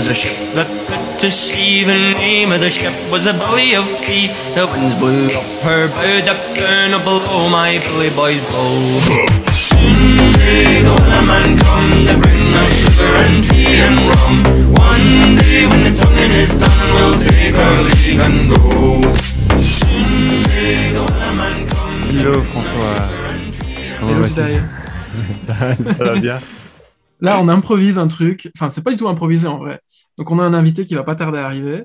was a ship that put to sea. The name of the ship was a belly of tea. The winds blew up her bow, up down, up below my bully boys blow. Soon may the man come to bring us sugar and tea and rum. One day when the tonguing is done, we'll take our leave and go. Soon may the man come. Hello François. Comment Hello, vas-tu ça, ça va bien Là, on improvise un truc. Enfin, c'est pas du tout improvisé en vrai. Donc, on a un invité qui va pas tarder à arriver.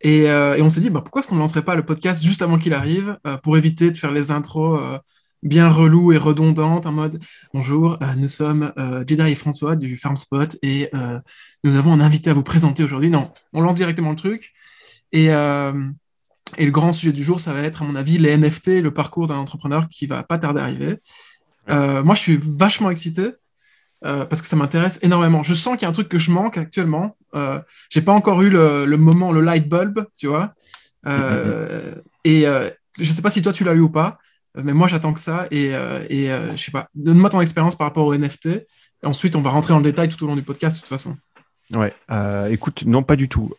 Et, euh, et on s'est dit, bah, pourquoi est-ce qu'on ne lancerait pas le podcast juste avant qu'il arrive euh, pour éviter de faire les intros euh, bien reloues et redondantes en mode Bonjour, nous sommes Jedi et François du FarmSpot et nous avons un invité à vous présenter aujourd'hui. Non, on lance directement le truc. Et, et le grand sujet du jour, ça va être, à mon avis, les NFT, le parcours d'un entrepreneur qui va pas tarder à arriver. Moi, je suis vachement excité euh, parce que ça m'intéresse énormément. Je sens qu'il y a un truc que je manque actuellement. Euh, j'ai pas encore eu le, le moment, le light bulb, tu vois. Euh, Et euh, je sais pas si toi tu l'as eu ou pas, mais moi j'attends que ça. Et, et je sais pas, donne-moi ton expérience par rapport au NFT. Et ensuite, on va rentrer dans le détail tout au long du podcast, de toute façon. Ouais, écoute, non, pas du tout.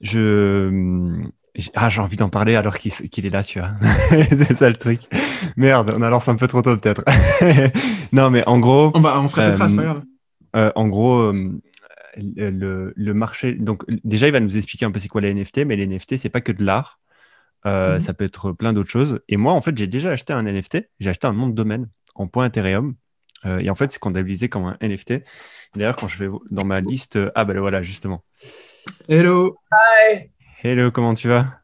Je... j'ai- Ah, j'ai envie d'en parler alors qu'il est là, tu vois. C'est ça le truc. Merde, on a lancé un peu trop tôt peut-être. non, mais en gros, On, va, on se répétera, Euh, c'est pas grave. euh, en gros, euh, le, le marché. Donc, déjà, il va nous expliquer un peu c'est quoi les NFT, mais les NFT, c'est pas que de l'art. Euh, Mhm. Ça peut être plein d'autres choses. Et moi, en fait, j'ai déjà acheté un NFT. J'ai acheté un nom de domaine en point Ethereum. Euh, et en fait, c'est comptabilisé comme un NFT. D'ailleurs, quand je vais dans ma liste, euh, ah bah le voilà, justement. Hello, Hello, comment tu vas?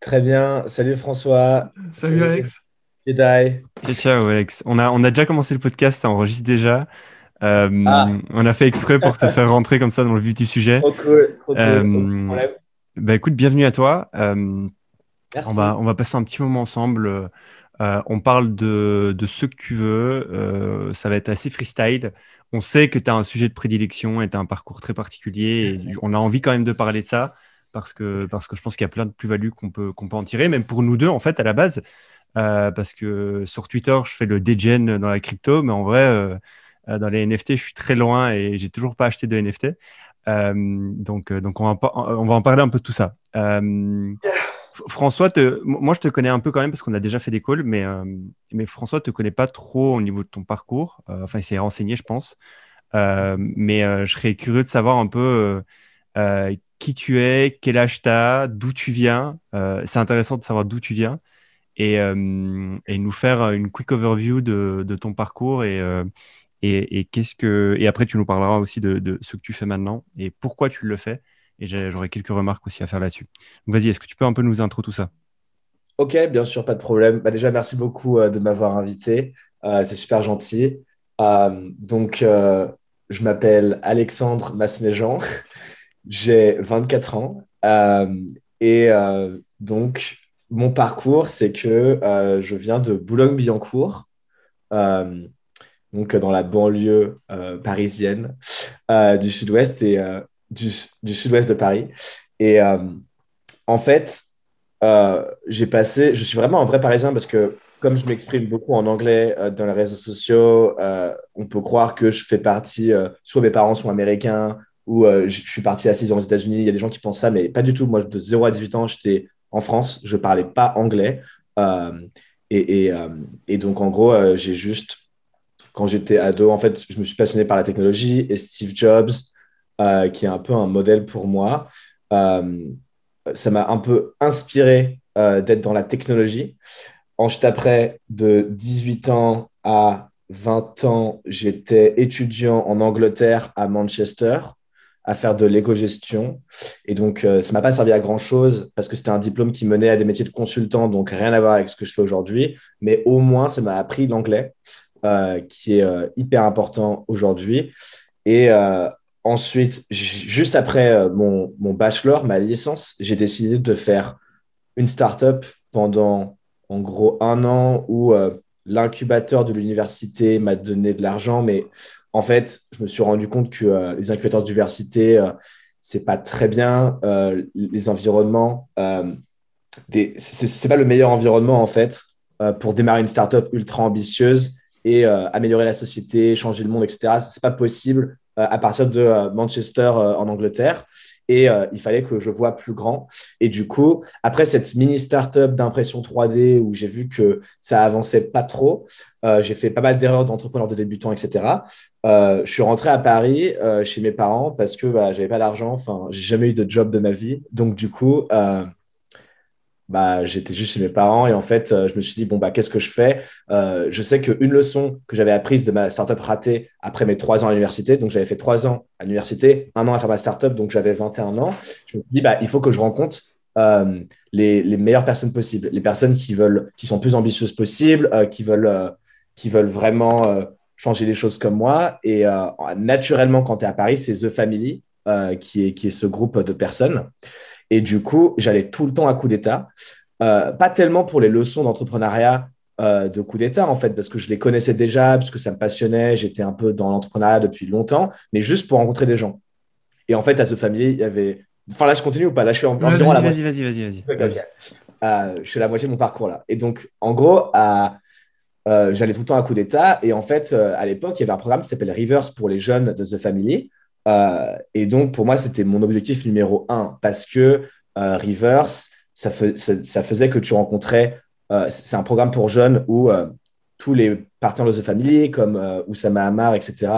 Très bien. Salut François. salut Alex. Jedi. Ciao, ciao, Alex. On a, on a déjà commencé le podcast, ça enregistre déjà. Euh, Ah. On a fait exprès pour te faire rentrer comme ça dans le vif du sujet. Trop cool. Trop cool. Euh. Bah écoute, bienvenue à toi. Euh, Merci. On va, on va passer un petit moment ensemble. Euh, on parle de, de ce que tu veux. Euh, ça va être assez freestyle. On sait que tu as un sujet de prédilection et tu as un parcours très particulier. Et on a envie quand même de parler de ça parce que, parce que je pense qu'il y a plein de plus-values qu'on peut, qu'on peut en tirer, même pour nous deux, en fait, à la base. Euh, parce que sur Twitter, je fais le degen dans la crypto, mais en vrai, euh, euh, dans les NFT, je suis très loin et j'ai toujours pas acheté de NFT. Donc, donc on, va, on va en parler un peu de tout ça. François, te- moi je te connais un peu quand même parce qu'on a déjà fait des calls, mais, mais François te connaît pas trop au niveau de ton parcours. Enfin, il s'est renseigné, je pense. Mais je serais curieux de savoir un peu qui tu es, quel âge tu as, d'où tu viens. Euh, c'est intéressant de savoir d'où tu viens et, euh, et nous faire une quick overview de, de ton parcours et, euh, et, et qu'est-ce que et après tu nous parleras aussi de, de ce que tu fais maintenant et pourquoi tu le fais et j'aurai quelques remarques aussi à faire là-dessus. Vas-y, est-ce que tu peux un peu nous intro tout ça? Ok, bien sûr, pas de problème. Bah, déjà, merci beaucoup de m'avoir invité. C'est super gentil. Donc, je m'appelle Alexandre Masméjean. J'ai 24 ans. Euh, et euh, donc, mon parcours, c'est que euh, je viens de Boulogne-Billancourt, donc dans la banlieue parisienne du sud-ouest et du, sud-ouest de Paris. Et en fait, j'ai passé, je suis vraiment un vrai Parisien parce que comme je m'exprime beaucoup en anglais dans les réseaux sociaux, on peut croire que je fais partie, soit mes parents sont américains ou euh, je suis parti à 6 ans aux États-Unis. Il y a des gens qui pensent ça, mais pas du tout. Moi, de 0 à 18 ans, j'étais en France, je parlais pas anglais. Euh, et, euh, et donc, en gros, j'ai juste, quand j'étais ado, en fait, je me suis passionné par la technologie et Steve Jobs, qui est un peu un modèle pour moi. Ça m'a un peu inspiré d'être dans la technologie. Ensuite, après, de 18 ans à 20 ans, j'étais étudiant en Angleterre à Manchester à faire de l'éco-gestion. Et donc, euh, ça m'a pas servi à grand-chose parce que c'était un diplôme qui menait à des métiers de consultant, donc rien à voir avec ce que je fais aujourd'hui. Mais au moins, ça m'a appris l'anglais, euh, qui est euh, hyper important aujourd'hui. Et euh, ensuite, juste après mon, mon bachelor, ma licence, j'ai décidé de faire une startup pendant en gros un an où l'incubateur de l'université m'a donné de l'argent, mais en fait, je me suis rendu compte que euh, les incubateurs d'université, euh, c'est pas très bien. Euh, les environnements, euh, c'est pas le meilleur environnement en fait pour démarrer une startup ultra ambitieuse et améliorer la société, changer le monde, etc. C'est pas possible à partir de Manchester en Angleterre et euh, il fallait que je vois plus grand. Et du coup, après cette mini startup d'impression 3D où j'ai vu que ça avançait pas trop, euh, j'ai fait pas mal d'erreurs d'entrepreneur de débutants, etc. Euh, je suis rentré à Paris chez mes parents parce que bah, j'avais pas d'argent. Enfin, j'ai jamais eu de job de ma vie. Donc, du coup, bah, j'étais juste chez mes parents et en fait, euh, je me suis dit, bon, bah, qu'est-ce que je fais? Euh, Je sais qu'une leçon que j'avais apprise de ma startup ratée après mes trois ans à l'université, donc j'avais fait trois ans à l'université, un an à faire ma startup, donc j'avais 21 ans, je me suis dit, bah, il faut que je rencontre euh, les, meilleures personnes possibles, les personnes qui, veulent, qui sont plus ambitieuses possibles, qui, veulent, qui veulent vraiment changer les choses comme moi. Et naturellement, quand tu es à Paris, c'est The Family, qui, est, qui est ce groupe de personnes. Et du coup, j'allais tout le temps à coup d'État. Euh, pas tellement pour les leçons d'entrepreneuriat euh, de coup d'État, en fait, parce que je les connaissais déjà, parce que ça me passionnait, j'étais un peu dans l'entrepreneuriat depuis longtemps, mais juste pour rencontrer des gens. Et en fait, à ce famille, il y avait. Enfin, là, je continue ou pas? Là, je suis en, environ la Vas-y, vas-y, vas-y. vas-y. Euh, je suis à la moitié de mon parcours là. Et donc, en gros, à... j'allais tout le temps à coup d'État. Et en fait, à l'époque, il y avait un programme qui s'appelle Reverse pour les jeunes de The Family. Euh, et donc, pour moi, c'était mon objectif numéro un parce que euh, Reverse, ça, faisait que tu rencontrais. Euh, c'est un programme pour jeunes où tous les partenaires de The Family, comme Oussama Hamar, etc.,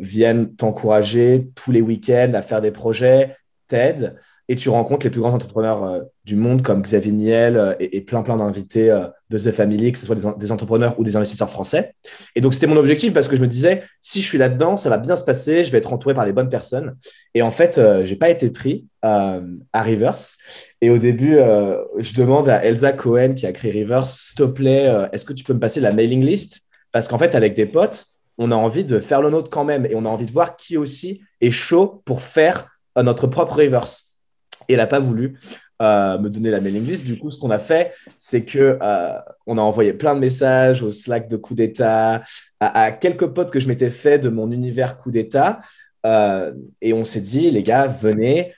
viennent t'encourager tous les week-ends à faire des projets, t'aident et tu rencontres les plus grands entrepreneurs euh, du monde comme Xavier Niel euh, et, plein plein d'invités euh, de The Family, que ce soit des, entrepreneurs ou des investisseurs français. Et donc c'était mon objectif parce que je me disais, si je suis là-dedans, ça va bien se passer, je vais être entouré par les bonnes personnes. Et en fait, je n'ai pas été pris à Rivers. Et au début, je demande à Elsa Cohen qui a créé Rivers, s'il te plaît, est-ce que tu peux me passer la mailing list? Parce qu'en fait, avec des potes, on a envie de faire le nôtre quand même et on a envie de voir qui aussi est chaud pour faire notre propre Reverse et elle n'a pas voulu euh, me donner la mailing list. Du coup, ce qu'on a fait, c'est que euh, on a envoyé plein de messages au Slack de coup d'État, à, quelques potes que je m'étais fait de mon univers coup d'État. Euh, et on s'est dit, les gars, venez,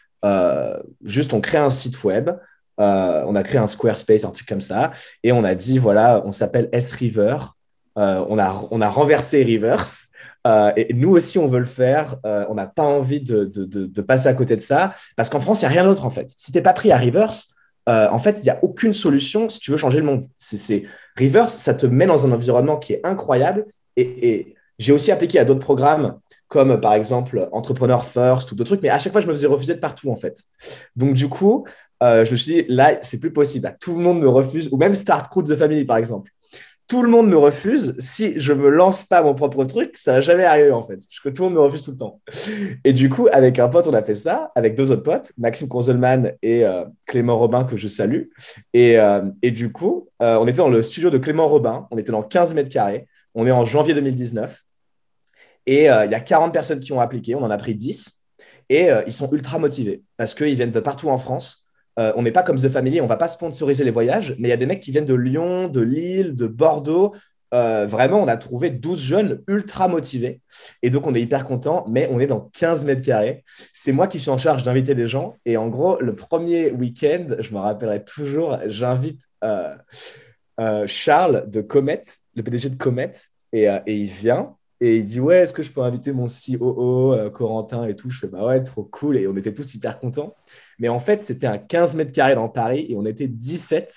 juste on crée un site web. on a créé un Squarespace, un truc comme ça. Et on a dit, voilà, on s'appelle S-River. on, a, on a renversé Rivers. Euh, et nous aussi, on veut le faire. Euh, on n'a pas envie de, de, passer à côté de ça. Parce qu'en France, il n'y a rien d'autre, en fait. Si tu n'es pas pris à Rivers, euh, en fait, il n'y a aucune solution si tu veux changer le monde. C'est, Rivers, ça te met dans un environnement qui est incroyable. Et, j'ai aussi appliqué à d'autres programmes, comme par exemple Entrepreneur First ou d'autres trucs. Mais à chaque fois, je me faisais refuser de partout, en fait. Donc, du coup, je me suis dit, là, c'est plus possible. tout le monde me refuse. Ou même Start Crew The Family, par exemple tout le monde me refuse. Si je me lance pas mon propre truc, ça va jamais arriver en fait, parce que tout le monde me refuse tout le temps. Et du coup, avec un pote, on a fait ça, avec deux autres potes, Maxime Konzelman et euh, Clément Robin, que je salue. Et, euh, et du coup, euh, on était dans le studio de Clément Robin, on était dans 15 mètres carrés, on est en janvier 2019. Et il y a 40 personnes qui ont appliqué, on en a pris 10. Et ils sont ultra motivés parce qu'ils viennent de partout en France. Euh, on n'est pas comme The Family, on va pas sponsoriser les voyages, mais il y a des mecs qui viennent de Lyon, de Lille, de Bordeaux. Euh, vraiment, on a trouvé 12 jeunes ultra motivés. Et donc, on est hyper content, mais on est dans 15 mètres carrés. C'est moi qui suis en charge d'inviter des gens. Et en gros, le premier week-end, je me rappellerai toujours, j'invite euh, Charles de Comet, le PDG de Comet, et, il vient. Et il dit Ouais, est-ce que je peux inviter mon COO, Corentin et tout? Je fais Bah ouais, trop cool. Et on était tous hyper contents. Mais en fait, c'était un 15 mètres carrés dans Paris et on était 17.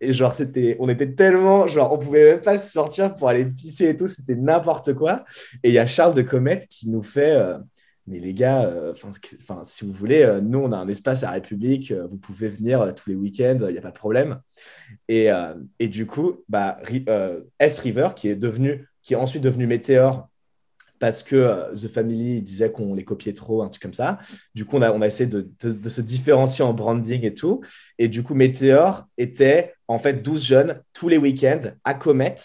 Et genre, c'était, on était tellement, genre, on pouvait même pas sortir pour aller pisser et tout. C'était n'importe quoi. Et il y a Charles de Comet qui nous fait. Euh, mais les gars, euh, enfin, si vous voulez, euh, nous, on a un espace à République, vous pouvez venir tous les week-ends, il n'y a pas de problème. Et, et du coup, bah, S River, qui est, devenu, qui est ensuite devenu Météor parce que euh, The Family disait qu'on les copiait trop, un truc comme ça. Du coup, on a, on a essayé de, de, se différencier en branding et tout. Et du coup, Meteor était en fait 12 jeunes tous les week-ends à Comet.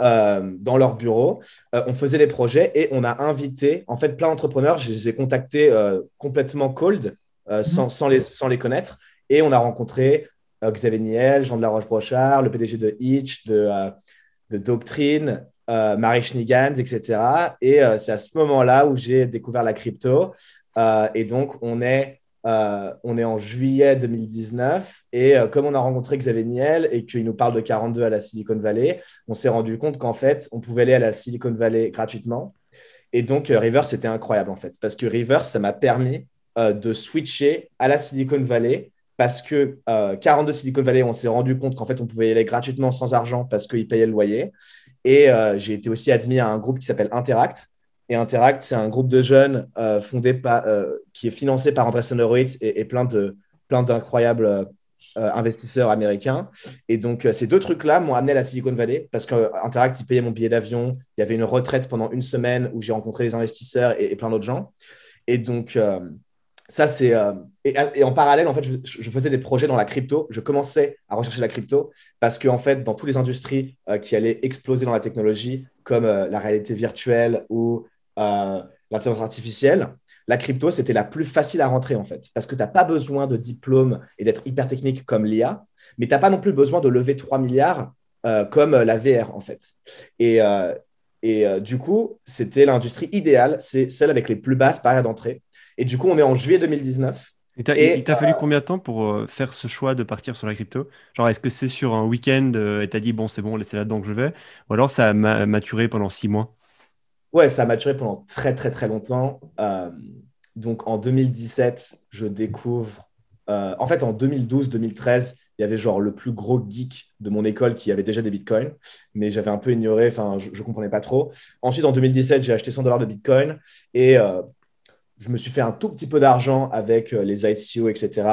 Euh, dans leur bureau, euh, on faisait des projets et on a invité en fait plein d'entrepreneurs. Je les ai contactés complètement cold, mhm. sans, sans, les, sans les connaître, et on a rencontré Xavier Niel, Jean de la Roche-Brochard, le PDG de Hitch, de, de Doctrine, euh, Marie Schnigans, etc. Et euh, c'est à ce moment-là où j'ai découvert la crypto. Euh, et donc, on est, on est en juillet 2019. Et comme on a rencontré Xavier Niel et qu'il nous parle de 42 à la Silicon Valley, on s'est rendu compte qu'en fait, on pouvait aller à la Silicon Valley gratuitement. Et donc, River, c'était incroyable en fait, parce que River, ça m'a permis de switcher à la Silicon Valley parce que 42 Silicon Valley, on s'est rendu compte qu'en fait, on pouvait y aller gratuitement sans argent parce qu'ils payaient le loyer. Et j'ai été aussi admis à un groupe qui s'appelle Interact. Et Interact, c'est un groupe de jeunes fondé par, qui est financé par Andreessen Horowitz et, et plein d'incroyables euh, investisseurs américains. Et donc, euh, ces deux trucs-là m'ont amené à la Silicon Valley parce qu'Interact, ils payaient mon billet d'avion. Il y avait une retraite pendant une semaine où j'ai rencontré des investisseurs et, plein d'autres gens. Et donc, euh, ça, c'est. Et, en parallèle, en fait, je, faisais des projets dans la crypto. Je commençais à rechercher la crypto parce qu'en en fait, dans toutes les industries qui allaient exploser dans la technologie, comme la réalité virtuelle ou l'intelligence artificielle, la crypto, c'était la plus facile à rentrer en fait, parce que tu n'as pas besoin de diplôme et d'être hyper technique comme l'IA, mais tu n'as pas non plus besoin de lever 3 milliards euh, comme la VR en fait. Et, euh, et euh, du coup, c'était l'industrie idéale, c'est celle avec les plus basses barrières d'entrée. Et du coup, on est en juillet 2019. Et il t'a fallu combien de temps pour faire ce choix de partir sur la crypto? Genre, est-ce que c'est sur un week-end et tu as dit, bon, c'est bon, c'est là-dedans que je vais? Ou alors ça a maturé pendant six mois? Ouais, ça a maturé pendant très, très, très longtemps. Euh, donc, en 2017, je découvre. Euh, en fait, en 2012-2013, il y avait genre le plus gros geek de mon école qui avait déjà des bitcoins, mais j'avais un peu ignoré, enfin, je ne comprenais pas trop. Ensuite, en 2017, j'ai acheté 100 dollars de bitcoin et euh, je me suis fait un tout petit peu d'argent avec les ICO, etc.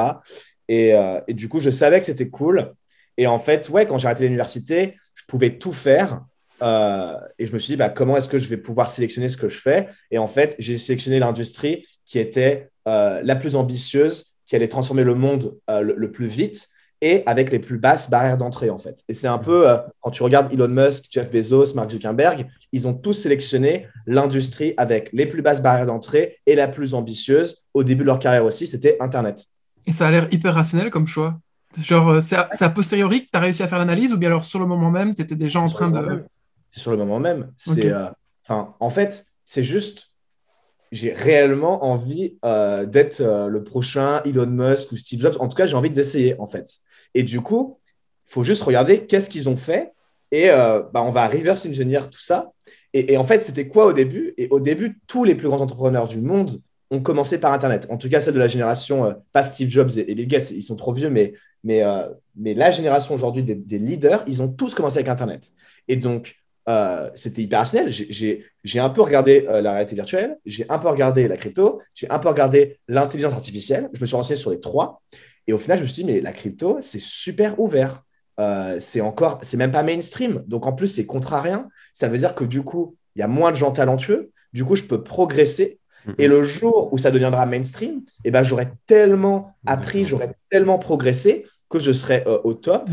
Et, et, du coup, je savais que c'était cool. Et en fait, ouais, quand j'ai arrêté l'université, je pouvais tout faire euh, et je me suis dit, bah, comment est-ce que je vais pouvoir sélectionner ce que je fais? Et en fait, j'ai sélectionné l'industrie qui était euh, la plus ambitieuse, qui allait transformer le monde euh, le, plus vite et avec les plus basses barrières d'entrée, en fait. Et c'est un peu, quand tu regardes Elon Musk, Jeff Bezos, Mark Zuckerberg, ils ont tous sélectionné l'industrie avec les plus basses barrières d'entrée et la plus ambitieuse. Au début de leur carrière aussi, c'était Internet. Et ça a l'air hyper rationnel comme choix. Genre, c'est à, posteriori que tu as réussi à faire l'analyse ou bien alors sur le moment même, tu étais déjà en train de c'est sur le moment même. C'est, euh, en fait, c'est juste, j'ai réellement envie euh, d'être euh, le prochain Elon Musk ou Steve Jobs. En tout cas, j'ai envie d'essayer, en fait. Et du coup, il faut juste regarder qu'est-ce qu'ils ont fait. Et bah, on va reverse engineer tout ça. Et, en fait, c'était quoi au début? Et au début, tous les plus grands entrepreneurs du monde ont commencé par Internet. En tout cas, celle de la génération, pas Steve Jobs et, Bill Gates, ils sont trop vieux, mais, mais, mais la génération aujourd'hui des, des, leaders, ils ont tous commencé avec Internet. Et donc, euh, c'était hyper rationnel. J'ai un peu regardé euh, la réalité virtuelle, j'ai un peu regardé la crypto, j'ai un peu regardé l'intelligence artificielle. Je me suis renseigné sur les trois. Et au final, je me suis dit, mais la crypto, c'est super ouvert. Euh, c'est encore, c'est même pas mainstream. Donc en plus, c'est contrarien. Ça veut dire que du coup, il y a moins de gens talentueux. Du coup, je peux progresser. Et le jour où ça deviendra mainstream, eh ben, j'aurais tellement appris, j'aurais tellement progressé que je serais au top.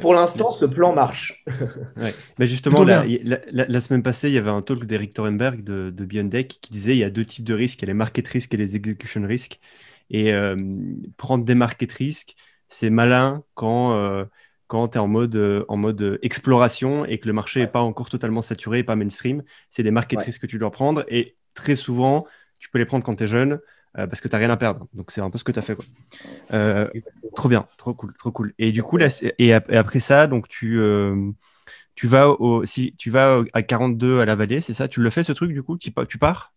Pour l'instant, ce plan marche. Mais justement, la, semaine passée, il y avait un talk d'Eric Thorenberg de, de Beyond Deck qui disait il y a deux types de risques, il y a les market risks et les execution risks. Et euh, prendre des market risks, c'est malin quand, euh, quand tu es en mode, euh, en mode exploration et que le marché n'est pas encore totalement saturé, pas mainstream. C'est des market risks que tu dois prendre. Et très souvent, tu peux les prendre quand tu es jeune. Euh, parce que tu n'as rien à perdre. Donc c'est un peu ce que tu as fait. Quoi. Euh, trop bien, trop cool, trop cool. Et du coup, là, et, après ça, donc tu, tu, vas au, si, tu vas à 42 à la vallée, c'est ça? Tu le fais ce truc du coup? Tu, tu pars?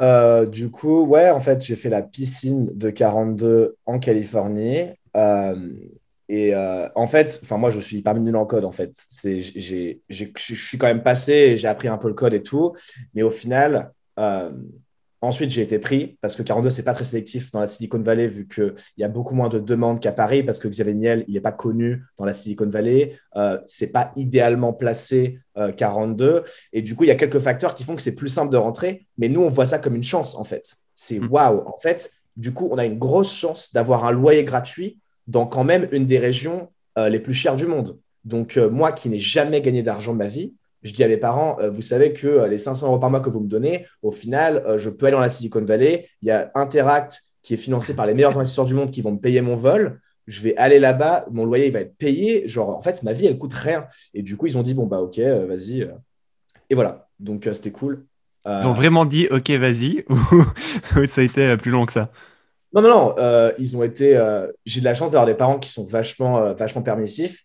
Du coup, ouais, en fait, j'ai fait la piscine de 42 en Californie. et en fait, enfin moi, je suis pas nul en code en fait. Je suis quand même passé, j'ai appris un peu le code et tout, mais au final, Ensuite, j'ai été pris parce que 42, c'est pas très sélectif dans la Silicon Valley vu qu'il y a beaucoup moins de demandes qu'à Paris parce que Xavier Niel, il n'est pas connu dans la Silicon Valley. Euh, c'est pas idéalement placé 42. Euh, Et du coup, il y a quelques facteurs qui font que c'est plus simple de rentrer. Mais nous, on voit ça comme une chance en fait. C'est mm. waouh. En fait, du coup, on a une grosse chance d'avoir un loyer gratuit dans quand même une des régions euh, les plus chères du monde. Donc, euh, moi qui n'ai jamais gagné d'argent de ma vie, je dis à mes parents, euh, vous savez que euh, les 500 euros par mois que vous me donnez, au final, euh, je peux aller dans la Silicon Valley. Il y a Interact qui est financé par les meilleurs investisseurs du monde qui vont me payer mon vol. Je vais aller là-bas, mon loyer il va être payé. Genre, en fait, ma vie, elle coûte rien. Et du coup, ils ont dit, bon, bah, ok, vas-y. Et voilà. Donc, c'était cool. Ils ont vraiment dit, ok, vas-y, ou ça a été plus long que ça? Non, non, non. ils ont été. J'ai de la chance d'avoir des parents qui sont vachement, vachement permissifs.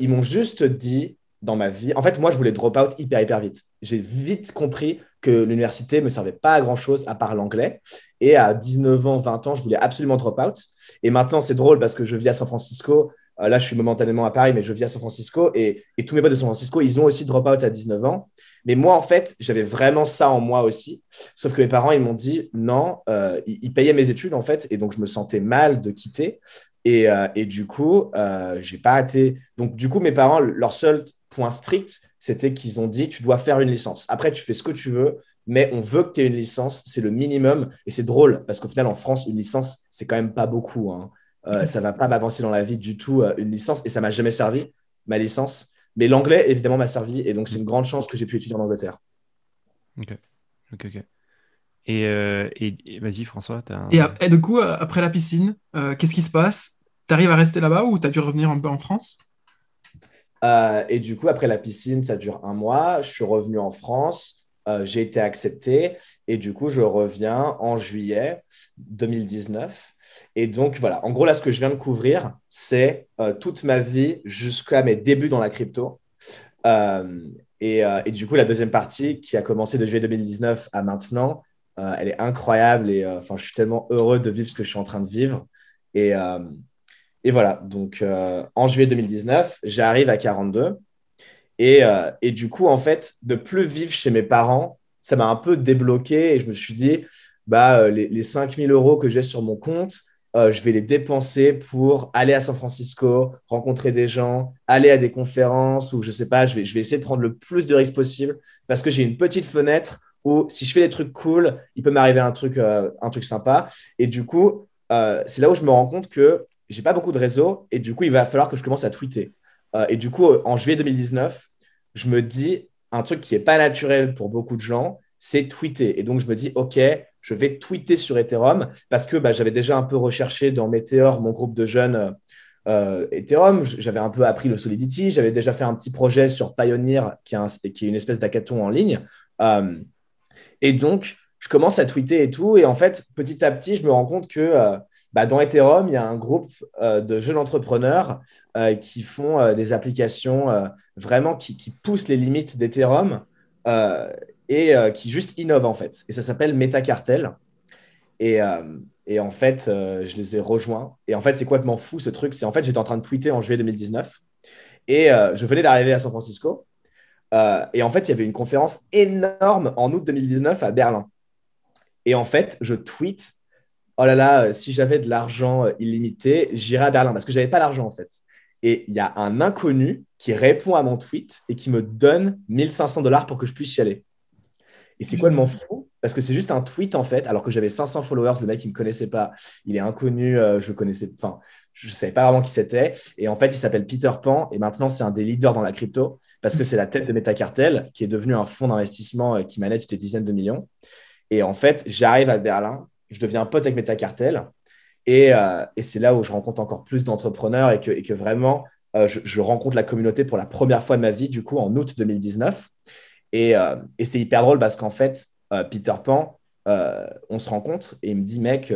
ils m'ont juste dit, dans ma vie. En fait, moi, je voulais drop out hyper, hyper vite. J'ai vite compris que l'université ne me servait pas à grand-chose à part l'anglais. Et à 19 ans, 20 ans, je voulais absolument drop out. Et maintenant, c'est drôle parce que je vis à San Francisco. Euh, là, je suis momentanément à Paris, mais je vis à San Francisco. Et, et tous mes potes de San Francisco, ils ont aussi drop out à 19 ans. Mais moi, en fait, j'avais vraiment ça en moi aussi. Sauf que mes parents, ils m'ont dit non, euh, ils, payaient mes études, en fait. Et donc, je me sentais mal de quitter. Et, euh, et du coup, j'ai pas été. Donc, du coup, mes parents, leur seul point strict, c'était qu'ils ont dit tu dois faire une licence. Après, tu fais ce que tu veux, mais on veut que tu aies une licence. C'est le minimum. Et c'est drôle parce qu'au final, en France, une licence, c'est quand même pas beaucoup. Hein. Euh, ça va pas m'avancer dans la vie du tout, euh, une licence. Et ça m'a jamais servi, ma licence. Mais l'anglais, évidemment, m'a servi. Et donc, c'est une grande chance que j'ai pu étudier en Angleterre. Ok. Ok, ok. Et, euh, et, vas-y, François. As et, et, du coup, après la piscine, qu'est-ce qui se passe? Tu arrives à rester là-bas ou tu as dû revenir un peu en France? Et du coup, après la piscine, ça dure un mois. Je suis revenu en France. j'ai été accepté. Et du coup, je reviens en juillet 2019. Et donc, voilà, en gros, là, ce que je viens de couvrir, c'est euh, toute ma vie jusqu'à mes débuts dans la crypto. Euh, euh, et, du coup, la deuxième partie, qui a commencé de juillet 2019 à maintenant, elle est incroyable. Et enfin, je suis tellement heureux de vivre ce que je suis en train de vivre. Et, et voilà, donc en juillet 2019, j'arrive à 42. Et, et, du coup, en fait, de plus vivre chez mes parents, ça m'a un peu débloqué et je me suis dit, bah, euh, les, les 5000 euros que j'ai sur mon compte, euh, je vais les dépenser pour aller à San Francisco, rencontrer des gens, aller à des conférences ou je sais pas, je vais, je vais essayer de prendre le plus de risques possible parce que j'ai une petite fenêtre où si je fais des trucs cool, il peut m'arriver un truc, euh, un truc sympa. Et du coup, c'est là où je me rends compte que j'ai pas beaucoup de réseaux et du coup, il va falloir que je commence à tweeter. et du coup, en juillet 2019, je me dis un truc qui est pas naturel pour beaucoup de gens, c'est tweeter. Et donc, je me dis, OK, je vais tweeter sur Ethereum parce que bah, j'avais déjà un peu recherché dans Meteor, mon groupe de jeunes euh, Ethereum. J'avais un peu appris le Solidity. J'avais déjà fait un petit projet sur Pioneer, qui est, qui est une espèce d'hackathon en ligne. Euh, et donc, je commence à tweeter et tout. Et en fait, petit à petit, je me rends compte que euh, bah, dans Ethereum, il y a un groupe de jeunes entrepreneurs qui font des applications vraiment qui, poussent les limites d'Ethereum et euh, qui juste innove en fait. Et ça s'appelle Metacartel. Et, euh, et en fait, euh, je les ai rejoints. Et en fait, c'est complètement fou ce truc. C'est en fait, j'étais en train de tweeter en juillet 2019 et je venais d'arriver à San Francisco. et en fait, il y avait une conférence énorme en août 2019 à Berlin. Et en fait, je tweet Oh là là, si j'avais de l'argent illimité, j'irais à Berlin parce que je n'avais pas l'argent en fait. Et il y a un inconnu qui répond à mon tweet et qui me donne 1500 dollars pour que je puisse y aller. Et c'est quoi complètement fou? Parce que c'est juste un tweet en fait, alors que j'avais 500 followers, le mec il me connaissait pas, il est inconnu, euh, je connaissais, enfin, je savais pas vraiment qui c'était. Et en fait, il s'appelle Peter Pan et maintenant c'est un des leaders dans la crypto parce que c'est la tête de Metacartel qui est devenu un fonds d'investissement euh, qui manage des dizaines de millions. Et en fait, j'arrive à Berlin, je deviens un pote avec Metacartel et, euh, et c'est là où je rencontre encore plus d'entrepreneurs et que, et que vraiment je, je rencontre la communauté pour la première fois de ma vie, du coup, en août 2019. Euh, et, c'est hyper drôle parce qu'en fait, euh, Peter Pan, euh, on se rend compte et il me dit, mec,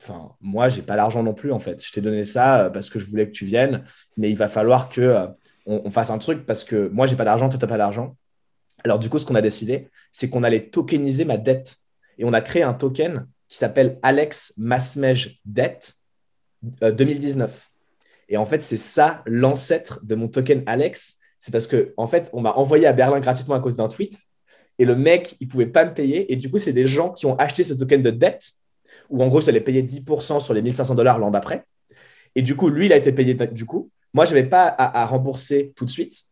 enfin, moi, j'ai pas l'argent non plus, en fait. Je t'ai donné ça parce que je voulais que tu viennes, mais il va falloir que on, fasse un truc parce que moi, j'ai pas d'argent, toi, t'as pas d'argent. Alors, du coup, ce qu'on a décidé, c'est qu'on allait tokeniser ma dette. Et on a créé un token qui s'appelle Alex Masmej Debt 2019. Et en fait, c'est ça l'ancêtre de mon token Alex c'est parce que en fait, on m'a envoyé à Berlin gratuitement à cause d'un tweet. Et le mec, il pouvait pas me payer. Et du coup, c'est des gens qui ont acheté ce token de dette, où en gros, j'allais payer 10% sur les 1500 dollars l'an d'après. Et du coup, lui, il a été payé du coup. Moi, je n'avais pas à, rembourser tout de suite.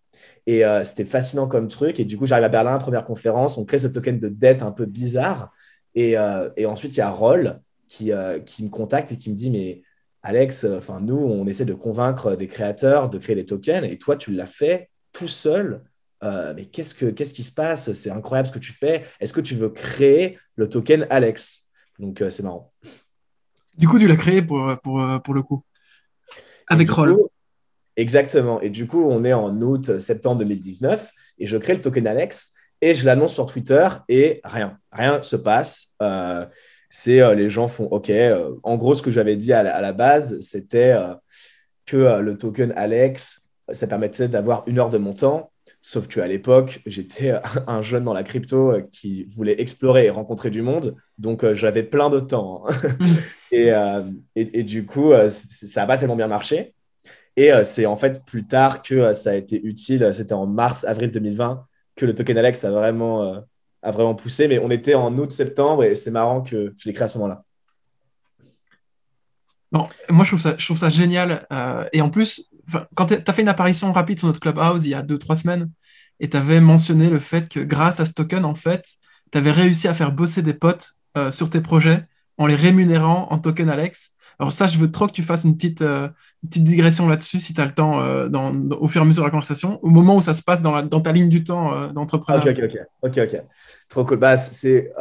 Et euh, c'était fascinant comme truc. Et du coup, j'arrive à Berlin, première conférence, on crée ce token de dette un peu bizarre. Et, euh, ensuite, il y a Roll qui, euh, qui me contacte et qui me dit, mais Alex, enfin nous, on essaie de convaincre des créateurs de créer des tokens. Et toi, tu l'as fait tout seul. Euh, mais qu'est-ce, que, qu'est-ce qui se passe? C'est incroyable ce que tu fais. Est-ce que tu veux créer le token Alex? Donc, euh, c'est marrant. Du coup, tu l'as créé pour, pour, pour le coup Avec Roll. exactement. Et du coup, on est en août, septembre 2019 et je crée le token Alex et je l'annonce sur Twitter et rien. Rien se passe. Euh, c'est les gens font OK. en gros, ce que j'avais dit à la, à la base, c'était que le token Alex ça permettait d'avoir une heure de mon temps Sauf qu'à l'époque, j'étais un jeune dans la crypto qui voulait explorer et rencontrer du monde. Donc, j'avais plein de temps. Hein. et, et, du coup, ça n'a pas tellement bien marché. Et c'est en fait plus tard que ça a été utile. C'était en mars, avril 2020 que le token Alex a vraiment, a vraiment poussé. Mais on était en août-septembre et c'est marrant que je l'ai créé à ce moment-là. Bon, moi, je trouve ça, génial. Euh, et en plus, quand tu as fait une apparition rapide sur notre Clubhouse il y a deux, trois semaines, et tu avais mentionné le fait que grâce à ce token, en fait, tu avais réussi à faire bosser des potes euh, sur tes projets en les rémunérant en token Alex. Alors ça, je veux trop que tu fasses une petite, euh, petite digression là-dessus, si tu as le temps, dans, au fur et à mesure de la conversation, au moment où ça se passe dans, dans ta ligne du temps d'entrepreneur. ok, ok, ok, ok. Trop cool. Bah, c'est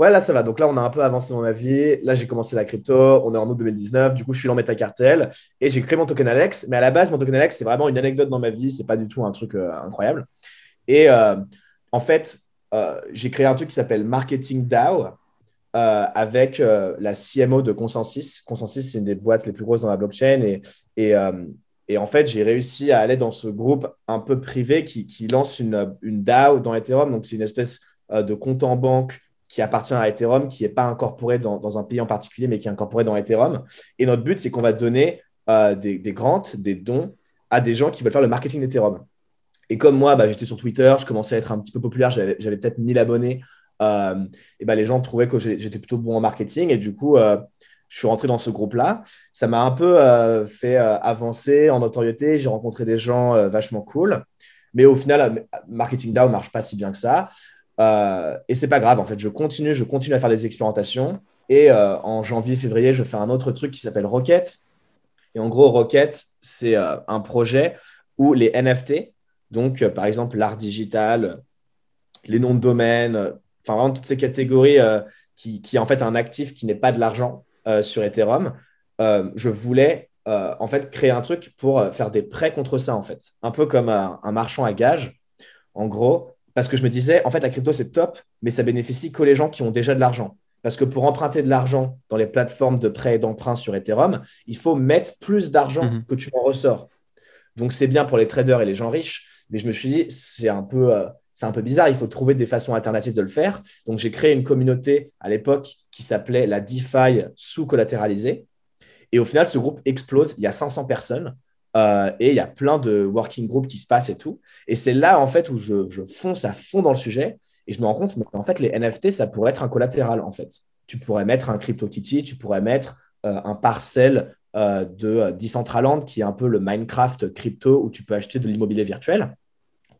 Ouais, là, ça va. Donc là, on a un peu avancé dans ma vie. Là, j'ai commencé la crypto. On est en août 2019. Du coup, je suis dans MetaCartel et j'ai créé mon token Alex. Mais à la base, mon token Alex, c'est vraiment une anecdote dans ma vie. C'est pas du tout un truc euh, incroyable. Et euh, en fait, euh, j'ai créé un truc qui s'appelle Marketing DAO avec la CMO de Consensus. Consensus, c'est une des boîtes les plus grosses dans la blockchain. Et, et, et en fait, j'ai réussi à aller dans ce groupe un peu privé qui, lance une, une DAO dans Ethereum. Donc, c'est une espèce de compte en banque qui appartient à Ethereum, qui n'est pas incorporé dans, un pays en particulier, mais qui est incorporé dans Ethereum. Et notre but, c'est qu'on va donner euh, des, des grants, des dons à des gens qui veulent faire le marketing d'Ethereum. Et comme moi, bah, j'étais sur Twitter, je commençais à être un petit peu populaire, j'avais peut-être 1000 abonnés. Euh, et bah, les gens trouvaient que j'étais plutôt bon en marketing. Et du coup, euh, je suis rentré dans ce groupe-là. Ça m'a un peu fait avancer en notoriété. J'ai rencontré des gens vachement cool. Mais au final, Marketing DAO ne marche pas si bien que ça. Euh, et c'est pas grave, en fait, je continue, je continue à faire des expérimentations. Et euh, en janvier, février, je fais un autre truc qui s'appelle Rocket. Et en gros, Rocket, c'est euh, un projet où les NFT, donc par exemple l'art digital, les noms de domaine, enfin vraiment toutes ces catégories qui, qui en fait un actif qui n'est pas de l'argent sur Ethereum, je voulais en fait créer un truc pour faire des prêts contre ça en fait, un peu comme un marchand à gage. En gros, parce que je me disais, en fait, la crypto, c'est top, mais ça bénéficie qu'aux les gens qui ont déjà de l'argent. Parce que pour emprunter de l'argent dans les plateformes de prêt et d'emprunt sur Ethereum, il faut mettre plus d'argent mhm. que tu en ressors. Donc, c'est bien pour les traders et les gens riches, mais je me suis dit, c'est un peu. C'est un peu bizarre, il faut trouver des façons alternatives de le faire. Donc, j'ai créé une communauté à l'époque qui s'appelait la DeFi sous-collatéralisée. Et au final, ce groupe explose. Il y a 500 personnes. Euh, et il y a plein de working groups qui se passent et tout. Et c'est là, en fait, où je, fonce à fond dans le sujet et je me rends compte en fait, les NFT, ça pourrait être un collatéral, en fait. Tu pourrais mettre un CryptoKitty, tu pourrais mettre euh, un parcelle euh, de Decentraland, qui est un peu le Minecraft crypto où tu peux acheter de l'immobilier virtuel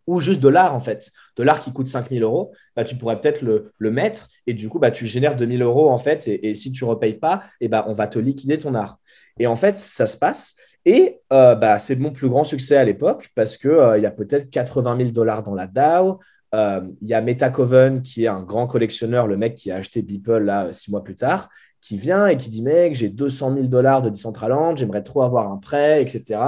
ou juste de l'art en fait. De l'art qui coûte 5000 euros, bah, tu pourrais peut-être le, mettre et du coup, bah, tu génères 2000 euros en fait. Et, si tu ne repayes pas, et bah, on va te liquider ton art. Et en fait, ça se passe. Et euh, bah, c'est mon plus grand succès à l'époque parce qu'il euh, y a peut-être 80 000 dollars dans la DAO. Euh, il y a Metacoven qui est un grand collectionneur, le mec qui a acheté Beeple là six mois plus tard, qui vient et qui dit Mec, j'ai 200 000 dollars de Decentraland, j'aimerais trop avoir un prêt, etc.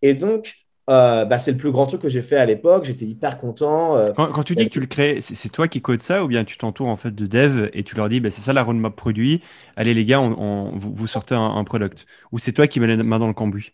Et donc, bah, c'est le plus grand truc que j'ai fait à l'époque. J'étais hyper content. Quand, tu dis que tu le crées, c'est toi qui codes ça ou bien tu t'entoures en fait de dev et tu leur dis bah, c'est ça la roadmap produit. Allez les gars, on, vous, sortez un, product. Ou c'est toi qui mets la main dans le cambouis?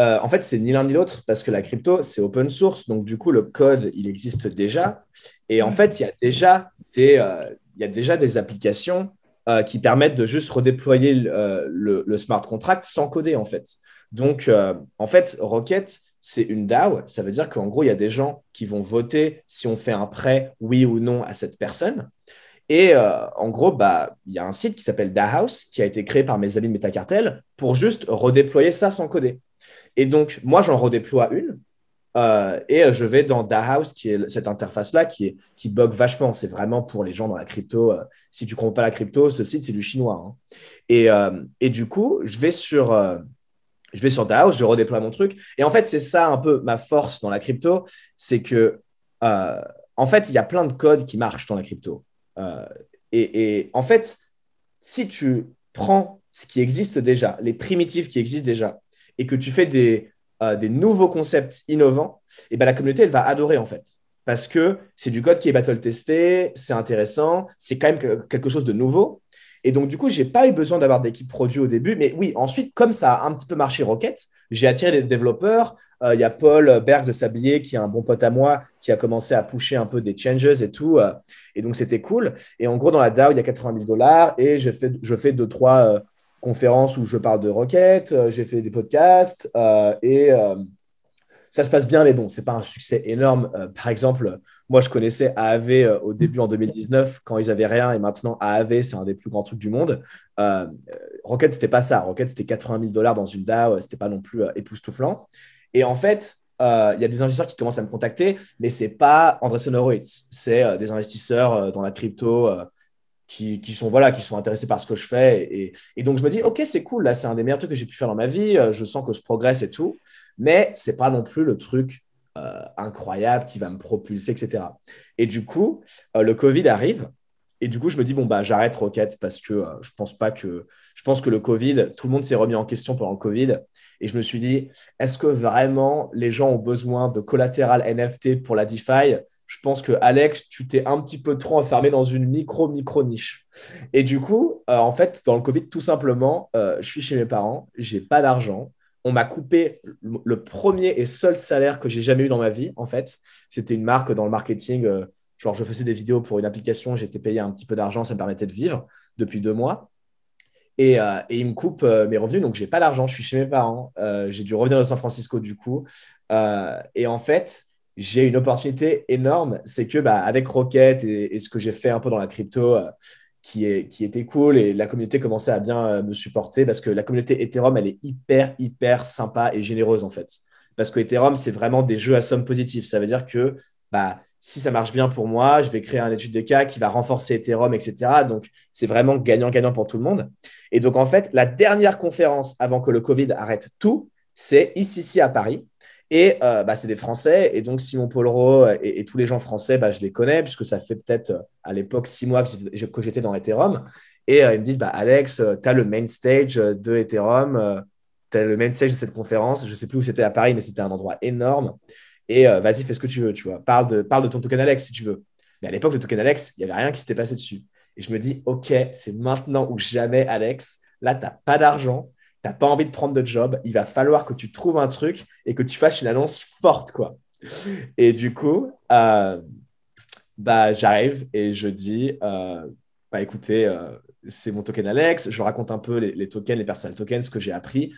Euh, en fait, c'est ni l'un ni l'autre parce que la crypto, c'est open source. Donc, du coup, le code, il existe déjà. Et en fait, il y a déjà des, euh, il y a déjà des applications euh, qui permettent de juste redéployer le, le, smart contract sans coder, en fait. Donc, en fait, Rocket, c'est une DAO. Ça veut dire qu'en gros, il y a des gens qui vont voter si on fait un prêt, oui ou non, à cette personne. Et en gros, bah, il y a un site qui s'appelle DAOhouse qui a été créé par mes amis de Metacartel pour juste redéployer ça sans coder. Et donc, moi, j'en redéploie une. Euh, et euh, je vais dans DAHouse, qui est cette interface-là, qui, qui bug vachement. C'est vraiment pour les gens dans la crypto. Euh, si tu ne comprends pas la crypto, ce site, c'est du chinois. Hein. Et, du coup, je vais sur, je vais sur DAHouse, je redéploie mon truc. Et en fait, c'est ça un peu ma force dans la crypto. C'est que, en fait, il y a plein de codes qui marchent dans la crypto. Et, et, en fait, si tu prends ce qui existe déjà, les primitifs qui existent déjà, et que tu fais des, euh, des nouveaux concepts innovants, et ben la communauté, elle va adorer en fait. Parce que c'est du code qui est battle testé, c'est intéressant, c'est quand même quelque chose de nouveau. Et donc, du coup, je n'ai pas eu besoin d'avoir d'équipe produit au début. Mais oui, ensuite, comme ça a un petit peu marché Rocket, j'ai attiré des développeurs. il y a Paul Berg de Sablier, qui est un bon pote à moi, qui a commencé à pusher un peu des changes et tout. et donc, c'était cool. Et en gros, dans la DAO, il y a 80 000 dollars et je fais, je fais deux, trois conférences où je parle de Rocket, j'ai fait des podcasts et ça se passe bien, mais bon, c'est pas un succès énorme. Euh, par exemple, moi, je connaissais AAV euh, au début en 2019 quand ils avaient rien, et maintenant AAV, c'est un des plus grands trucs du monde. Euh, Rocket, c'était pas ça. Rocket, c'était 80 000 dollars dans une DAO, c'était pas non plus époustouflant. Et en fait, il y a des investisseurs qui commencent à me contacter, mais c'est pas Andreessen Horowitz, c'est des investisseurs dans la crypto. Qui, sont voilà qui sont intéressés par ce que je fais et, et donc je me dis ok c'est cool là c'est un des meilleurs trucs que j'ai pu faire dans ma vie je sens que je progresse et tout mais c'est pas non plus le truc euh, incroyable qui va me propulser, etc. Et du coup, euh, le Covid arrive. Et du coup, je me dis, bon, bah, j'arrête Rocket parce que euh, je pense pas que. Je pense que le Covid, tout le monde s'est remis en question pendant le Covid. Et je me suis dit, est-ce que vraiment les gens ont besoin de collatéral NFT pour la DeFi? Je pense que Alex, tu t'es un petit peu trop enfermé dans une micro, micro niche. Et du coup, en fait, dans le Covid, tout simplement, je suis chez mes parents, j'ai pas d'argent on m'a coupé le premier et seul salaire que j'ai jamais eu dans ma vie, en fait. C'était une marque dans le marketing. Euh, genre, je faisais des vidéos pour une application, j'étais payé un petit peu d'argent, ça me permettait de vivre depuis deux mois. Et, euh, ils me coupent euh, mes revenus, donc j'ai pas d'argent, je suis chez mes parents. j'ai dû revenir de San Francisco du coup. et en fait, j'ai une opportunité énorme, c'est que bah, avec Rocket et, ce que j'ai fait un peu dans la crypto, qui, est, qui était cool et la communauté commençait à bien euh, me supporter parce que la communauté Ethereum, elle est hyper, hyper sympa et généreuse en fait. Parce que Ethereum, c'est vraiment des jeux à somme positive. Ça veut dire que bah, si ça marche bien pour moi, je vais créer un étude de cas qui va renforcer Ethereum, etc. Donc, c'est vraiment gagnant-gagnant pour tout le monde. Et donc, en fait, la dernière conférence avant que le Covid arrête tout, c'est ici, ici à Paris. Et euh, bah, c'est des Français. Et donc, Simon Polro et, tous les gens français, bah, je les connais, puisque ça fait peut-être euh, à l'époque six mois que j'étais dans Ethereum. Et euh, ils me disent bah, Alex, tu as le main stage de Ethereum, tu as le main stage de cette conférence. Je ne sais plus où c'était à Paris, mais c'était un endroit énorme. Et vas-y, fais ce que tu veux, tu vois. Parle de, parle de ton token Alex si tu veux. Mais à l'époque, le token Alex, il n'y avait rien qui s'était passé dessus. Et je me dis, OK, c'est maintenant ou jamais, Alex. Là, tu n'as pas d'argent tu n'as pas envie de prendre de job, il va falloir que tu trouves un truc et que tu fasses une annonce forte, quoi. Et du coup, euh, bah, j'arrive et je dis, euh, bah, écoutez, euh, c'est mon token Alex, je raconte un peu les, tokens, les personal tokens, ce que j'ai appris.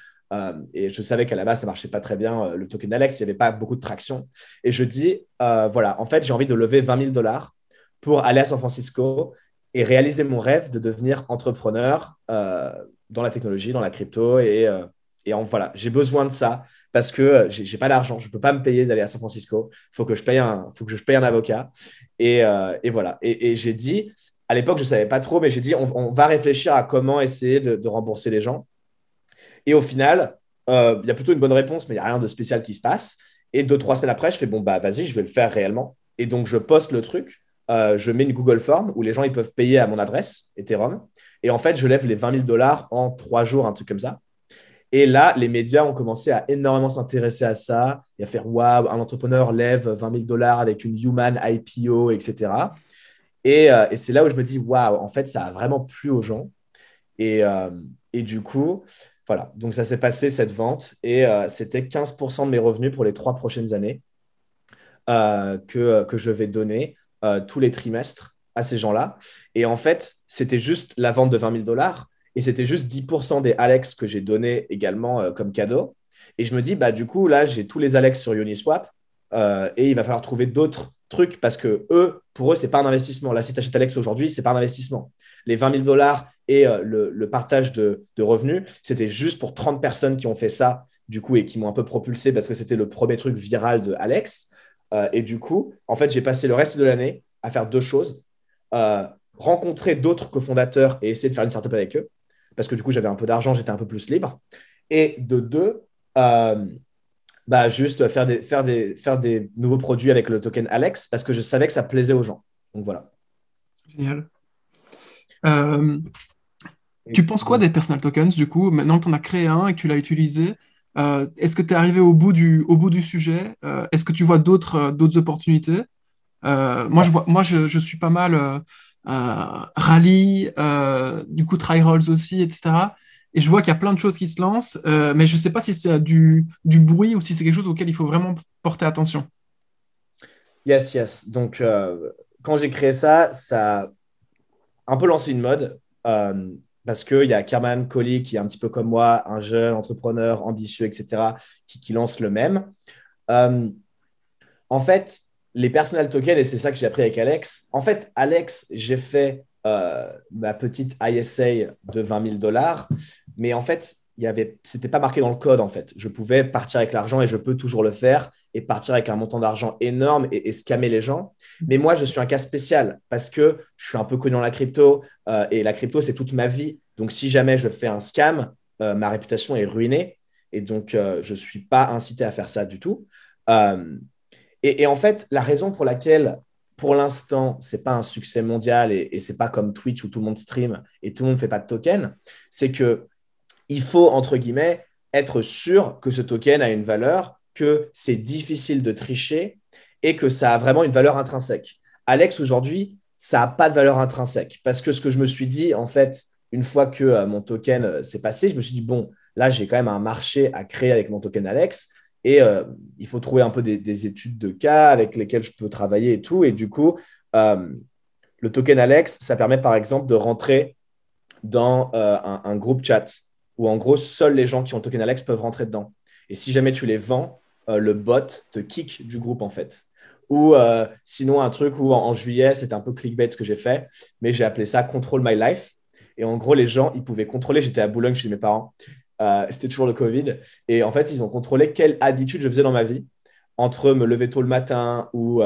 et je savais qu'à la base, ça marchait pas très bien, le token Alex, il n'y avait pas beaucoup de traction. Et je dis, voilà, en fait, j'ai envie de lever 20 000 dollars pour aller à San Francisco et réaliser mon rêve de devenir entrepreneur dans la technologie, dans la crypto. Et, euh, voilà, j'ai besoin de ça parce que euh, j'ai n'ai pas d'argent. Je ne peux pas me payer d'aller à San Francisco. Faut que je paye un, faut que je paye un avocat. Et, euh, voilà. Et, et j'ai dit, à l'époque, je ne savais pas trop, mais j'ai dit, on, va réfléchir à comment essayer de, rembourser les gens. Et au final, il y a plutôt une bonne réponse, mais il n'y a rien de spécial qui se passe. Et deux, trois semaines après, je fais, bon, bah vas-y, je vais le faire réellement. Et donc, je poste le truc. je mets une Google Form où les gens ils peuvent payer à mon adresse Ethereum. Et en fait, je lève les 20 000 dollars en trois jours, un truc comme ça. Et là, les médias ont commencé à énormément s'intéresser à ça et à faire waouh, un entrepreneur lève 20 000 dollars avec une human IPO, etc. Euh, et, c'est là où je me dis waouh, en fait, ça a vraiment plu aux gens. Et, euh, du coup, voilà. Donc, ça s'est passé cette vente et euh, c'était 15% de mes revenus pour les trois prochaines années que, que je vais donner tous les trimestres à ces gens-là. Et en fait, c'était juste la vente de 20 000 dollars et c'était juste 10% des Alex que j'ai donné également euh, comme cadeau. Et je me dis, bah, du coup, là, j'ai tous les Alex sur Uniswap euh, et il va falloir trouver d'autres trucs parce que eux, pour eux, c'est pas un investissement. Là, si tu Alex aujourd'hui, c'est pas un investissement. Les 20 000 dollars et euh, le, partage de, de revenus, c'était juste pour 30 personnes qui ont fait ça, du coup, et qui m'ont un peu propulsé parce que c'était le premier truc viral de Alex. et du coup, en fait, j'ai passé le reste de l'année à faire deux choses. Euh, rencontrer d'autres cofondateurs et essayer de faire une startup avec eux, parce que du coup, j'avais un peu d'argent, j'étais un peu plus libre. Et de deux, euh, bah, juste faire des, faire, des, faire des nouveaux produits avec le token Alex, parce que je savais que ça plaisait aux gens. Donc voilà. Génial. Euh, tu penses quoi des personal tokens, du coup Maintenant que tu en as créé un et que tu l'as utilisé, est-ce que tu es arrivé au bout du, au bout du sujet? Est-ce que tu vois d'autres opportunités? Moi, je, vois, moi je, suis pas mal euh, euh, rallye, du coup, try rolls aussi, etc. et je vois qu'il y a plein de choses qui se lancent, euh, mais je ne sais pas si c'est du, du bruit ou si c'est quelque chose auquel il faut vraiment porter attention. Yes, yes. Donc, euh, quand j'ai créé ça, ça a un peu lancé une mode. Euh, parce qu'il y a Kerman Collie qui est un petit peu comme moi, un jeune entrepreneur ambitieux, etc., qui, qui lance le même. Euh, en fait, les personal tokens, et c'est ça que j'ai appris avec Alex. En fait, Alex, j'ai fait ma petite ISA de 20 000 dollars, mais en fait, il y avait, pas marqué dans le code en fait. Je pouvais partir avec l'argent et je peux toujours le faire et partir avec un montant d'argent énorme et, scammer les gens. Mais moi, je suis un cas spécial parce que je suis un peu connu dans la crypto euh, et la crypto, c'est toute ma vie. Donc, si jamais je fais un scam, euh, ma réputation est ruinée et donc euh, je ne suis pas incité à faire ça du tout. Et, en fait, la raison pour laquelle, pour l'instant, c'est pas un succès mondial et, et c'est pas comme Twitch où tout le monde stream et tout le monde ne fait pas de token, c'est que il faut, entre guillemets, être sûr que ce token a une valeur, que c'est difficile de tricher et que ça a vraiment une valeur intrinsèque. Alex, aujourd'hui, ça n'a pas de valeur intrinsèque parce que ce que je me suis dit, en fait, une fois que euh, mon token euh, s'est passé, je me suis dit, bon, là, j'ai quand même un marché à créer avec mon token Alex et euh, il faut trouver un peu des, études de cas avec lesquelles je peux travailler et tout. Et du coup, le token Alex, ça permet par exemple de rentrer dans un, groupe chat où en gros, seuls les gens qui ont token Alex peuvent rentrer dedans. Et si jamais tu les vends, euh, le bot te kick du groupe en fait. Ou euh, sinon, un truc où en, juillet, c'était un peu clickbait ce que j'ai fait, mais j'ai appelé ça Control My Life. Et en gros, les gens, ils pouvaient contrôler. J'étais à Boulogne chez mes parents. Euh, c'était toujours le Covid. Et en fait, ils ont contrôlé quelle habitude je faisais dans ma vie, entre me lever tôt le matin ou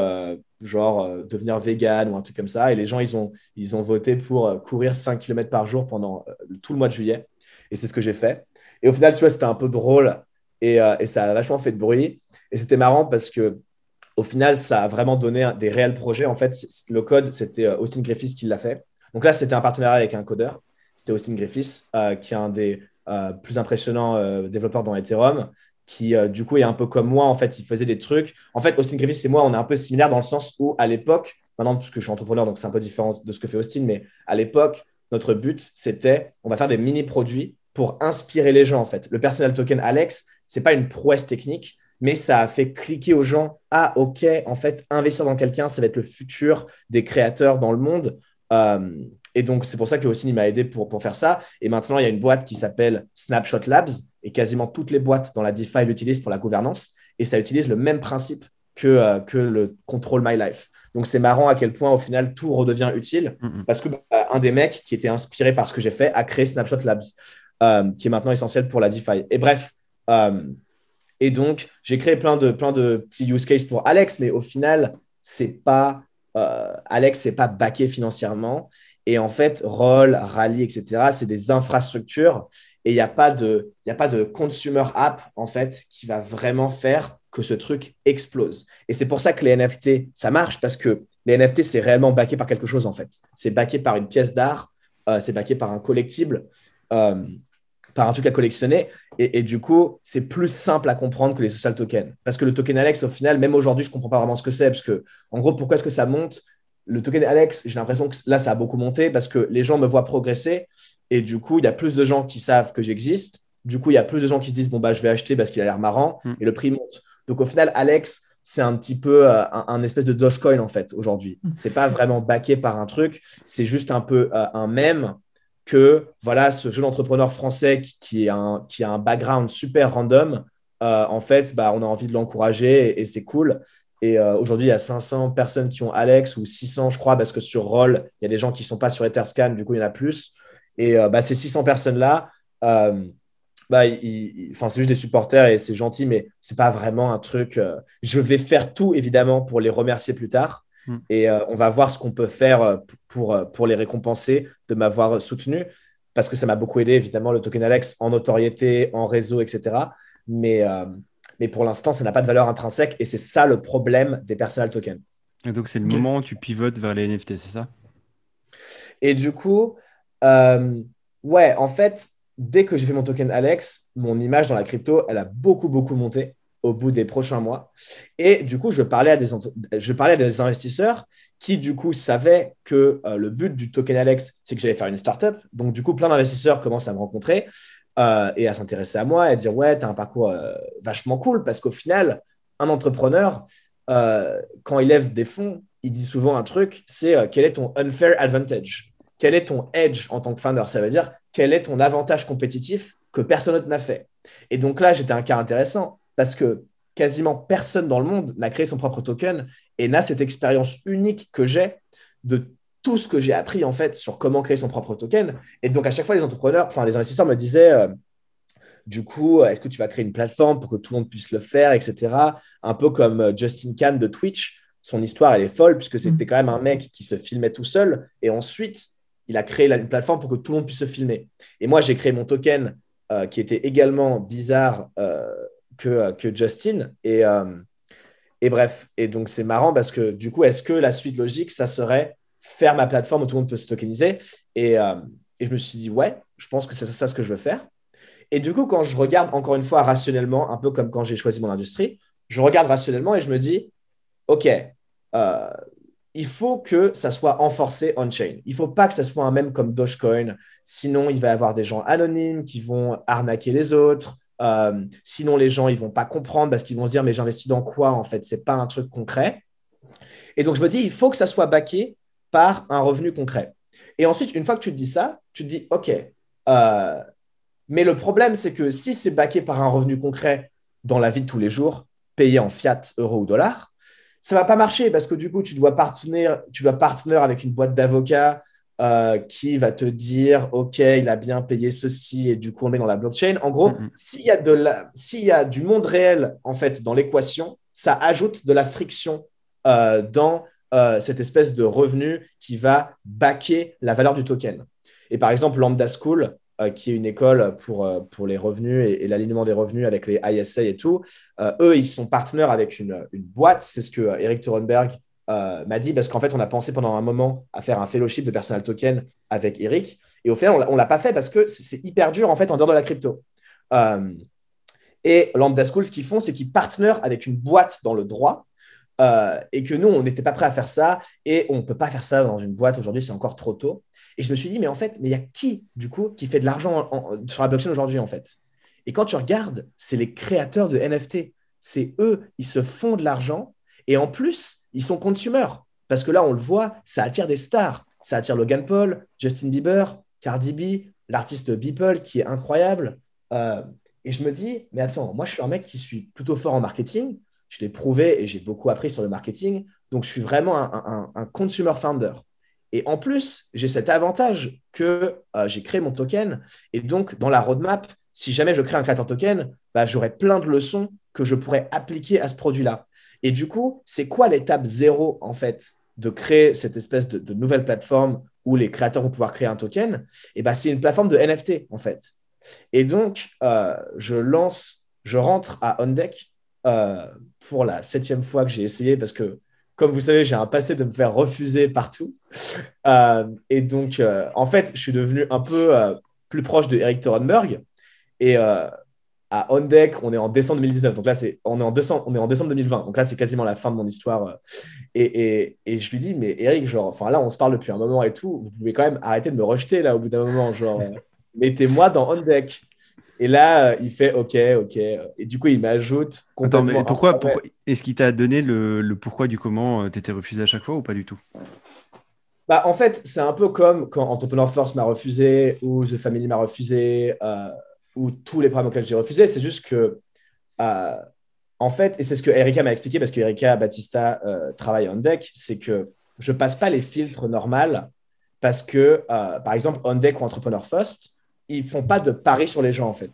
genre devenir vegan ou un truc comme ça. Et les gens, ils ont, ils ont voté pour courir 5 km par jour pendant tout le mois de juillet. Et c'est ce que j'ai fait. Et au final, tu vois, c'était un peu drôle et, euh, et, ça a vachement fait de bruit. Et c'était marrant parce que au final, ça a vraiment donné des réels projets. En fait, le code, c'était euh, Austin Griffiths qui l'a fait. Donc là, c'était un partenariat avec un codeur. C'était Austin Griffiths, euh, qui est un des plus impressionnants développeurs dans Ethereum, qui du coup est un peu comme moi. En fait, il faisait des trucs. En fait, Austin Griffiths et moi, on est un peu similaires dans le sens où, à l'époque, maintenant, parce que je suis entrepreneur, donc c'est un peu différent de ce que fait Austin, mais à l'époque, notre but, c'était on va faire des mini-produits pour inspirer les gens, en fait. Le personal token Alex, c'est pas une prouesse technique, mais ça a fait cliquer aux gens ah ok en fait investir dans quelqu'un ça va être le futur des créateurs dans le monde euh, et donc c'est pour ça que aussi il m'a aidé pour, pour faire ça. Et maintenant il y a une boîte qui s'appelle Snapshot Labs. Et quasiment toutes les boîtes dans la DeFi l'utilisent pour la gouvernance. Et ça utilise le même principe que, euh, que le Control My Life. Donc c'est marrant à quel point au final tout redevient utile. Parce que bah, un des mecs qui était inspiré par ce que j'ai fait a créé Snapshot Labs euh, qui est maintenant essentiel pour la DeFi. Et bref euh, et donc, j'ai créé plein de, plein de petits use cases pour Alex, mais au final, c'est pas Alex, c'est pas backé financièrement. Et en fait, Roll, Rally, etc., c'est des infrastructures et il n'y a, pas de, a pas de consumer app en fait qui va vraiment faire que ce truc explose. Et c'est pour ça que les NFT, ça marche parce que les NFT, c'est réellement backé par quelque chose en fait. C'est backé par une pièce d'art, euh, c'est backé par un collectible. Euh, par un truc à collectionner. Et, du coup, c'est plus simple à comprendre que les social tokens. Parce que le token Alex, au final, même aujourd'hui, je ne comprends pas vraiment ce que c'est. Parce que, en gros, pourquoi est-ce que ça monte Le token Alex, j'ai l'impression que là, ça a beaucoup monté parce que les gens me voient progresser. Et du coup, il y a plus de gens qui savent que j'existe. Du coup, il y a plus de gens qui se disent, bon, bah, je vais acheter parce qu'il a l'air marrant. Mm. Et le prix monte. Donc, au final, Alex, c'est un petit peu euh, un, espèce de Dogecoin, en fait, aujourd'hui. Mm. C'est pas vraiment backé par un truc. C'est juste un peu euh, un mème que voilà, ce jeune entrepreneur français qui, est un, qui a un background super random, euh, en fait, bah, on a envie de l'encourager et, c'est cool. Et euh, aujourd'hui, il y a 500 personnes qui ont Alex ou 600, je crois, parce que sur Roll, il y a des gens qui ne sont pas sur Etherscan, du coup, il y en a plus. Et euh, bah, ces 600 personnes-là, bah, c'est juste des supporters et c'est gentil, mais ce n'est pas vraiment un truc. je vais faire tout, évidemment, pour les remercier plus tard. Mm. Et euh, on va voir ce qu'on peut faire euh, pour, euh, pour les récompenser de m'avoir soutenu, parce que ça m'a beaucoup aidé, évidemment, le token Alex en notoriété, en réseau, etc. Mais, mais pour l'instant, ça n'a pas de valeur intrinsèque, et c'est ça le problème des personal tokens. Et donc, c'est le moment où tu pivotes vers les NFT, c'est ça? Et du coup, ouais, en fait, dès que j'ai fait mon token Alex, mon image dans la crypto, elle a beaucoup, beaucoup monté. Au bout des prochains mois. Et du coup, je parlais à des, je parlais à des investisseurs qui, du coup, savaient que euh, le but du token Alex, c'est que j'allais faire une startup. Donc, du coup, plein d'investisseurs commencent à me rencontrer euh, et à s'intéresser à moi et à dire Ouais, tu as un parcours euh, vachement cool parce qu'au final, un entrepreneur, quand il lève des fonds, il dit souvent un truc c'est quel est ton unfair advantage? Quel est ton edge en tant que founder? Ça veut dire quel est ton avantage compétitif que personne d'autre n'a fait? Et donc là, j'étais un cas intéressant parce que quasiment personne dans le monde n'a créé son propre token et n'a cette expérience unique que j'ai de tout ce que j'ai appris en fait sur comment créer son propre token. Et donc à chaque fois, les entrepreneurs, enfin les investisseurs me disaient, euh, du coup, est-ce que tu vas créer une plateforme pour que tout le monde puisse le faire, etc. Un peu comme euh, Justin Kahn de Twitch. Son histoire, elle est folle puisque c'était mm. quand même un mec qui se filmait tout seul et ensuite il a créé une plateforme pour que tout le monde puisse se filmer. Et moi, j'ai créé mon token euh, qui était également bizarre que, que Justin. Et, euh, et bref, et donc c'est marrant parce que du coup, est-ce que la suite logique, ça serait faire ma plateforme où tout le monde peut se tokeniser? Et, euh, et je me suis dit, ouais, je pense que c'est ça ce que je veux faire. Et du coup, quand je regarde encore une fois rationnellement, un peu comme quand j'ai choisi mon industrie, je regarde rationnellement et je me dis, OK, euh, il faut que ça soit renforcé on-chain. Il ne faut pas que ça soit un même comme Dogecoin. Sinon, il va y avoir des gens anonymes qui vont arnaquer les autres. Euh, sinon, les gens, ils vont pas comprendre parce qu'ils vont se dire, mais j'investis dans quoi en fait? C'est pas un truc concret. Et donc, je me dis, il faut que ça soit backé par un revenu concret. Et ensuite, une fois que tu te dis ça, tu te dis, OK, euh, mais le problème, c'est que si c'est backé par un revenu concret dans la vie de tous les jours, payé en fiat, euro ou dollar, ça va pas marcher parce que du coup, tu dois partenaire, tu dois partenaire avec une boîte d'avocats, euh, qui va te dire OK, il a bien payé ceci et du coup on met dans la blockchain. En gros, s'il y a de la, s'il y a du monde réel en fait dans l'équation, ça ajoute de la friction euh, dans euh, cette espèce de revenu qui va baquer la valeur du token. Et par exemple, Lambda School, qui est une école pour, pour les revenus et, l'alignement des revenus avec les ISA et tout, eux, ils sont partenaires avec une, une boîte. C'est ce que Eric Thorenberg euh, m'a dit parce qu'en fait, on a pensé pendant un moment à faire un fellowship de personal token avec Eric. Et au final, on l'a pas fait parce que c'est hyper dur en fait en dehors de la crypto. Euh, et Lambda School, ce qu'ils font, c'est qu'ils partenairent avec une boîte dans le droit euh, et que nous, on n'était pas prêt à faire ça et on ne peut pas faire ça dans une boîte aujourd'hui, c'est encore trop tôt. Et je me suis dit, mais en fait, mais il y a qui, du coup, qui fait de l'argent sur la blockchain aujourd'hui, en fait? Et quand tu regardes, c'est les créateurs de NFT. C'est eux, ils se font de l'argent. Et en plus, ils sont consumers. Parce que là, on le voit, ça attire des stars. Ça attire Logan Paul, Justin Bieber, Cardi B, l'artiste Beeple qui est incroyable. Euh, et je me dis, mais attends, moi, je suis un mec qui suis plutôt fort en marketing. Je l'ai prouvé et j'ai beaucoup appris sur le marketing. Donc, je suis vraiment un, consumer founder. Et en plus, j'ai cet avantage que euh, j'ai créé mon token. Et donc, dans la roadmap, si jamais je crée un créateur token, bah, j'aurai plein de leçons que je pourrais appliquer à ce produit-là. Et du coup, c'est quoi l'étape zéro, en fait, de créer cette espèce de, nouvelle plateforme où les créateurs vont pouvoir créer un token? Et eh ben, c'est une plateforme de NFT, en fait. Et donc, euh, je lance, je rentre à OnDeck euh, pour la septième fois que j'ai essayé parce que, comme vous savez, j'ai un passé de me faire refuser partout. Euh, et donc, en fait, je suis devenu un peu plus proche de Eric Thorenberg. Et à On Deck, on est en décembre 2019. Donc là, c'est, on, est en décembre, on est en décembre 2020. Donc là, c'est quasiment la fin de mon histoire. Euh. Et, et, je lui dis, mais Eric, genre, enfin là, on se parle depuis un moment et tout. Vous pouvez quand même arrêter de me rejeter là au bout d'un moment. Genre, euh, mettez-moi dans On Deck. Et là, euh, il fait OK, OK. Et du coup, il m'ajoute. Attends, mais pourquoi, pourquoi Est-ce qu'il t'a donné le, le, pourquoi du comment Tu étais refusé à chaque fois ou pas du tout? Bah, en fait, c'est un peu comme quand Entrepreneur Force m'a refusé ou The Family m'a refusé ou tous les programmes auxquels j'ai refusé. C'est juste que, euh, en fait, et c'est ce que Erika m'a expliqué parce que Erika Batista euh, travaille en deck, c'est que je passe pas les filtres normaux parce que, euh, par exemple, on deck ou Entrepreneur First, ils font pas de paris sur les gens en fait.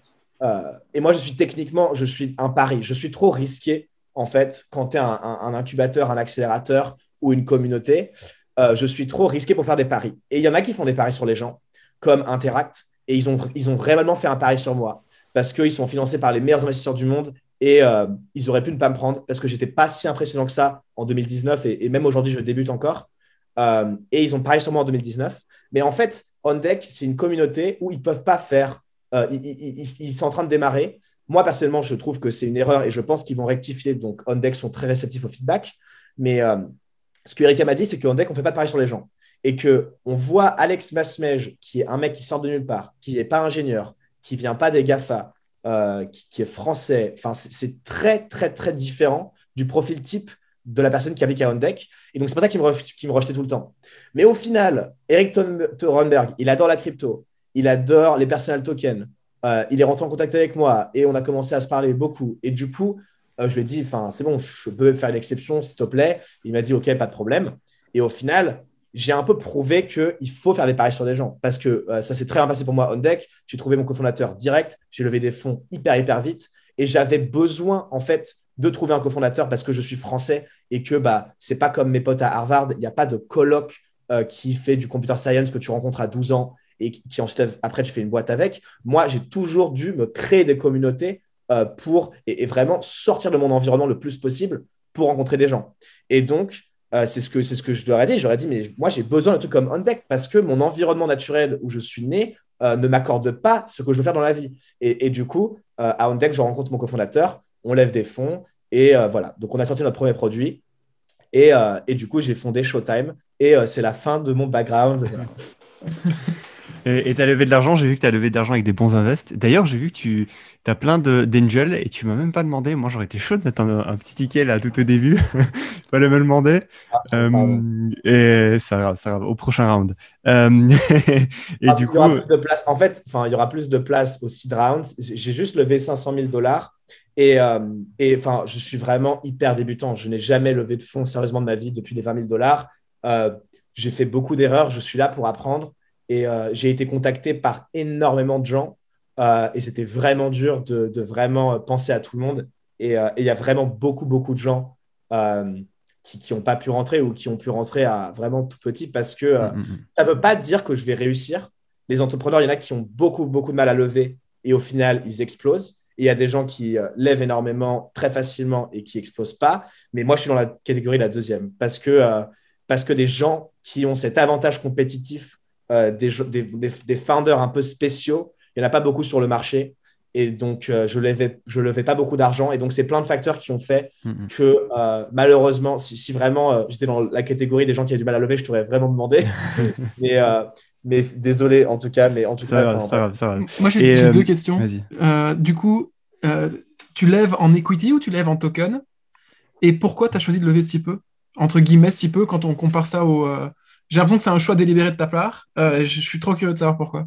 et moi, je suis techniquement, je suis un pari. Je suis trop risqué en fait quand tu es un, un, incubateur, un accélérateur ou une communauté. je suis trop risqué pour faire des paris. Et il y en a qui font des paris sur les gens, comme Interact, et ils ont, ils ont réellement fait un pari sur moi parce qu'ils sont financés par les meilleurs investisseurs du monde et euh, ils auraient pu ne pas me prendre parce que j'étais pas si impressionnant que ça en 2019 et, même aujourd'hui je débute encore. Euh, et ils ont parié sur moi en 2019. Mais en fait, OnDeck, c'est une communauté où ils peuvent pas faire. Euh, ils, sont en train de démarrer. moi, personnellement, je trouve que c'est une erreur et je pense qu'ils vont rectifier. Donc, OnDeck sont très réceptifs au feedback. Mais ce que Erika m'a dit, c'est qu'en deck, on ne fait pas de pareil sur les gens. Et qu'on voit Alex Masmej, qui est un mec qui sort de nulle part, qui n'est pas ingénieur, qui vient pas des GAFA, euh, qui, est français. Enfin, c'est très, très, très différent du profil type de la personne qui applique à OnDeck. Et donc, c'est pour ça qu'il me, me, rejetait tout le temps. Mais au final, Eric Thorenberg, il adore la crypto, il adore les personal tokens. Euh, il est rentré en contact avec moi et on a commencé à se parler beaucoup. Et du coup, euh, je lui ai dit, c'est bon, je peux faire une exception, s'il te plaît. Il m'a dit, OK, pas de problème. Et au final, j'ai un peu prouvé qu'il faut faire des paris sur des gens parce que euh, ça s'est très bien passé pour moi on deck. J'ai trouvé mon cofondateur direct, j'ai levé des fonds hyper, hyper vite et j'avais besoin en fait de trouver un cofondateur parce que je suis français et que bah, c'est pas comme mes potes à Harvard, il n'y a pas de colloque euh, qui fait du computer science que tu rencontres à 12 ans et qui ensuite après tu fais une boîte avec. Moi, j'ai toujours dû me créer des communautés euh, pour et, vraiment sortir de mon environnement le plus possible pour rencontrer des gens. Et donc, euh, c'est ce, que, ce que je leur ai dit. J'aurais dit, mais moi, j'ai besoin de trucs comme OnDeck parce que mon environnement naturel où je suis né euh, ne m'accorde pas ce que je veux faire dans la vie. Et, du coup, à OnDeck, je rencontre mon cofondateur, on lève des fonds et voilà. Donc, on a sorti notre premier produit. Et, et du coup, j'ai fondé Showtime. Et c'est la fin de mon background. Et tu as levé de l'argent, j'ai vu que tu as levé de l'argent avec des bons invests. D'ailleurs, j'ai vu que tu as plein d'angels et tu m'as même pas demandé. Moi, j'aurais été chaud de mettre un, petit ticket là tout au début. Fallait me demander. Ah, euh, et ça, ça au prochain round. Euh, et ah, du coup. de place. En fait, il y aura plus de place au seed round. J'ai juste levé 500 000 dollars. Et, euh, et enfin, je suis vraiment hyper débutant. Je n'ai jamais levé de fonds sérieusement de ma vie depuis les 20 000 dollars. j'ai fait beaucoup d'erreurs. Je suis là pour apprendre. Et euh, j'ai été contacté par énormément de gens. Euh, et c'était vraiment dur de, vraiment euh, penser à tout le monde. Et il y a vraiment beaucoup, beaucoup de gens qui n'ont pas pu rentrer ou qui ont pu rentrer à vraiment tout petit parce que mm, mm, mm. ça ne veut pas dire que je vais réussir. Les entrepreneurs, il y en a qui ont beaucoup, beaucoup de mal à lever et au final, ils explosent. Et il y a des gens qui lèvent énormément très facilement et qui explosent pas. Mais moi, je suis dans la catégorie de la deuxième parce que, parce que des gens qui ont cet avantage compétitif euh, des, des, des, founders un peu spéciaux. Il n'y en a pas beaucoup sur le marché. Et donc, euh, je ne levais, je levais pas beaucoup d'argent. Et donc, c'est plein de facteurs qui ont fait que, euh, malheureusement, si, vraiment j'étais dans la catégorie des gens qui avaient du mal à lever, je t'aurais vraiment demandé. mais, mais désolé, en tout cas. Mais en tout cas, Moi, j'ai deux questions. du coup, tu lèves en equity ou tu lèves en token? Et pourquoi tu as choisi de lever si peu? Entre guillemets, si peu, quand on compare ça au j'ai l'impression que c'est un choix délibéré de ta part. Euh, je suis trop curieux de savoir pourquoi.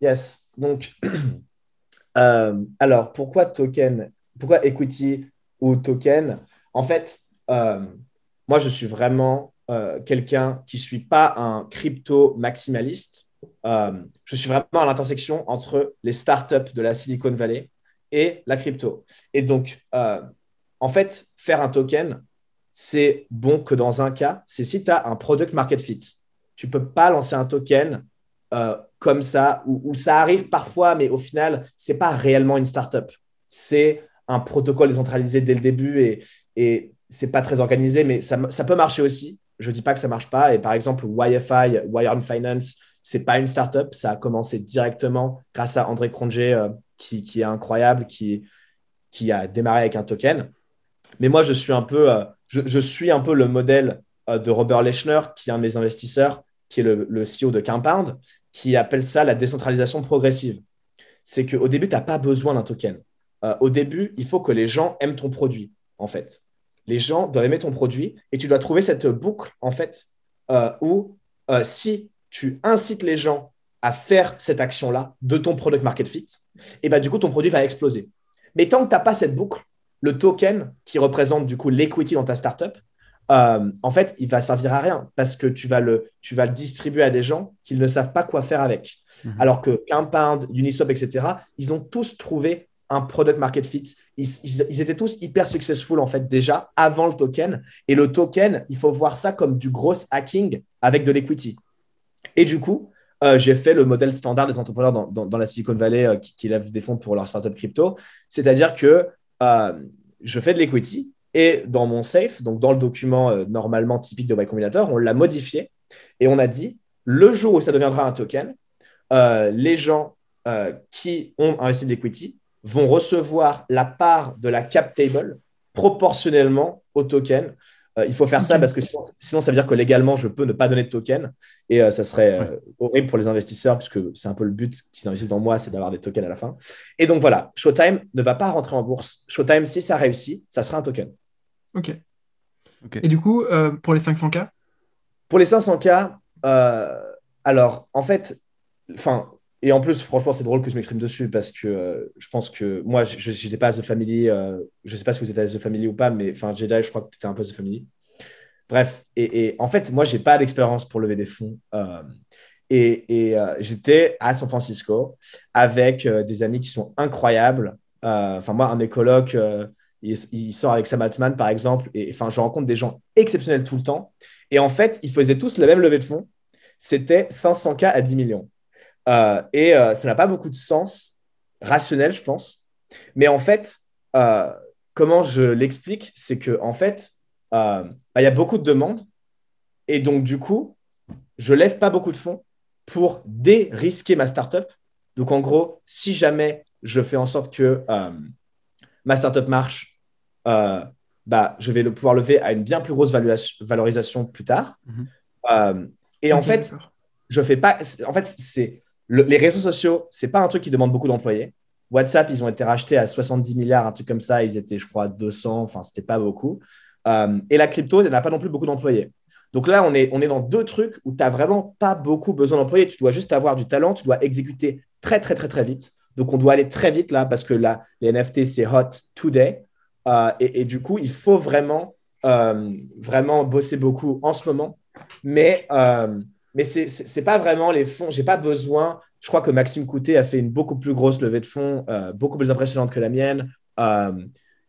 Yes. Donc, euh, alors, pourquoi token Pourquoi equity ou token? En fait, euh, moi, je suis vraiment quelqu'un qui ne suis pas un crypto maximaliste. je suis vraiment à l'intersection entre les startups de la Silicon Valley et la crypto. Et donc, en fait, faire un token, c'est bon que dans un cas, c'est si tu as un product market fit. Tu ne peux pas lancer un token euh, comme ça, où, ça arrive parfois, mais au final, ce n'est pas réellement une startup. C'est un protocole décentralisé dès le début et, et ce n'est pas très organisé, mais ça, peut marcher aussi. Je ne dis pas que ça ne marche pas. Et par exemple, YFI, Wire Finance, ce n'est pas une startup. Ça a commencé directement grâce à André Cronje, euh, qui, est incroyable, qui, qui a démarré avec un token. Mais moi, je suis un peu, euh, je, suis un peu le modèle euh, de Robert Lechner, qui est un de mes investisseurs, qui est le, CEO de Compound, qui appelle ça la décentralisation progressive. C'est qu'au début, tu n'as pas besoin d'un token. Euh, au début, il faut que les gens aiment ton produit, en fait. Les gens doivent aimer ton produit et tu dois trouver cette boucle, en fait, où si tu incites les gens à faire cette action-là de ton product market fit, et ben, du coup, ton produit va exploser. Mais tant que tu n'as pas cette boucle, le token qui représente du coup l'equity dans ta startup, euh, en fait, il va servir à rien parce que tu vas le, tu vas le distribuer à des gens qui ne savent pas quoi faire avec. Mhm. Alors que Compound, Uniswap, etc., ils ont tous trouvé un product market fit. Ils, étaient tous hyper successful en fait déjà avant le token. Et le token, il faut voir ça comme du gros hacking avec de l'equity. Et du coup, euh, j'ai fait le modèle standard des entrepreneurs dans, la Silicon Valley euh, qui, qui, lèvent des fonds pour leur startup crypto. C'est-à-dire que je fais de l'equity et dans mon safe, donc dans le document euh, normalement typique de Y Combinator, on l'a modifié et on a dit le jour où ça deviendra un token, euh, les gens qui ont investi de l'equity vont recevoir la part de la cap table proportionnellement au token. Euh, il faut faire ça parce que sinon, ça veut dire que légalement, je peux ne pas donner de token. Et euh, ça serait euh, horrible pour les investisseurs, puisque c'est un peu le but qu'ils investissent dans moi, c'est d'avoir des tokens à la fin. Et donc voilà, Showtime ne va pas rentrer en bourse. Showtime, si ça réussit, ça sera un token. Ok. Et du coup, pour les 500K Pour les 500K, alors en fait, enfin, et en plus, franchement, c'est drôle que je m'exprime dessus parce que euh, je pense que moi, je n'étais pas à The Family. euh, je ne sais pas si vous êtes à The Family ou pas, mais enfin, Jedi, je crois que tu étais un peu The Family. Bref, et, en fait, moi, je n'ai pas d'expérience pour lever des fonds. Euh, et, j'étais à San Francisco avec des amis qui sont incroyables. Enfin, moi, un de mes colocs, il, sort avec Sam Altman, par exemple. Et enfin, je rencontre des gens exceptionnels tout le temps. Et en fait, ils faisaient tous le même levée de fonds. C'était 500K à 10 millions. Euh, et euh, ça n'a pas beaucoup de sens rationnel, je pense. Mais en fait, euh, comment je l'explique, c'est que en fait, bah, il y a beaucoup de demandes. Et donc, du coup, je lève pas beaucoup de fonds pour dérisquer ma startup. Donc, en gros, si jamais je fais en sorte que ma startup marche, bah, je vais le pouvoir lever à une bien plus grosse valorisation plus tard. Mhm. et en fait, je fais pas. En fait, c'est les réseaux sociaux, c'est pas un truc qui demande beaucoup d'employés. WhatsApp, ils ont été rachetés à 70 milliards, un truc comme ça. Ils étaient, je crois, 200. Enfin, c'était pas beaucoup. Euh, et la crypto, il n'a pas non plus beaucoup d'employés. Donc là, on est, on est dans deux trucs où tu n'as vraiment pas beaucoup besoin d'employés. Tu dois juste avoir du talent. Tu dois exécuter très, très, très, très vite. Donc, on doit aller très vite là parce que là, les NFT, c'est hot today. Euh, et, du coup, il faut vraiment, euh, vraiment bosser beaucoup en ce moment. Mais mais ce n'est pas vraiment les fonds. Je n'ai pas besoin. Je crois que Maxime Coutet a fait une beaucoup plus grosse levée de fonds, euh, beaucoup plus impressionnante que la mienne. Euh,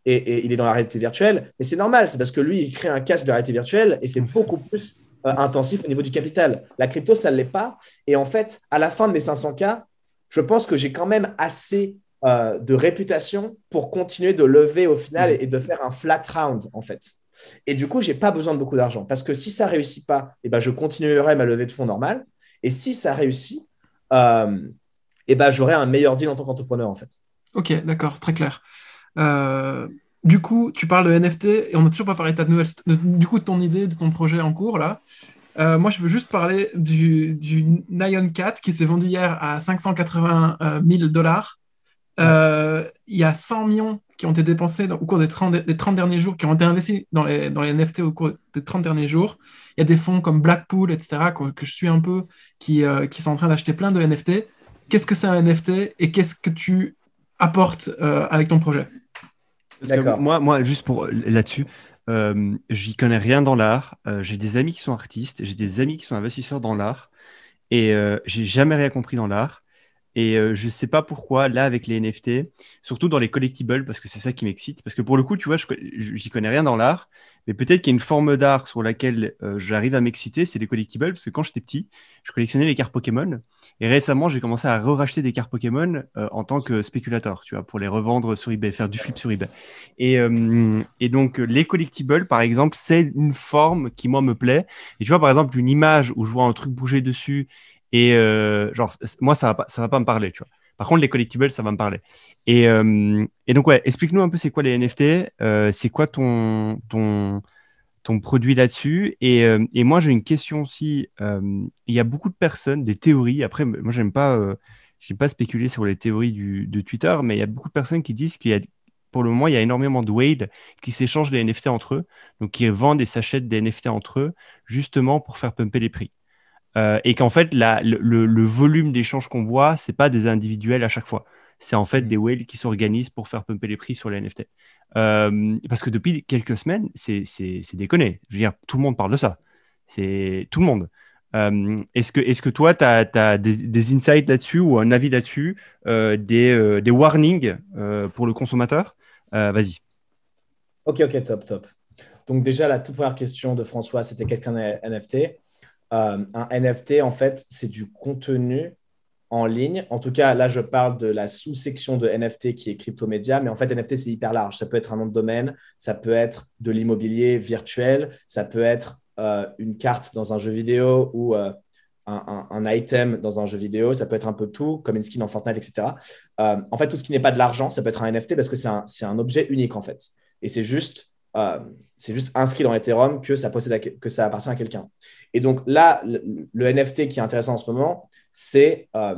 et, il est dans la réalité virtuelle. Mais c'est normal, c'est parce que lui, il crée un casque de réalité virtuelle et c'est beaucoup plus euh, intensif au niveau du capital. La crypto, ça ne l'est pas. Et en fait, à la fin de mes 500K, je pense que j'ai quand même assez de réputation pour continuer de lever au final et, et de faire un flat round, en fait. Et du coup, je n'ai pas besoin de beaucoup d'argent parce que si ça ne réussit pas, eh ben, je continuerai ma levée de fonds normale. Et si ça réussit, euh, eh ben, j'aurai un meilleur deal en tant qu'entrepreneur en fait. Ok, d'accord, très clair. Euh, du coup, tu parles de NFT et on n'a toujours pas parlé de ta du coup, de ton idée, de ton projet en cours là. Euh, moi, je veux juste parler du, du Nyan 4 qui s'est vendu hier à 580 000 dollars. Il y a 100 millions qui ont été dépensés au cours des 30, des 30, derniers jours, qui ont été investis dans les, dans les NFT au cours des 30 derniers jours. Il y a des fonds comme Blackpool, etc., que, je suis un peu, qui, euh, qui sont en train d'acheter plein de NFT. Qu'est-ce que c'est un NFT et qu'est-ce que tu apportes euh, avec ton projet? D'accord. Moi, moi, juste pour là-dessus, euh, j'y connais rien dans l'art. Euh, j'ai des amis qui sont artistes, j'ai des amis qui sont investisseurs dans l'art, et j'ai jamais rien compris dans l'art. Et euh, je ne sais pas pourquoi, là, avec les NFT, surtout dans les collectibles, parce que c'est ça qui m'excite. Parce que pour le coup, tu vois, je n'y connais rien dans l'art, mais peut-être qu'il y a une forme d'art sur laquelle euh, j'arrive à m'exciter, c'est les collectibles. Parce que quand j'étais petit, je collectionnais les cartes Pokémon. Et récemment, j'ai commencé à re-racheter des cartes Pokémon euh, en tant que spéculateur, tu vois, pour les revendre sur eBay, faire du flip sur eBay. Et, et donc, les collectibles, par exemple, c'est une forme qui, moi, me plaît. Et tu vois, par exemple, une image où je vois un truc bouger dessus et euh, genre, moi, ça va va pas me parler, tu vois. Par contre, les collectibles, ça va me parler. Et, euh, et donc, ouais, explique-nous un peu c'est quoi les NFT, euh, c'est quoi ton, ton, ton produit là-dessus. Et, et, moi, j'ai une question aussi. il y a beaucoup de personnes, des théories. Après, moi, j'aime pas, j'aime pas spéculer sur les théories de Twitter, mais il y a beaucoup de personnes qui disent qu'il y a, pour le moment, il y a énormément de whales qui s'échangent des NFT entre eux, donc qui vendent et s'achètent des NFT entre eux, justement pour faire pumper les prix. Euh, et qu'en fait, le, volume d'échanges qu'on voit, c'est pas des individuels à chaque fois. C'est en fait mm. des whales qui s'organisent pour faire pumper les prix sur les NFT. Euh, parce que depuis quelques semaines, c'est déconné. Je veux dire, tout le monde parle de ça. C'est tout le monde. Euh, est-ce que, toi, tu as, des, insights là-dessus ou un avis là-dessus, des, des, warnings pour le consommateur? Vas-y. Ok, ok, top, top. Donc déjà, la toute première question de François, c'était qu'est-ce qu'un NFT euh, un NFT, en fait, c'est du contenu en ligne. En tout cas, là, je parle de la sous-section de NFT qui est crypto-média, mais en fait, NFT, c'est hyper large. Ça peut être un nom de domaine, ça peut être de l'immobilier virtuel, ça peut être euh, une carte dans un jeu vidéo ou euh, un, item dans un jeu vidéo, ça peut être un peu tout, comme une skin en Fortnite, etc. En fait, tout ce qui n'est pas de l'argent, ça peut être un NFT parce que c'est un, objet unique, en fait. Et c'est juste, euh, c'est juste inscrit dans Ethereum que ça, possède que ça appartient à quelqu'un. Et donc là, le, NFT qui est intéressant en ce moment, c'est euh,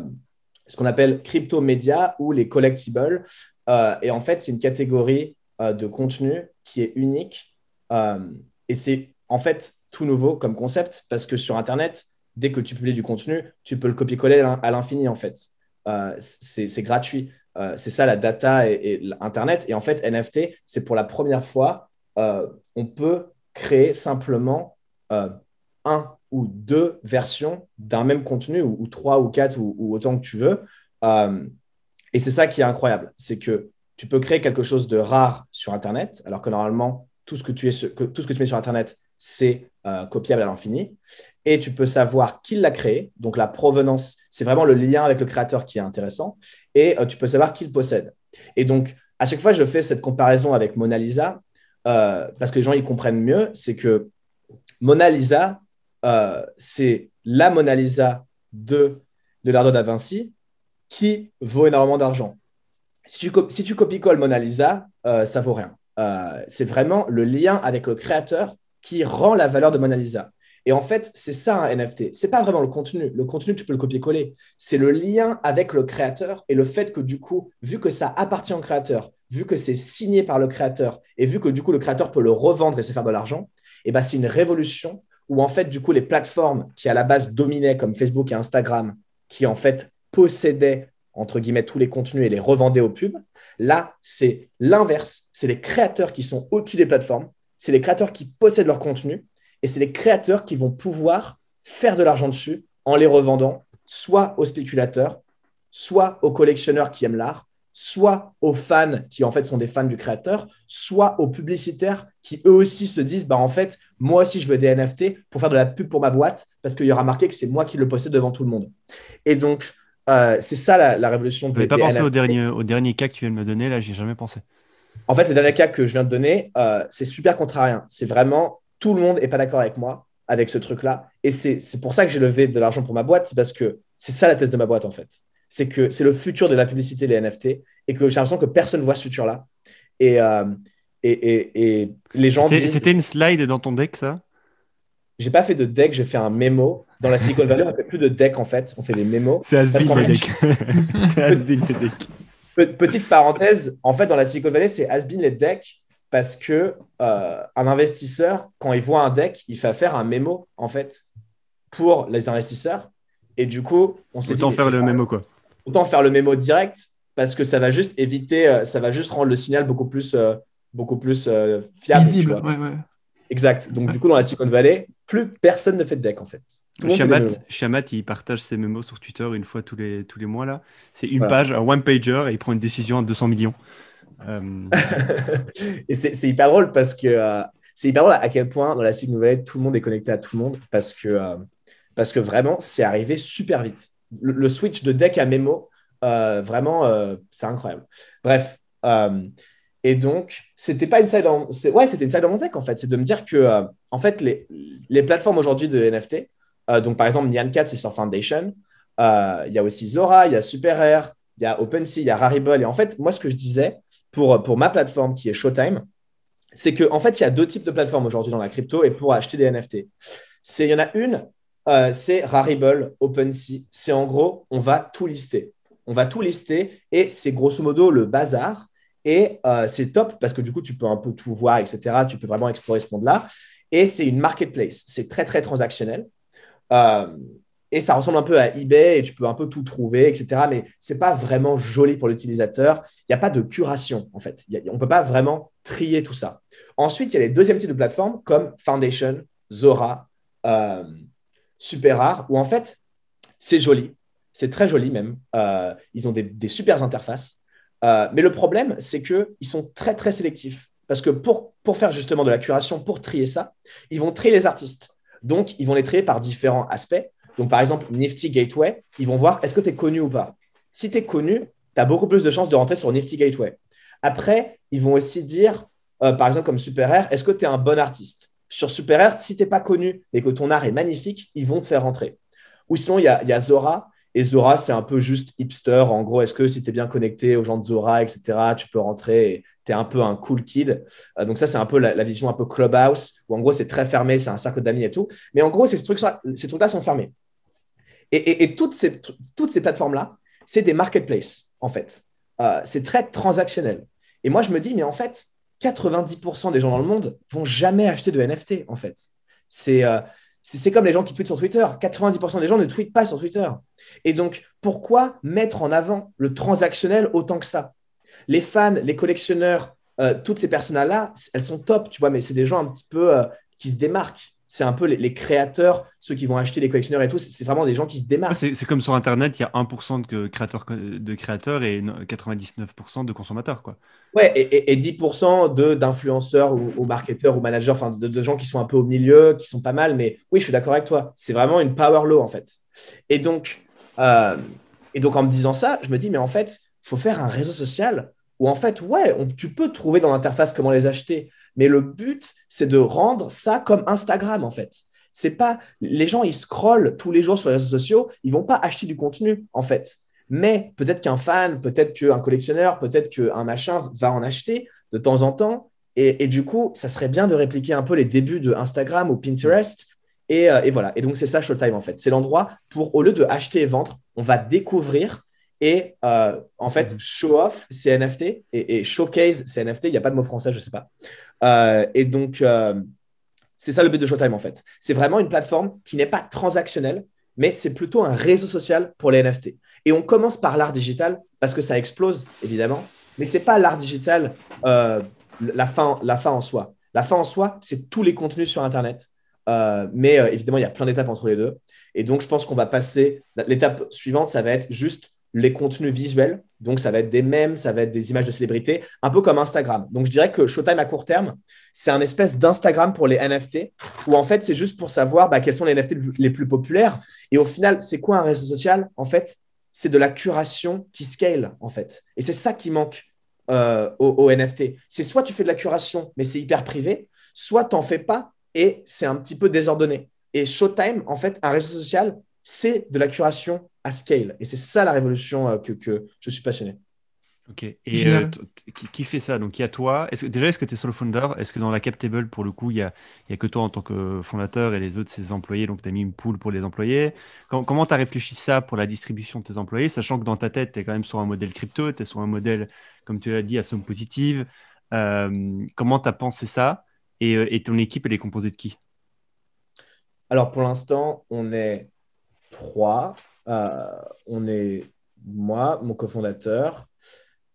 ce qu'on appelle crypto média ou les collectibles. et en fait, c'est une catégorie de contenu qui est unique. et c'est en fait tout nouveau comme concept parce que sur Internet, dès que tu publies du contenu, tu peux le copier-coller à l'infini, en fait. Euh, c'est gratuit. Euh, c'est ça la data et, Internet. Et en fait, NFT, c'est pour la première fois, euh, on peut créer simplement un ou deux versions d'un même contenu, ou, trois ou quatre, ou, autant que tu veux. et c'est ça qui est incroyable. C'est que tu peux créer quelque chose de rare sur Internet, alors que normalement, tout ce que tu, es, tout ce que tu mets sur Internet, c'est copiable à l'infini et tu peux savoir qui l'a créé. Donc la provenance, c'est vraiment le lien avec le créateur qui est intéressant. Et euh, tu peux savoir qui le possède. Et donc, à chaque fois, je fais cette comparaison avec Mona Lisa euh, parce que les gens y comprennent mieux. C'est que Mona Lisa, euh, c'est la Mona Lisa de, Leonardo da Vinci qui vaut énormément d'argent. Si tu, si tu copies-colles Mona Lisa, ça vaut rien. c'est vraiment le lien avec le créateur qui rend la valeur de Mona Lisa. Et en fait, c'est ça un NFT. C'est pas vraiment le contenu. Le contenu, tu peux le copier-coller. C'est le lien avec le créateur et le fait que du coup, vu que ça appartient au créateur, vu que c'est signé par le créateur et vu que du coup le créateur peut le revendre et se faire de l'argent, eh ben c'est une révolution où en fait du coup les plateformes qui à la base dominaient comme Facebook et Instagram, qui en fait possédaient entre guillemets tous les contenus et les revendaient aux pubs, là c'est l'inverse. C'est les créateurs qui sont au-dessus des plateformes. C'est les créateurs qui possèdent leur contenu et c'est les créateurs qui vont pouvoir faire de l'argent dessus en les revendant, soit aux spéculateurs, soit aux collectionneurs qui aiment l'art, soit aux fans qui en fait sont des fans du créateur, soit aux publicitaires qui eux aussi se disent bah en fait moi aussi je veux des NFT pour faire de la pub pour ma boîte parce qu'il y aura marqué que c'est moi qui le possède devant tout le monde. Et donc euh, c'est ça la, révolution. Je n'avais pas pensé au dernier, au dernier cas que tu viens de me donner là, j'ai jamais pensé. En fait, le dernier cas que je viens de donner, euh, c'est super contrariant. C'est vraiment tout le monde n'est pas d'accord avec moi avec ce truc-là. Et c'est pour ça que j'ai levé de l'argent pour ma boîte, c'est parce que c'est ça la thèse de ma boîte en fait. C'est que c'est le futur de la publicité des NFT et que j'ai l'impression que personne ne voit ce futur-là. Et, euh, et, et, les gens. C'était une slide dans ton deck, ça? J'ai pas fait de deck, j'ai fait un mémo. Dans la Silicon Valley, on fait plus de deck en fait, on fait des mémos. C'est Asbin le deck. c'est Asbin le deck. Petite parenthèse, en fait, dans la Silicon Valley, c'est Asbin les decks parce que euh, un investisseur, quand il voit un deck, il fait faire un mémo en fait pour les investisseurs. Et du coup, on s'est autant faire le mémo quoi. Autant faire le mémo direct parce que ça va juste éviter, euh, ça va juste rendre le signal beaucoup plus, euh, beaucoup plus fiable. Visible. Exact. Donc du coup, dans la Silicon Valley, plus personne ne fait de deck en fait. Shamat, il partage ses mémos sur Twitter une fois tous les, tous les mois là. C'est une page, un one pager et il prend une décision à 200 millions. Euh, et c'est hyper drôle parce que euh, c'est hyper drôle à quel point dans la Silicon Valley, tout le monde est connecté à tout le monde parce que, euh, parce que vraiment, c'est arrivé super vite. Le, switch de deck à mémo, vraiment, c'est incroyable. Bref. et donc, c'était pas une side dans, ouais, c'était une side dans mon deck en fait. C'est de me dire que, en fait, les, les plateformes aujourd'hui de NFT, donc par exemple, Nyan4, c'est sur Foundation. Il y a aussi Zora, il y a SuperAir, il y a OpenSea, il y a Rarible. Et en fait, moi, ce que je disais, pour, pour ma plateforme qui est Showtime, c'est qu'en en fait, il y a deux types de plateformes aujourd'hui dans la crypto et pour acheter des NFT. Il y en a une, euh, c'est Rarible, OpenSea. C'est en gros, on va tout lister. On va tout lister et c'est grosso modo le bazar. Et euh, c'est top parce que du coup, tu peux un peu tout voir, etc. Tu peux vraiment explorer ce monde-là. Et c'est une marketplace. C'est très, très transactionnel. Euh, et ça ressemble un peu à eBay et tu peux un peu tout trouver, etc. Mais ce n'est pas vraiment joli pour l'utilisateur. Il n'y a pas de curation, en fait. on ne peut pas vraiment trier tout ça. Ensuite, il y a les deuxièmes types de plateformes comme Foundation, Zora, Super Rare, où en fait, c'est joli. C'est très joli même. Euh, ils ont des, des super interfaces. Euh, mais le problème, c'est qu'ils sont très, très sélectifs. Parce que pour, pour faire justement de la curation, pour trier ça, ils vont trier les artistes. Donc, ils vont les trier par différents aspects. Donc, par exemple, Nifty Gateway, ils vont voir est-ce que tu es connu ou pas? Si tu es connu, tu as beaucoup plus de chances de rentrer sur Nifty Gateway. Après, ils vont aussi dire, euh, par exemple, comme Super Air, est-ce que tu es un bon artiste? Sur Super Air, si tu n'es pas connu et que ton art est magnifique, ils vont te faire rentrer. Ou sinon, il y a, Zora. Et Zora, c'est un peu juste hipster. En gros, est-ce que si tu es bien connecté aux gens de Zora, etc., tu peux rentrer et tu es un peu un cool kid. Euh, donc, ça, c'est un peu la, vision un peu clubhouse, où en gros, c'est très fermé, c'est un cercle d'amis et tout. Mais en gros, ces trucs-là trucs sont fermés. Et, ces, toutes ces plateformes-là, c'est des marketplaces, en fait. Euh, c'est très transactionnel. Et moi, je me dis, mais en fait, 90% des gens dans le monde vont jamais acheter de NFT, en fait. C'est euh, c'est comme les gens qui tweetent sur Twitter. 90% des gens ne tweetent pas sur Twitter. Et donc, pourquoi mettre en avant le transactionnel autant que ça? Les fans, les collectionneurs, euh, toutes ces personnes-là, elles sont top, tu vois, mais c'est des gens un petit peu euh, qui se démarquent c'est un peu les, créateurs, ceux qui vont acheter les collectionneurs et tout, c'est vraiment des gens qui se démarquent. C'est comme sur Internet, il y a 1% de créateurs, de créateurs et 99% de consommateurs. Quoi. Ouais, et, 10% d'influenceurs ou, ou, marketeurs ou managers, enfin de, gens qui sont un peu au milieu, qui sont pas mal, mais oui, je suis d'accord avec toi. C'est vraiment une power law en fait. Et donc, euh, et donc en me disant ça, je me dis, mais en fait, il faut faire un réseau social où en fait, ouais, tu peux trouver dans l'interface comment les acheter, mais le but, c'est de rendre ça comme Instagram, en fait. C'est pas les gens, ils scrollent tous les jours sur les réseaux sociaux, ils vont pas acheter du contenu, en fait. Mais peut-être qu'un fan, peut-être qu'un collectionneur, peut-être qu'un machin va en acheter de temps en temps. Et, du coup, ça serait bien de répliquer un peu les débuts de Instagram ou Pinterest. Et, euh, et voilà. Et donc, c'est ça Showtime, en fait. C'est l'endroit pour, au lieu de acheter et vendre, on va découvrir et euh, en fait, mhm. show off, c'est NFT et, et, showcase, c'est NFT. Il n'y a pas de mot français, je ne sais pas. Euh, et donc, euh, c'est ça le but de Showtime en fait. C'est vraiment une plateforme qui n'est pas transactionnelle, mais c'est plutôt un réseau social pour les NFT. Et on commence par l'art digital parce que ça explose, évidemment, mais ce n'est pas l'art digital la, fin, la fin en soi. La fin en soi, c'est tous les contenus sur Internet. mais évidemment, il y a plein d'étapes entre les deux. Et donc, je pense qu'on va passer. L'étape suivante, ça va être juste les contenus visuels. Donc, ça va être des mèmes, ça va être des images de célébrités, un peu comme Instagram. Donc, je dirais que Showtime à court terme, c'est un espèce d'Instagram pour les NFT, où en fait, c'est juste pour savoir bah, quels sont les NFT les plus populaires. Et au final, c'est quoi un réseau social? En fait, c'est de la curation qui scale, en fait. Et c'est ça qui manque euh, aux, NFT. C'est soit tu fais de la curation, mais c'est hyper privé, soit tu n'en fais pas et c'est un petit peu désordonné. Et Showtime, en fait, un réseau social, c'est de la curation à scale. Et c'est ça la révolution euh, que, que, je suis passionné. Ok. Et euh, qui, fait ça? Donc il y a toi. Déjà, est-ce que tu es solo founder? Est-ce que dans la Captable, pour le coup, il n'y a, y a que toi en tant que fondateur et les autres, ses employés? Donc tu as mis une pool pour les employés. comment tu as réfléchi ça pour la distribution de tes employés Sachant que dans ta tête, tu es quand même sur un modèle crypto, tu es sur un modèle, comme tu l'as dit, à somme positive. Euh, comment tu as pensé ça? Et, et ton équipe, elle est composée de qui? Alors pour l'instant, on est trois. Euh, on est moi, mon cofondateur,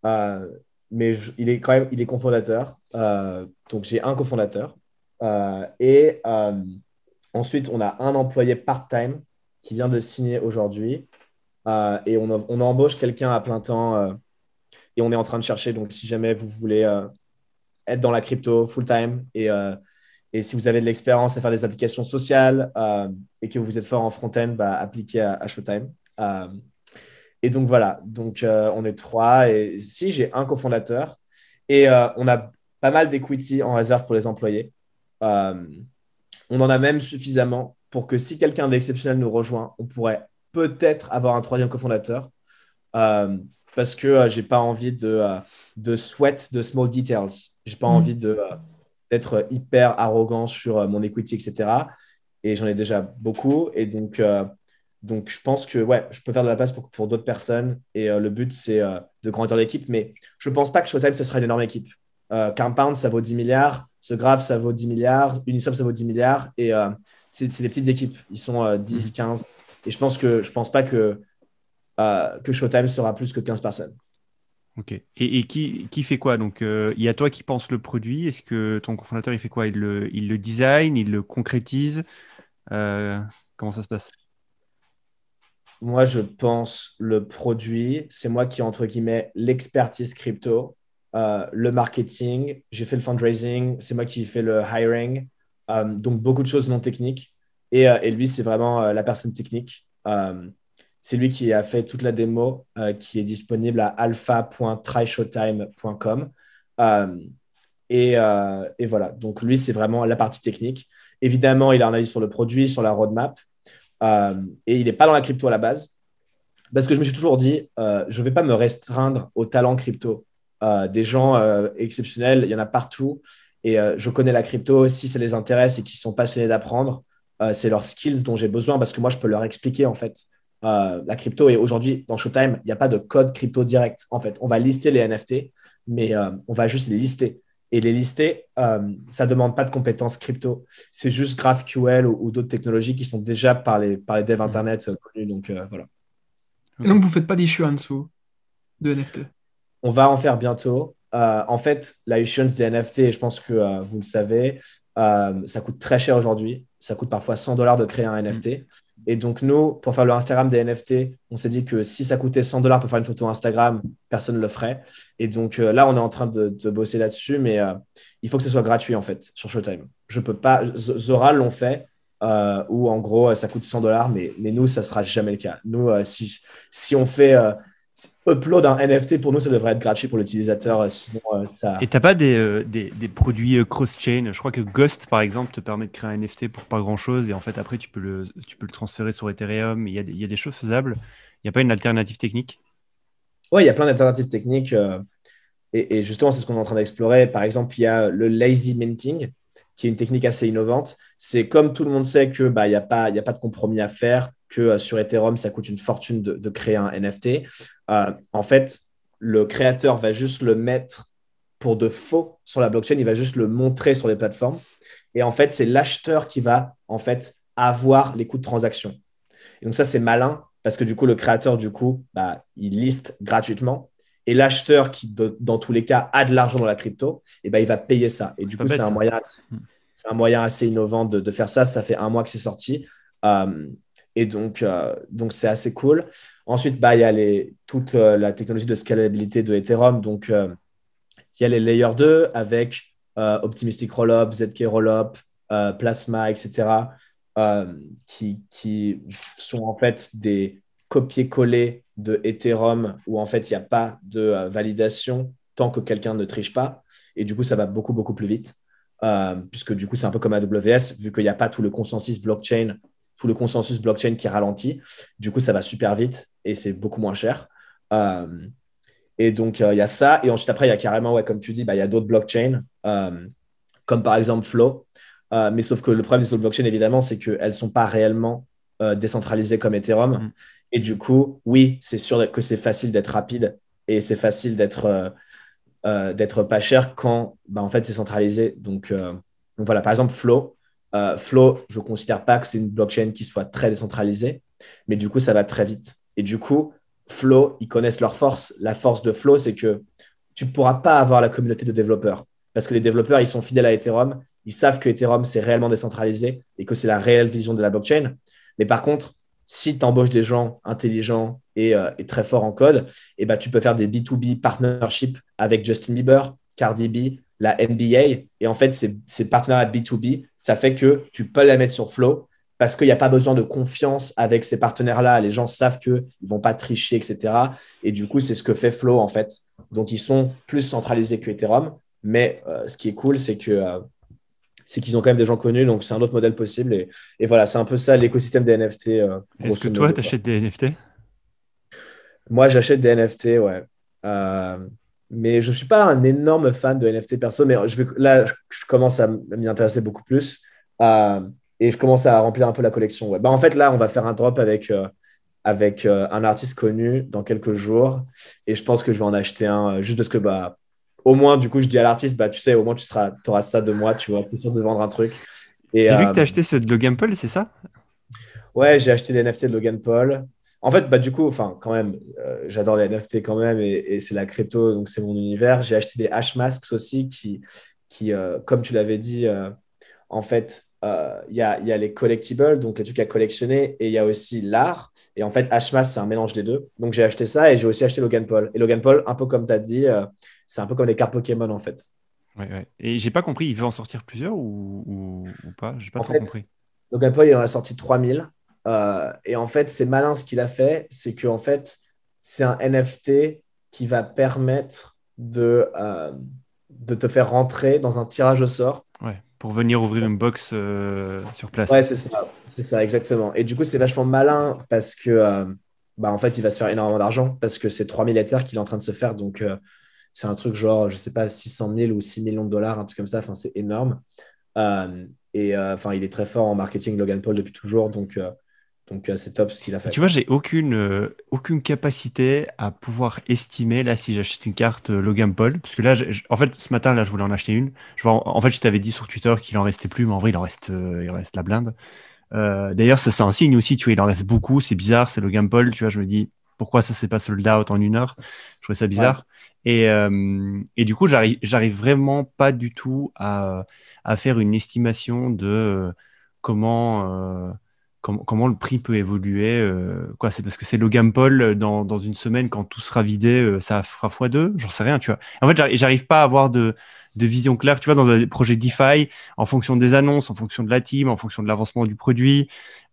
euh, mais il est quand même il est cofondateur. Euh, donc j'ai un cofondateur. et ensuite, on a un employé part-time qui vient de signer aujourd'hui. et on, on, embauche quelqu'un à plein temps. et on est en train de chercher. Donc, si jamais vous voulez être dans la crypto full-time et et si vous avez de l'expérience à faire des applications sociales euh, et que vous êtes fort en front-end, bah, appliquez à, Showtime. Euh, et donc voilà, donc euh, on est trois. Et si j'ai un cofondateur et on a pas mal d'equity en réserve pour les employés. on en a même suffisamment pour que si quelqu'un d'exceptionnel nous rejoint, on pourrait peut-être avoir un troisième cofondateur. parce que j'ai pas envie de, de sweat de small details. J'ai pas mm. envie de d'être hyper arrogant sur euh, mon equity, etc. Et j'en ai déjà beaucoup. Et donc, euh, donc, je pense que ouais, je peux faire de la place pour, pour d'autres personnes. Et euh, le but, c'est de grandir l'équipe. Mais je ne pense pas que Showtime, ce sera une énorme équipe. Compound, ça vaut 10 milliards. Ce Graph, ça vaut 10 milliards. Uniswap, ça vaut 10 milliards. Et c'est, des petites équipes. Ils sont 10, 15. Mm-hmm. Et je pense que je pense pas que, que Showtime sera plus que 15 personnes. Ok. Et, qui, qui, fait quoi? Donc, euh, il y a toi qui pense le produit. Est-ce que ton cofondateur, il fait quoi? Il le, il le design, il le concrétise? Euh, Comment ça se passe? Moi, je pense le produit. C'est moi qui, entre guillemets, l'expertise crypto, euh, le marketing. J'ai fait le fundraising. C'est moi qui fais le hiring. donc, beaucoup de choses non techniques. Et, et lui, c'est vraiment la personne technique. C'est lui qui a fait toute la démo euh, qui est disponible à alpha.tryshowtime.com. Euh, euh, et, voilà, donc lui, c'est vraiment la partie technique. Évidemment, il a un avis sur le produit, sur la roadmap. Et il n'est pas dans la crypto à la base. Parce que je me suis toujours dit, je ne vais pas me restreindre au talent crypto. Des gens exceptionnels, il y en a partout. Et je connais la crypto. Si ça les intéresse et qu'ils sont passionnés d'apprendre, c'est leurs skills dont j'ai besoin parce que moi, je peux leur expliquer en fait la crypto. Et aujourd'hui, dans Showtime, il n'y a pas de code crypto direct. En fait, on va lister les NFT, mais on va juste les lister. Et les lister, euh, ça ne demande pas de compétences crypto. C'est juste GraphQL ou, d'autres technologies qui sont déjà par les, par les devs mm. Internet euh, connus. Donc, euh, voilà. Et donc, vous ne faites pas d'issue en dessous de NFT On va en faire bientôt. en fait, la issuance des NFT, je pense que vous le savez, ça coûte très cher aujourd'hui. Ça coûte parfois 100 dollars de créer un NFT. Et donc, nous, pour faire le Instagram des NFT, on s'est dit que si ça coûtait 100 dollars pour faire une photo Instagram, personne ne le ferait. Et donc euh, là, on est en train de, bosser là-dessus, mais euh, il faut que ce soit gratuit en fait sur Showtime. Je peux pas. Zora l'ont fait, euh, où en gros, ça coûte 100 dollars, mais, mais nous, ça sera jamais le cas. Nous, si, si on fait upload un NFT, pour nous, ça devrait être gratuit pour l'utilisateur. Euh, sinon, euh, ça... Et tu n'as pas des, euh, des, des produits cross-chain? Je crois que Ghost, par exemple, te permet de créer un NFT pour pas grand-chose. Et en fait, après, tu peux le, tu peux le transférer sur Ethereum. Il y, a, il y a des choses faisables. Il n'y a pas une alternative technique? Oui, il y a plein d'alternatives techniques. et, et, justement, c'est ce qu'on est en train d'explorer. Par exemple, il y a le lazy minting, qui est une technique assez innovante. C'est comme tout le monde sait qu'il bah, n'y a, pas, a pas de compromis à faire que sur Ethereum, ça coûte une fortune de, créer un NFT. Euh, en fait, le créateur va juste le mettre pour de faux sur la blockchain, il va juste le montrer sur les plateformes. Et en fait, c'est l'acheteur qui va en fait avoir les coûts de transaction. Et donc ça, c'est malin parce que du coup, le créateur, du coup, bah, il liste gratuitement. Et l'acheteur qui, dans tous les cas, a de l'argent dans la crypto, et ben, il va payer ça. Et du coup, c'est un, moyen, hmm. un moyen assez innovant de, faire ça. Ça fait un mois que c'est sorti. Euh, et donc, euh, donc c'est assez cool. Ensuite, bah, il y a les, toute euh, la technologie de scalabilité de Ethereum. Donc, euh, il y a les Layer 2 avec Optimistic Rollup, ZK Rollup, Plasma, etc., qui, qui sont en fait des copier-coller de Ethereum où en fait, il n'y a pas de validation tant que quelqu'un ne triche pas. Et du coup, ça va beaucoup, beaucoup plus vite. puisque du coup, c'est un peu comme AWS, vu qu'il n'y a pas tout le consensus blockchain tout le consensus blockchain qui ralentit. Du coup, ça va super vite et c'est beaucoup moins cher. Euh, et donc, euh, il y a ça. Et ensuite, après, il y a carrément, ouais, comme tu dis, bah, il y a d'autres blockchains, euh, comme par exemple Flow. mais sauf que le problème des autres blockchains, évidemment, c'est qu'elles ne sont pas réellement décentralisées comme Ethereum. Mm. Et du coup, oui, c'est sûr que c'est facile d'être rapide et c'est facile d'être d'être pas cher quand bah, en fait, c'est centralisé. Donc, donc, voilà, par exemple, Flow, euh, Flow, je ne considère pas que c'est une blockchain qui soit très décentralisée, mais du coup, ça va très vite. Et du coup, Flow, ils connaissent leur force. La force de Flow, c'est que tu ne pourras pas avoir la communauté de développeurs parce que les développeurs, ils sont fidèles à Ethereum. Ils savent que Ethereum, c'est réellement décentralisé et que c'est la réelle vision de la blockchain. Mais par contre, si tu embauches des gens intelligents et, euh, très forts en code, eh ben, tu peux faire des B2B partnerships avec Justin Bieber, Cardi B, la NBA. Et en fait, ces, ces partenariats B2B, ça fait que tu peux la mettre sur Flow parce qu'il n'y a pas besoin de confiance avec ces partenaires-là. Les gens savent qu'ils ne vont pas tricher, etc. Et du coup, c'est ce que fait Flow, en fait. Donc, ils sont plus centralisés que Ethereum. Mais euh, ce qui est cool, c'est que euh, c'est qu'ils ont quand même des gens connus, donc c'est un autre modèle possible. Et, et voilà, c'est un peu ça l'écosystème des NFT. Euh, Est-ce que toi, tu achètes des NFT Moi, j'achète des NFT, ouais mais je ne suis pas un énorme fan de NFT perso, mais je vais, là, je commence à m'y intéresser beaucoup plus euh, et je commence à remplir un peu la collection. Ouais. Bah, en fait, là, on va faire un drop avec, euh, avec euh, un artiste connu dans quelques jours et je pense que je vais en acheter un juste parce que, bah, au moins, du coup, je dis à l'artiste, bah, tu sais, au moins, tu seras, auras ça de moi, tu vois, tu es sûr de vendre un truc. J'ai vu que tu as acheté ce de Logan Paul, c'est ça? Ouais, j'ai acheté des NFT de Logan Paul. En fait, bah, du coup, enfin, quand même, euh, j'adore les NFT quand même et, c'est la crypto, donc c'est mon univers. J'ai acheté des hash masks aussi qui, qui euh, comme tu l'avais dit, euh, en fait, il y a, y, a, les collectibles, donc les trucs à collectionner, et il y a aussi l'art. Et en fait, Hashmask, c'est un mélange des deux. Donc j'ai acheté ça et j'ai aussi acheté Logan Paul. Et Logan Paul, un peu comme tu as dit, c'est un peu comme les cartes Pokémon en fait. Ouais, ouais. Et j'ai pas compris, il veut en sortir plusieurs ou, ou, pas? J'ai pas trop compris. Logan Paul, il en a sorti 3000. Euh, et en fait, c'est malin ce qu'il a fait, c'est qu'en fait, c'est un NFT qui va permettre de, euh, de te faire rentrer dans un tirage au sort. pour venir ouvrir une box euh, sur place. Ouais, c'est ça, c'est ça, exactement. Et du coup, c'est vachement malin parce que, bah, en fait, il va se faire énormément d'argent parce que c'est 3000 Ethers qu'il est en train de se faire. Donc, c'est un truc genre, je sais pas, 600 000 ou 6 millions de dollars, un truc comme ça. Enfin, c'est énorme. et enfin, il est très fort en marketing, Logan Paul, depuis toujours. Donc, donc c'est top ce qu'il a fait. Tu vois, j'ai aucune, aucune capacité à pouvoir estimer, là, si j'achète une carte Logan Paul, parce que là, en fait, ce matin, là, je voulais en acheter une. Je vois, en, fait, je t'avais dit sur Twitter qu'il en restait plus, mais en vrai, il en reste, il reste la blinde. D'ailleurs, ça, c'est un signe aussi, tu vois, il en reste beaucoup, c'est bizarre, c'est Logan Paul, tu vois, je me dis, pourquoi ça s'est pas sold out en une heure? Je trouvais ça bizarre. Et, et, du coup, j'arrive vraiment pas du tout à, à faire une estimation de comment comment, le prix peut évoluer. Euh, quoi, c'est parce que c'est Logan Paul euh, dans, une semaine quand tout sera vidé, euh, ça fera x2 J'en sais rien, tu vois. En fait, j'arrive pas à avoir de, de, vision claire, tu vois, dans des projets DeFi, en fonction des annonces, en fonction de la team, en fonction de l'avancement du produit,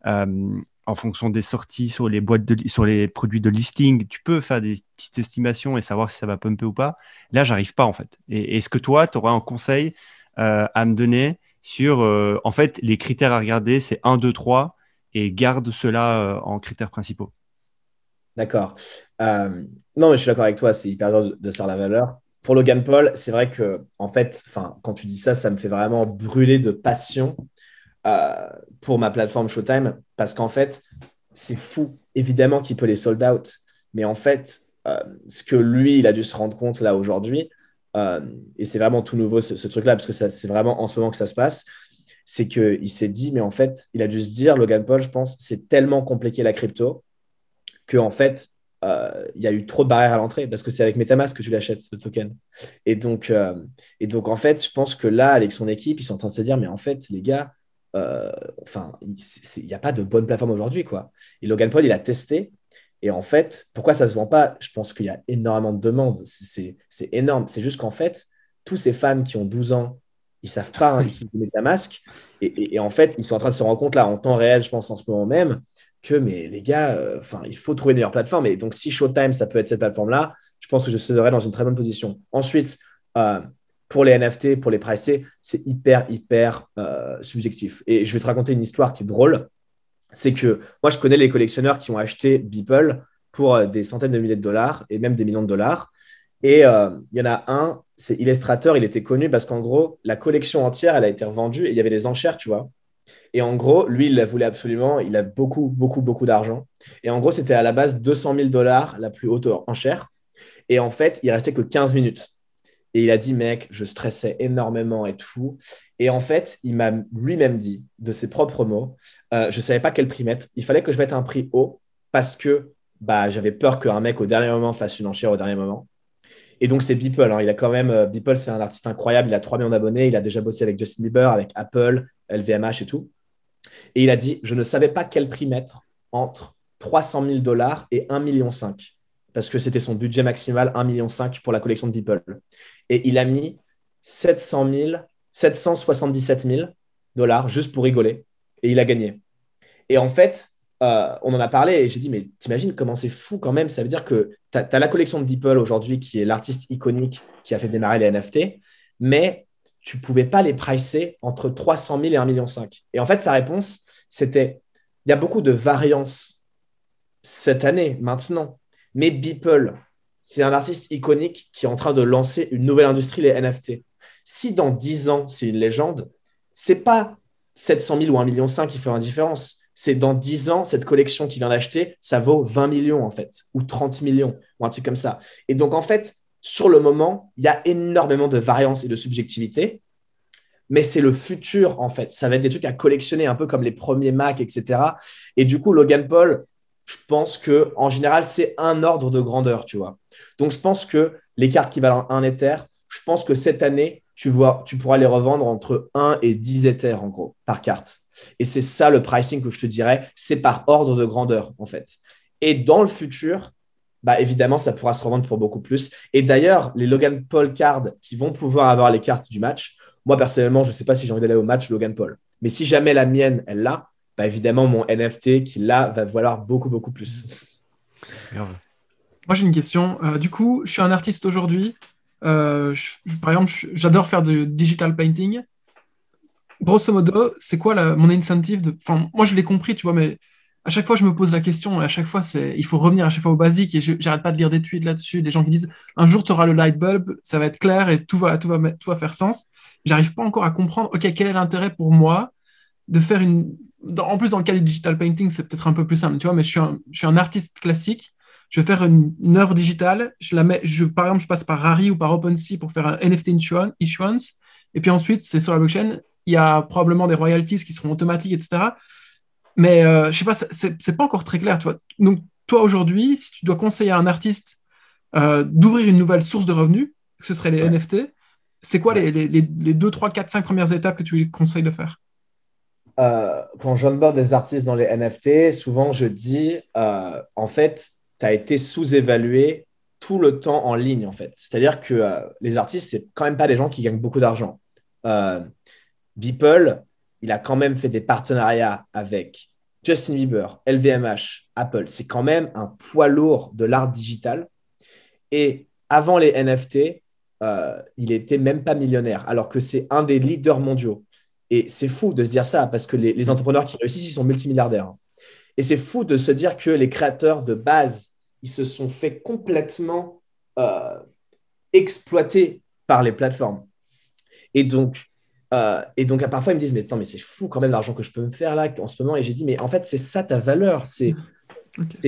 en fonction des sorties sur les boîtes de, sur les produits de listing, tu peux faire des petites estimations et savoir si ça va pumper ou pas. Là, j'arrive pas en fait. Et est-ce que toi, tu auras un conseil à me donner sur, en fait, les critères à regarder, c'est 1, 2, 3 et garde cela euh, en critères principaux. D'accord. Euh, non, mais je suis d'accord avec toi, c'est hyper dur de, faire la valeur. Pour Logan Paul, c'est vrai que, en fait, quand tu dis ça, ça me fait vraiment brûler de passion euh, pour ma plateforme Showtime parce qu'en fait, c'est fou. Évidemment qu'il peut les sold out, mais en fait, ce que lui, il a dû se rendre compte là aujourd'hui, et c'est vraiment tout nouveau ce truc-là, parce que c'est vraiment en ce moment que ça se passe, c'est qu'il s'est dit, mais en fait, il a dû se dire, Logan Paul, je pense, c'est tellement compliqué la crypto que en fait, euh, il y a eu trop de barrières à l'entrée parce que c'est avec MetaMask que tu l'achètes, ce token. Et donc, euh, et donc, en fait, je pense que là, avec son équipe, ils sont en train de se dire, mais en fait, les gars, euh, enfin, il n'y a pas de bonne plateforme aujourd'hui, quoi. Et Logan Paul, il a testé. Et en fait, pourquoi ça ne se vend pas? Je pense qu'il y a énormément de demandes. C'est énorme. C'est juste qu'en fait, tous ces fans qui ont 12 ans ils savent pas hein, utiliser MetaMask. Et, et, en fait, ils sont en train de se rendre compte là, en temps réel, je pense, en ce moment même, que mais les gars, euh, enfin, il faut trouver une meilleure plateforme. Et donc, si Showtime, ça peut être cette plateforme-là, je pense que je serai dans une très bonne position. Ensuite, euh, pour les NFT, pour les pricés, c'est hyper, hyper euh, subjectif. Et je vais te raconter une histoire qui est drôle. C'est que moi, je connais les collectionneurs qui ont acheté Beeple pour des centaines de milliers de dollars et même des millions de dollars. Et il y en a un, c'est Illustrator, il était connu parce qu'en gros, la collection entière, elle a été revendue et il y avait des enchères, tu vois. Et en gros, lui, il la voulait absolument. Il a beaucoup, beaucoup, beaucoup d'argent. Et en gros, c'était à la base 200 000 dollars, la plus haute enchère. Et en fait, il restait que 15 minutes. Et il a dit, mec, je stressais énormément et tout. Et en fait, il m'a lui-même dit, de ses propres mots, euh, je ne savais pas quel prix mettre. Il fallait que je mette un prix haut parce que bah, j'avais peur qu'un mec au dernier moment fasse une enchère au dernier moment. Et donc, c'est Beeple. Hein. Il a quand même, euh, Beeple, c'est un artiste incroyable. Il a 3 millions d'abonnés. Il a déjà bossé avec Justin Bieber, avec Apple, LVMH et tout. Et il a dit Je ne savais pas quel prix mettre entre 300 000 dollars et 1,5 million. Parce que c'était son budget maximal, 1,5 million pour la collection de Beeple. Et il a mis 700 000, 777 000 dollars juste pour rigoler. Et il a gagné. Et en fait, euh, on en a parlé et j'ai dit, mais t'imagines comment c'est fou quand même. Ça veut dire que tu as, la collection de Beeple aujourd'hui qui est l'artiste iconique qui a fait démarrer les NFT, mais tu pouvais pas les pricer entre 300 000 et 1,5 million. Et en fait, sa réponse, c'était, il y a beaucoup de variance cette année, maintenant. Mais Beeple, c'est un artiste iconique qui est en train de lancer une nouvelle industrie, les NFT. Si dans 10 ans, c'est une légende, c'est pas 700 000 ou 1,5 million qui fait la différence c'est dans 10 ans, cette collection qu'il vient d'acheter, ça vaut 20 millions en fait, ou 30 millions, ou un truc comme ça. Et donc en fait, sur le moment, il y a énormément de variance et de subjectivité, mais c'est le futur en fait. Ça va être des trucs à collectionner, un peu comme les premiers Mac, etc. Et du coup, Logan Paul, je pense que en général, c'est un ordre de grandeur, tu vois. Donc je pense que les cartes qui valent un Ether, je pense que cette année, tu, pourras les revendre entre 1 et 10 Ethers en gros, par carte. Et c'est ça le pricing que je te dirais, c'est par ordre de grandeur en fait. Et dans le futur, bah évidemment, ça pourra se revendre pour beaucoup plus. Et d'ailleurs, les Logan Paul cards qui vont pouvoir avoir les cartes du match, moi personnellement, je ne sais pas si j'ai envie d'aller au match Logan Paul. Mais si jamais la mienne, elle l'a, bah évidemment, mon NFT qui l'a va valoir beaucoup, beaucoup plus. Moi, j'ai une question. Euh, du coup, je suis un artiste aujourd'hui. Euh, par exemple, j'adore faire du digital painting. Grosso modo, c'est quoi mon incentive. Enfin, moi, je l'ai compris, tu vois, mais à chaque fois, je me pose la question, et à chaque fois, il faut revenir à chaque fois au basique, et j'arrête pas de lire des tweets là-dessus, des gens qui disent, un jour, tu auras le light bulb, ça va être clair, et tout va, tout va, tout va faire sens. J'arrive pas encore à comprendre, OK, quel est l'intérêt pour moi de faire une... en plus, dans le cas du digital painting, c'est peut-être un peu plus simple, tu vois, mais je suis un, je suis un artiste classique, je vais faire une, œuvre digitale, je la mets, je, par exemple, je passe par Rari ou par OpenSea pour faire un NFT issuance, et puis ensuite, c'est sur la blockchain, il y a probablement des royalties qui seront automatiques, etc. Mais euh, je sais pas, c'est pas encore très clair. Tu vois. Donc, toi, aujourd'hui, si tu dois conseiller à un artiste euh, d'ouvrir une nouvelle source de revenus, ce serait les NFT, c'est quoi les, les, les, 2, 3, 4, 5 premières étapes que tu lui conseilles de faire? Euh, Quand j'onboard des artistes dans les NFT, souvent je dis, euh, en fait, tu as été sous-évalué tout le temps en ligne, en fait. C'est-à-dire que les artistes, c'est quand même pas des gens qui gagnent beaucoup d'argent. Beeple, il a quand même fait des partenariats avec Justin Bieber, LVMH, Apple. C'est quand même un poids lourd de l'art digital. Et avant les NFT, euh, il n'était même pas millionnaire, alors que c'est un des leaders mondiaux. Et c'est fou de se dire ça, parce que les, entrepreneurs qui réussissent, ils sont multimilliardaires. Et c'est fou de se dire que les créateurs de base, ils se sont fait complètement euh, exploiter par les plateformes. Et donc, euh, et donc, à parfois, ils me disent, mais attends, mais c'est fou quand même l'argent que je peux me faire là en ce moment. Et j'ai dit, mais en fait, c'est ça ta valeur. C'est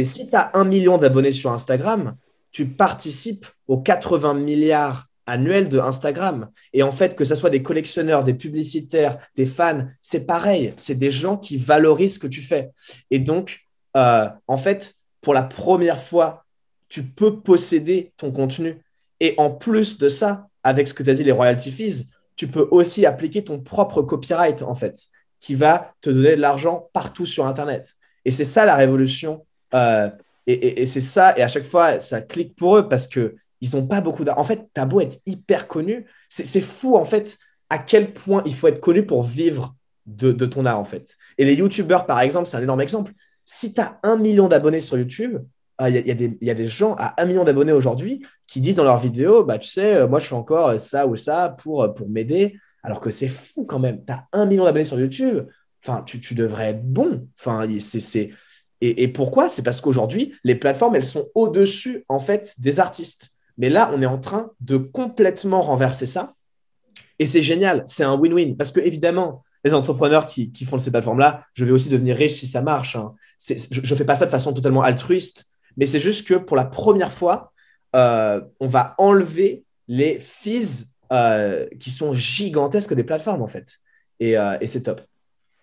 si tu as un million d'abonnés sur Instagram, tu participes aux 80 milliards annuels de Instagram. Et en fait, que ce soit des collectionneurs, des publicitaires, des fans, c'est pareil. C'est des gens qui valorisent ce que tu fais. Et donc, euh, en fait, pour la première fois, tu peux posséder ton contenu. Et en plus de ça, avec ce que tu as dit, les royalty fees, tu peux aussi appliquer ton propre copyright, en fait, qui va te donner de l'argent partout sur Internet. Et c'est ça la révolution. Euh, et, c'est ça, et à chaque fois, ça clique pour eux parce qu'ils n'ont pas beaucoup d'argent. En fait, tu as beau être hyper connu, c'est fou, en fait, à quel point il faut être connu pour vivre de, de ton art, en fait. Et les YouTubeurs, par exemple, c'est un énorme exemple. Si tu as un million d'abonnés sur YouTube, il ah, y, y, a des gens à un million d'abonnés aujourd'hui qui disent dans leurs vidéos, bah, tu sais, euh, moi, je fais encore ça ou ça pour, euh, pour m'aider, alors que c'est fou quand même. Tu as un million d'abonnés sur YouTube, enfin, tu, tu, devrais être bon. Enfin, c'est, et, et pourquoi? C'est parce qu'aujourd'hui, les plateformes, elles sont au-dessus, en fait, des artistes. Mais là, on est en train de complètement renverser ça. Et c'est génial, c'est un win-win. Parce que, évidemment, les entrepreneurs qui, qui font ces plateformes-là, je vais aussi devenir riche si ça marche. Hein. Je ne fais pas ça de façon totalement altruiste mais c'est juste que pour la première fois, euh, on va enlever les fees euh, qui sont gigantesques des plateformes, en fait. Et, euh, c'est top.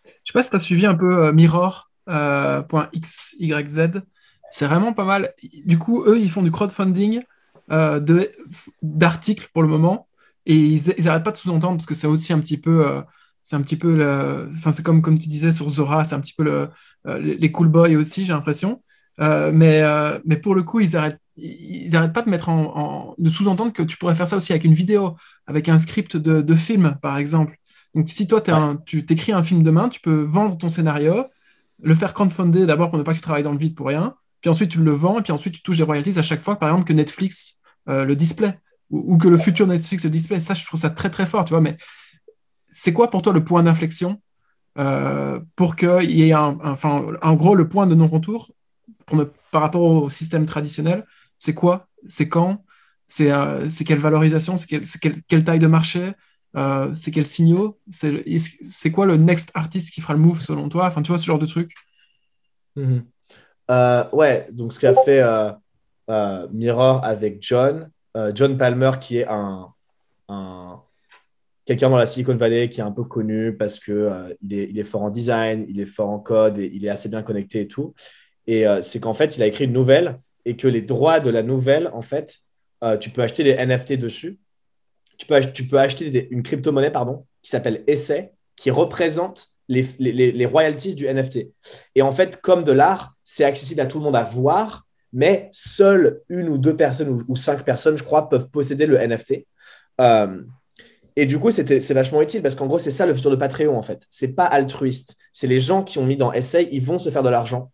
Je sais pas si tu as suivi un peu Mirror.xyz. c'est vraiment pas mal. Du coup, eux, ils font du crowdfunding d'articles pour le moment. Et ils n'arrêtent pas de sous-entendre parce que c'est aussi un petit peu c'est un petit peu enfin c'est comme comme tu disais sur Zora c'est un petit peu le, les cool boys aussi j'ai l'impression euh, mais, euh, mais pour le coup, ils n'arrêtent ils arrêtent pas de mettre en, de sous-entendre que tu pourrais faire ça aussi avec une vidéo, avec un script de, de film, par exemple. Donc, si toi, un, tu t'écris un film demain, tu peux vendre ton scénario, le faire crowdfunder d'abord pour ne pas que tu travailles dans le vide pour rien, puis ensuite tu le vends, et puis ensuite tu touches des royalties à chaque fois, par exemple, que Netflix euh, le display, ou, que le futur Netflix le display. Ça, je trouve ça très, très fort, tu vois. Mais c'est quoi pour toi le point d'inflexion pour qu'il y ait un, en gros, le point de non-retour par rapport au système traditionnel, c'est quoi C'est quand C'est euh, quelle valorisation C'est quelle, taille de marché euh, C'est quels signaux C'est quoi le next artist qui fera le move selon toi? Enfin, tu vois, ce genre de truc. Mhm. Euh, ouais, donc ce qu'a fait Mirror avec John, John Palmer, qui est un, quelqu'un dans la Silicon Valley qui est un peu connu parce qu'il il, est, est fort en design, il est fort en code et il est assez bien connecté et tout. Et euh, c'est qu'en fait, il a écrit une nouvelle et que les droits de la nouvelle, en fait, euh, tu peux acheter des NFT dessus. Tu peux, tu peux acheter une crypto-monnaie, pardon, qui s'appelle Essay, qui représente les, les, les, royalties du NFT. Et en fait, comme de l'art, c'est accessible à tout le monde à voir, mais seules une ou deux personnes ou, cinq personnes, je crois, peuvent posséder le NFT. Euh, et du coup, c'est vachement utile parce qu'en gros, c'est ça le futur de Patreon, en fait. C'est pas altruiste. C'est les gens qui ont mis dans Essay, ils vont se faire de l'argent.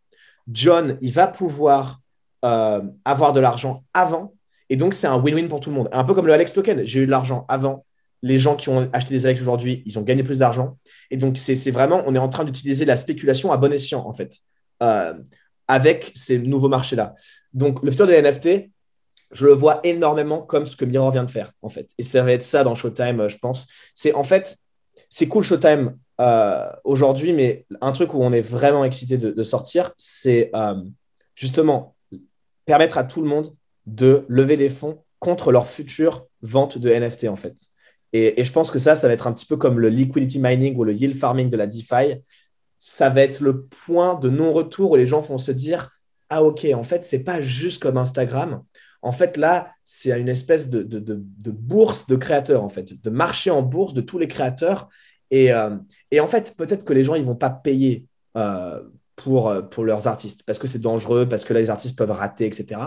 John, il va pouvoir euh, avoir de l'argent avant. Et donc, c'est un win-win pour tout le monde. Un peu comme le Alex Token. J'ai eu de l'argent avant. les gens qui ont acheté des Alex aujourd'hui, ils ont gagné plus d'argent. Et donc, c'est vraiment, on est en train d'utiliser la spéculation à bon escient, en fait, euh, avec ces nouveaux marchés-là. Donc, le futur des NFT, je le vois énormément comme ce que Mirror vient de faire, en fait. Et ça va être ça dans Showtime, euh, je pense. C'est en fait, c'est cool Showtime euh, aujourd'hui, mais un truc où on est vraiment excité de, sortir, c'est justement permettre à tout le monde de lever des fonds contre leur future vente de NFT, en fait. Et, je pense que ça, ça va être un petit peu comme le liquidity mining ou le yield farming de la DeFi. Ça va être le point de non-retour où les gens vont se dire Ah, ok, en fait, c'est pas juste comme Instagram. En fait, là, c'est une espèce de, bourse de créateurs, en fait, de marché en bourse de tous les créateurs. Et, euh, en fait, peut-être que les gens, ils vont pas payer euh, pour, euh, pour leurs artistes parce que c'est dangereux, parce que là, les artistes peuvent rater, etc.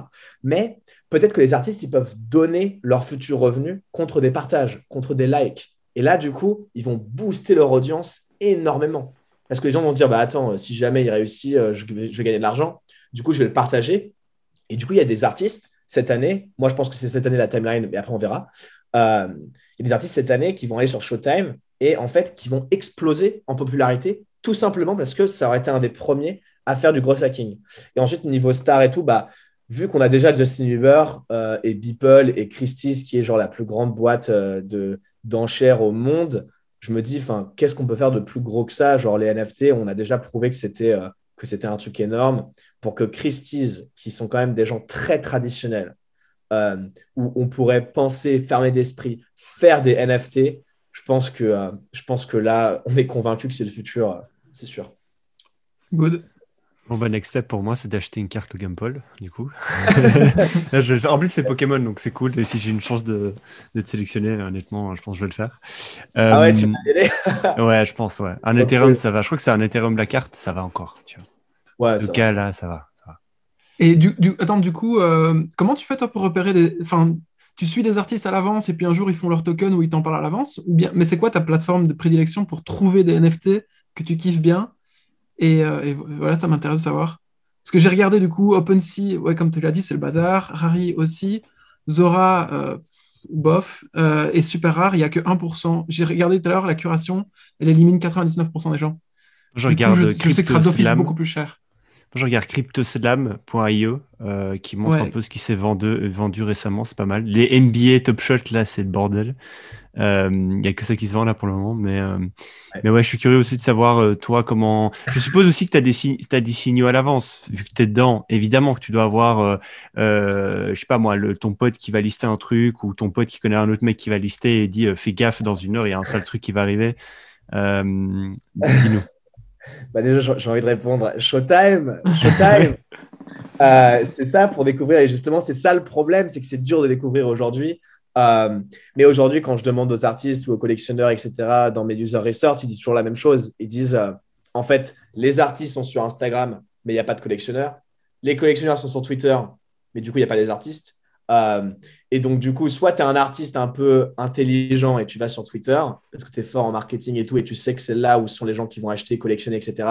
Mais peut-être que les artistes, ils peuvent donner leurs futurs revenus contre des partages, contre des likes. Et là, du coup, ils vont booster leur audience énormément. Parce que les gens vont se dire, bah attends, si jamais il réussit, euh, je vais, gagner de l'argent. Du coup, je vais le partager. Et du coup, il y a des artistes cette année, moi je pense que c'est cette année la timeline, mais après on verra. Euh, il y a des artistes cette année qui vont aller sur Showtime et en fait qui vont exploser en popularité tout simplement parce que ça aurait été un des premiers à faire du gros hacking. Et ensuite, niveau star et tout, bah, vu qu'on a déjà Justin Bieber euh, et Beeple et Christie's, qui est genre la plus grande boîte euh, de, d'enchères au monde, je me dis, qu'est-ce qu'on peut faire de plus gros que ça? Genre les NFT, on a déjà prouvé que c'était, euh, que c'était un truc énorme. Pour que Christie's, qui sont quand même des gens très traditionnels, où on pourrait penser, fermer d'esprit, faire des NFT, je pense que, je pense que là, on est convaincu que c'est le futur, c'est sûr. Good. Bon, bah, next step pour moi, c'est d'acheter une carte Logan Paul, du coup. je En plus, c'est Pokémon, donc c'est cool. Et si j'ai une chance d'être sélectionné, honnêtement, je pense que je vais le faire. Ah ouais, tu vas euh, Ouais, je pense, ouais. Un Ethereum, ça va. Je crois que c'est un Ethereum la carte, ça va encore. Tu vois. Ouais, le cas, là, ça va, ça va. Et du, du... attends, du coup, euh, comment tu fais toi pour repérer des. Enfin, tu suis des artistes à l'avance et puis un jour ils font leur token ou ils t'en parlent à l'avance ou bien... Mais c'est quoi ta plateforme de prédilection pour trouver des NFT que tu kiffes bien? Euh, et, voilà, ça m'intéresse de savoir. Parce que j'ai regardé du coup OpenSea, ouais, comme tu l'as dit, c'est le bazar. Rari aussi. Zora, euh, bof. Euh, et super rare, il n'y a que 1%. J'ai regardé tout à l'heure, la curation, elle élimine 99% des gens. Je regarde. je, sais que sera d'office beaucoup plus cher. Je regarde cryptoslam.io qui montre un peu ce qui s'est vendu, vendu récemment, c'est pas mal. Les NBA Top Shot, là, c'est le bordel. Il euh, n'y a que ça qui se vend là pour le moment. Mais, euh, ouais. mais ouais, je suis curieux aussi de savoir, euh, toi, comment. Je suppose aussi que tu as, des, as des signaux à l'avance, vu que tu es dedans. Évidemment que tu dois avoir, je sais pas moi, le, ton pote qui va lister un truc ou ton pote qui connaît un autre mec qui va lister et dit fais gaffe, dans une heure, il y a un seul truc qui va arriver. Dis-nous. Bah déjà, j'ai envie de répondre. Showtime, Showtime. c'est ça pour découvrir. Et justement, c'est ça le problème, c'est que c'est dur de découvrir aujourd'hui. Euh, mais aujourd'hui, quand je demande aux artistes ou aux collectionneurs, etc., dans mes user research, ils disent toujours la même chose. Ils disent, euh, en fait, les artistes sont sur Instagram, mais il n'y a pas de collectionneurs. Les collectionneurs sont sur Twitter, mais du coup, il n'y a pas les artistes. Euh, et donc, du coup, soit tu es un artiste un peu intelligent et tu vas sur Twitter, parce que tu es fort en marketing et tout, et tu sais que c'est là où sont les gens qui vont acheter, collectionner, etc.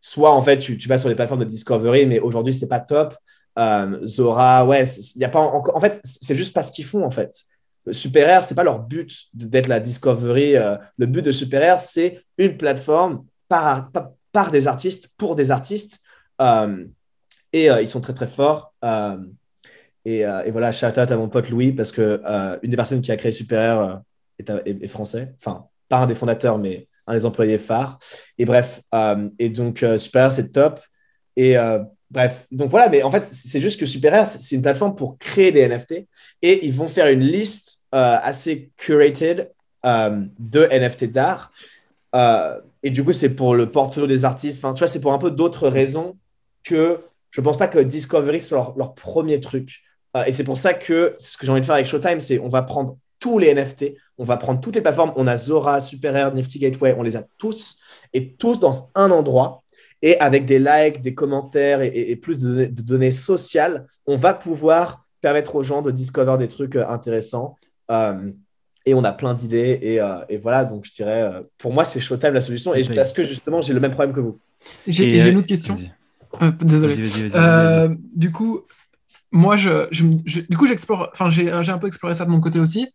soit, en fait, tu, vas sur les plateformes de discovery, mais aujourd'hui, ce n'est pas top. Euh, Zora, ouais, il a pas en fait, c'est juste pas ce qu'ils font en fait. Super Air, c'est pas leur but d'être la Discovery. Euh, le but de Super Air, c'est une plateforme par, des artistes pour des artistes. Euh, et ils sont très très forts. Et, et, voilà, shout out à mon pote Louis parce que une des personnes qui a créé Super Air est, est, français. Enfin, pas un des fondateurs, mais un des employés phares. Et bref, et donc Super c'est top. Et Bref, donc voilà, mais en fait, c'est juste que Super c'est une plateforme pour créer des NFT et ils vont faire une liste euh, assez curated euh, de NFT d'art. Euh, et du coup, c'est pour le portfolio des artistes. Enfin, tu vois, c'est pour un peu d'autres raisons que je ne pense pas que Discovery soit leur, premier truc. Et c'est pour ça que ce que j'ai envie de faire avec Showtime, c'est on va prendre tous les NFT, on va prendre toutes les plateformes. On a Zora, Super Air, Nifty Gateway, on les a tous et tous dans un endroit et avec des likes, des commentaires et, plus de, données sociales, on va pouvoir permettre aux gens de discover des trucs euh, intéressants. Euh, et on a plein d'idées. Et, euh, voilà, donc je dirais, pour moi, c'est Showtime la solution. Et parce que justement, j'ai le même problème que vous. J'ai une autre question. désolé. du coup, moi, je, du coup, j'explore, enfin, j'ai un peu exploré ça de mon côté aussi.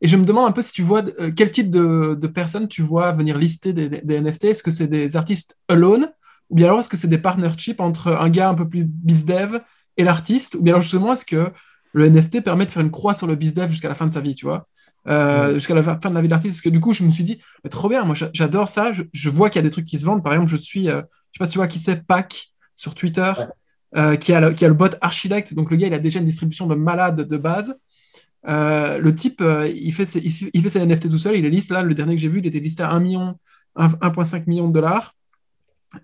Et je me demande un peu si tu vois euh, quel type de, de, personnes tu vois venir lister des, des, NFT. Est-ce que c'est des artistes alone? Ou bien alors est-ce que c'est des partnerships entre un gars un peu plus bizdev et l'artiste? Ou bien alors justement, est-ce que le NFT permet de faire une croix sur le bizdev jusqu'à la fin de sa vie, tu vois? Euh, jusqu'à la fin de la vie de l'artiste. Parce que du coup je me suis dit trop bien moi j'adore ça. Je, vois qu'il y a des trucs qui se vendent. Par exemple je suis euh, je sais pas si tu vois qui c'est Pac sur Twitter euh, qui, a le, qui a le bot Archilect. Donc le gars il a déjà une distribution de malade de base. Le type il, fait ses, il, fait ses NFT tout seul. Il est liste. Là le dernier que j'ai vu il était listé à 1 million 1,5 million de dollars.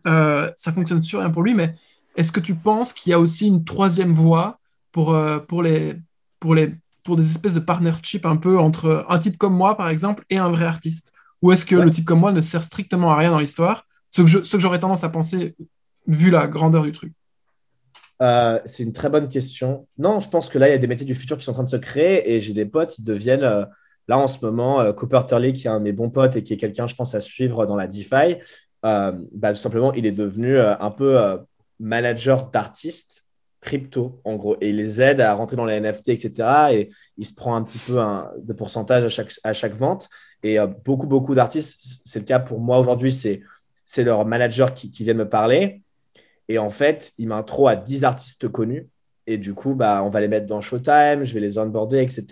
Ça fonctionne sur rien pour lui mais est-ce que tu penses qu'il y a aussi une troisième voie pour, pour les pour les pour des espèces de partnership un peu entre un type comme moi, par exemple, et un vrai artiste? Ou est-ce que le type comme moi ne sert strictement à rien dans l'histoire? Ce que j'aurais tendance à penser, vu la grandeur du truc. Euh, c'est une très bonne question. Non, je pense que là, il y a des métiers du futur qui sont en train de se créer et j'ai des potes, ils deviennent, euh, là en ce moment, euh, Cooper Turley, qui est un de mes bons potes et qui est quelqu'un, je pense, à suivre dans la DeFi, bah, tout simplement, il est devenu un peu manager d'artistes crypto, en gros, et il les aide à rentrer dans les NFT, etc. Et il se prend un petit peu de pourcentage à chaque, à chaque vente. Et beaucoup, beaucoup d'artistes, c'est le cas pour moi aujourd'hui, c'est, leur manager qui, qui vient me parler. Et en fait, il m'intro à 10 artistes connus. Et du coup, bah, on va les mettre dans Showtime, je vais les onboarder, etc.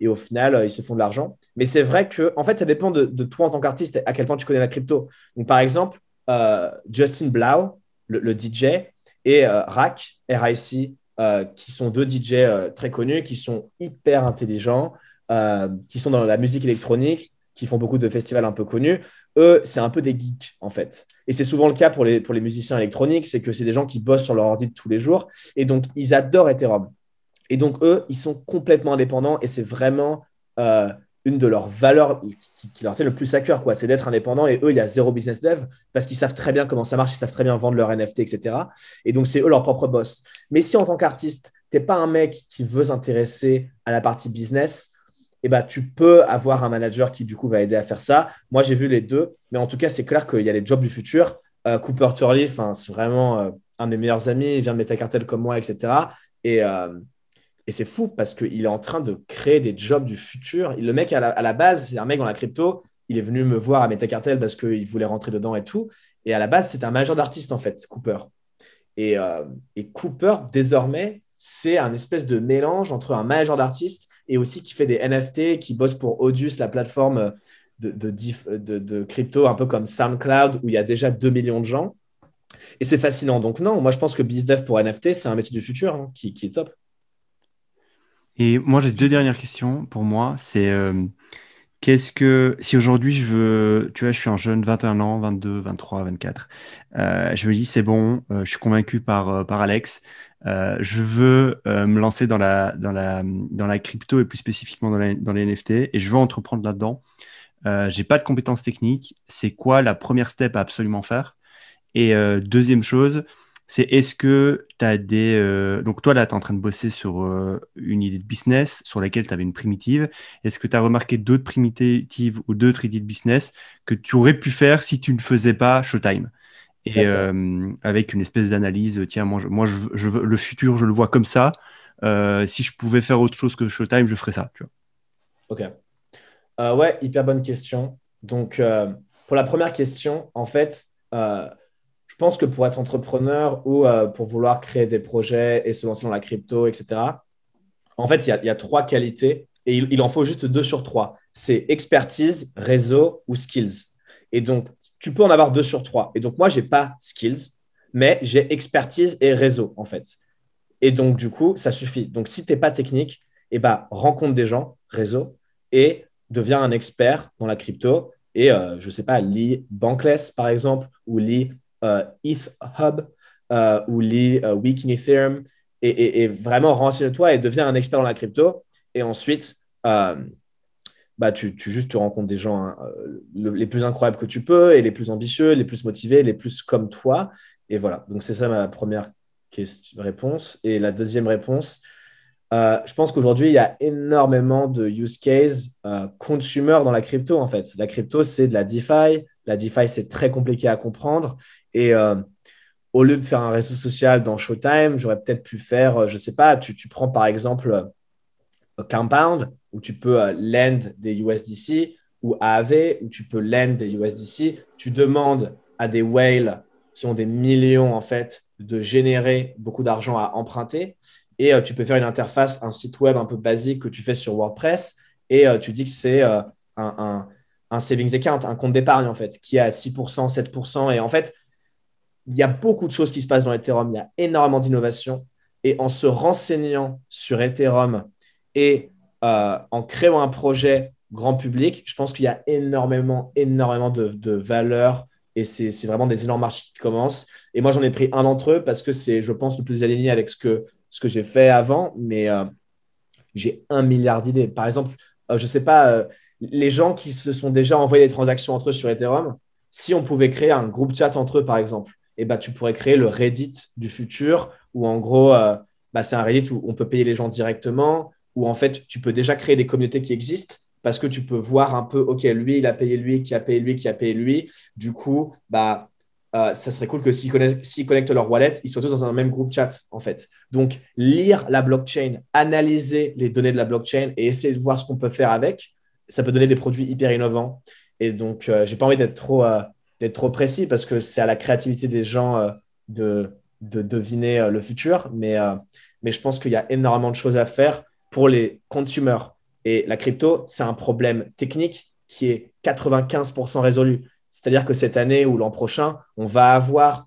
Et au final, euh, ils se font de l'argent. Mais c'est vrai que, en fait, ça dépend de, toi en tant qu'artiste, à quel point tu connais la crypto. Donc, par exemple, euh, Justin Blau, le, DJ, et euh, RAC, RIC, euh, qui sont deux DJ euh, très connus, qui sont hyper intelligents, qui sont dans la musique électronique, qui font beaucoup de festivals un peu connus. Eux, c'est un peu des geeks, en fait. Et c'est souvent le cas pour les, pour les musiciens électroniques, c'est que c'est des gens qui bossent sur leur ordi tous les jours. Et donc, ils adorent Ethereum. Et donc, eux, ils sont complètement indépendants et c'est vraiment une de leurs valeurs qui, leur tient le plus à cœur, quoi, c'est d'être indépendant. Et eux, il y a zéro business dev parce qu'ils savent très bien comment ça marche, ils savent très bien vendre leur NFT, etc. Et donc, c'est eux leur propre boss. Mais si en tant qu'artiste, tu n'es pas un mec qui veut s'intéresser à la partie business, eh ben, tu peux avoir un manager qui, du coup, va aider à faire ça. Moi, j'ai vu les deux. Mais en tout cas, c'est clair qu'il y a les jobs du futur. Euh, Cooper Turley, c'est vraiment euh, un des meilleurs amis. Il vient de Metacartel comme moi, etc. Et, euh, et c'est fou parce qu'il est en train de créer des jobs du futur. Le mec, à la, base, c'est un mec dans la crypto. Il est venu me voir à Metacartel parce qu'il voulait rentrer dedans et tout. Et à la base, c'est un major d'artiste, en fait, Cooper. Et, euh, Cooper, désormais, c'est un espèce de mélange entre un major d'artiste et aussi qui fait des NFT, qui bosse pour Audius, la plateforme de, crypto, un peu comme SoundCloud, où il y a déjà 2 millions de gens. Et c'est fascinant. Donc, non, moi, je pense que BizDev pour NFT, c'est un métier du futur hein, qui, est top. Et moi, j'ai deux dernières questions pour moi. C'est euh, qu'est-ce que, si aujourd'hui je veux, tu vois, je suis un jeune, 21 ans, 22, 23, 24, je me dis, c'est bon, euh, je suis convaincu par, euh, par Alex, je veux me lancer dans la, dans, la, dans la crypto et plus spécifiquement dans, dans les NFT et je veux entreprendre là-dedans. j'ai pas de compétences techniques. C'est quoi la première step à absolument faire? Et deuxième chose, c'est est-ce que tu as des... Euh, donc toi, là, tu es en train de bosser sur euh, une idée de business sur laquelle tu avais une primitive. Est-ce que tu as remarqué d'autres primitives ou d'autres idées de business que tu aurais pu faire si tu ne faisais pas Showtime? Et euh, avec une espèce d'analyse, tiens, moi, je, moi je, le futur, je le vois comme ça. si je pouvais faire autre chose que Showtime, je ferais ça. Tu Ok. ouais, hyper bonne question. Donc, pour la première question, en fait, je pense que pour être entrepreneur ou euh, pour vouloir créer des projets et se lancer dans la crypto, etc., en fait, il y, a trois qualités et il, en faut juste deux sur trois. C'est expertise, réseau ou skills. Et donc, tu peux en avoir deux sur trois. Et donc, moi, je n'ai pas skills, mais j'ai expertise et réseau, en fait. Et donc, du coup, ça suffit. Donc, si tu n'es pas technique, eh ben, rencontre des gens, réseau, et deviens un expert dans la crypto. Et euh, je ne sais pas, lis Bankless, par exemple, ou lis euh, ETH Hub euh, ou euh, Week in Ethereum et, vraiment renseigne-toi et deviens un expert dans la crypto. Et ensuite, bah, tu, tu, juste tu rencontres des gens hein, les plus incroyables que tu peux et les plus ambitieux, les plus motivés, les plus comme toi. Et voilà, donc c'est ça ma première réponse. Et la deuxième réponse, je pense qu'aujourd'hui, il y a énormément de use cases consumer dans la crypto, en fait. La crypto, c'est de la DeFi. La DeFi, c'est très compliqué à comprendre. Et euh, au lieu de faire un réseau social dans Showtime, j'aurais peut-être pu faire, euh, je ne sais pas, tu, prends par exemple Compound, où tu peux lend des USDC, ou AAV, où tu peux lend des USDC. Tu demandes à des whales qui ont des millions, en fait, de générer beaucoup d'argent à emprunter. Et tu peux faire une interface, un site web un peu basique que tu fais sur WordPress. Et tu dis que c'est un, un, un savings account, un compte d'épargne, en fait, qui est à 6%, 7%. Et en fait, il y a beaucoup de choses qui se passent dans Ethereum. Il y a énormément d'innovation. Et en se renseignant sur Ethereum et euh, en créant un projet grand public, je pense qu'il y a énormément, énormément de, valeur et c'est vraiment des énormes marchés qui commencent. Et moi, j'en ai pris un d'entre eux parce que c'est, je pense, le plus aligné avec ce que, j'ai fait avant. Mais euh, j'ai un milliard d'idées. Par exemple, euh, je ne sais pas, les gens qui se sont déjà envoyés des transactions entre eux sur Ethereum, si on pouvait créer un groupe chat entre eux, par exemple, et bah, tu pourrais créer le Reddit du futur, où en gros, bah, c'est un Reddit où on peut payer les gens directement, où en fait, tu peux déjà créer des communautés qui existent parce que tu peux voir un peu, OK, lui, il a payé lui, qui a payé lui, qui a payé lui. Du coup, bah, euh, ça serait cool que s'ils connectent, leur wallet, ils soient tous dans un même groupe chat, en fait. Donc, lire la blockchain, analyser les données de la blockchain et essayer de voir ce qu'on peut faire avec, ça peut donner des produits hyper innovants. Et donc, euh, j'ai pas envie d'être trop d'être trop précis parce que c'est à la créativité des gens euh, de, de deviner euh, le futur. Mais, euh, mais je pense qu'il y a énormément de choses à faire pour les consumers. Et la crypto, c'est un problème technique qui est 95% résolu. C'est-à-dire que cette année ou l'an prochain, on va avoir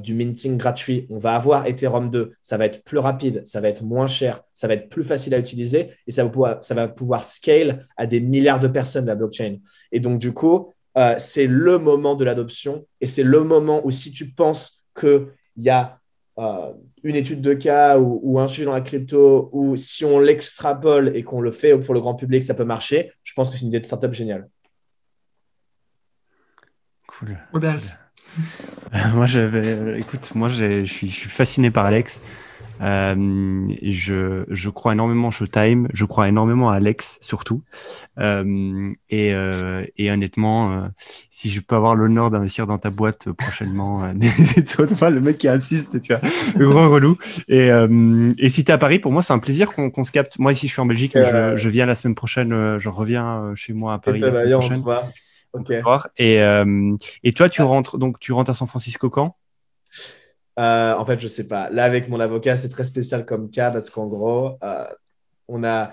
du minting gratuit, on va avoir Ethereum 2, ça va être plus rapide, ça va être moins cher, ça va être plus facile à utiliser et ça va pouvoir, ça va pouvoir scale à des milliards de personnes la blockchain. Et donc, du coup, euh, c'est le moment de l'adoption et c'est le moment où si tu penses qu'il y a euh, une étude de cas ou, un sujet dans la crypto ou si on l'extrapole et qu'on le fait pour le grand public, ça peut marcher, je pense que c'est une idée de startup géniale. Cool. moi, j'avais, écoute, moi, je suis fasciné par Alex. Euh, je, je crois énormément Showtime, je crois énormément à Alex surtout. Euh, et, euh, et, honnêtement, si je peux avoir l'honneur d'investir dans ta boîte prochainement, c'est toi le mec qui insiste, tu vois, le grand relou. Et, et si tu es à Paris, pour moi, c'est un plaisir qu'on se capte. Moi, ici, je suis en Belgique, je, je, viens la semaine prochaine, je reviens chez moi à Paris la semaine prochaine. Okay. Et, et toi, tu rentres donc tu rentres à San Francisco quand? Euh, en fait, je sais pas. Là, avec mon avocat, c'est très spécial comme cas parce qu'en gros, euh, on a.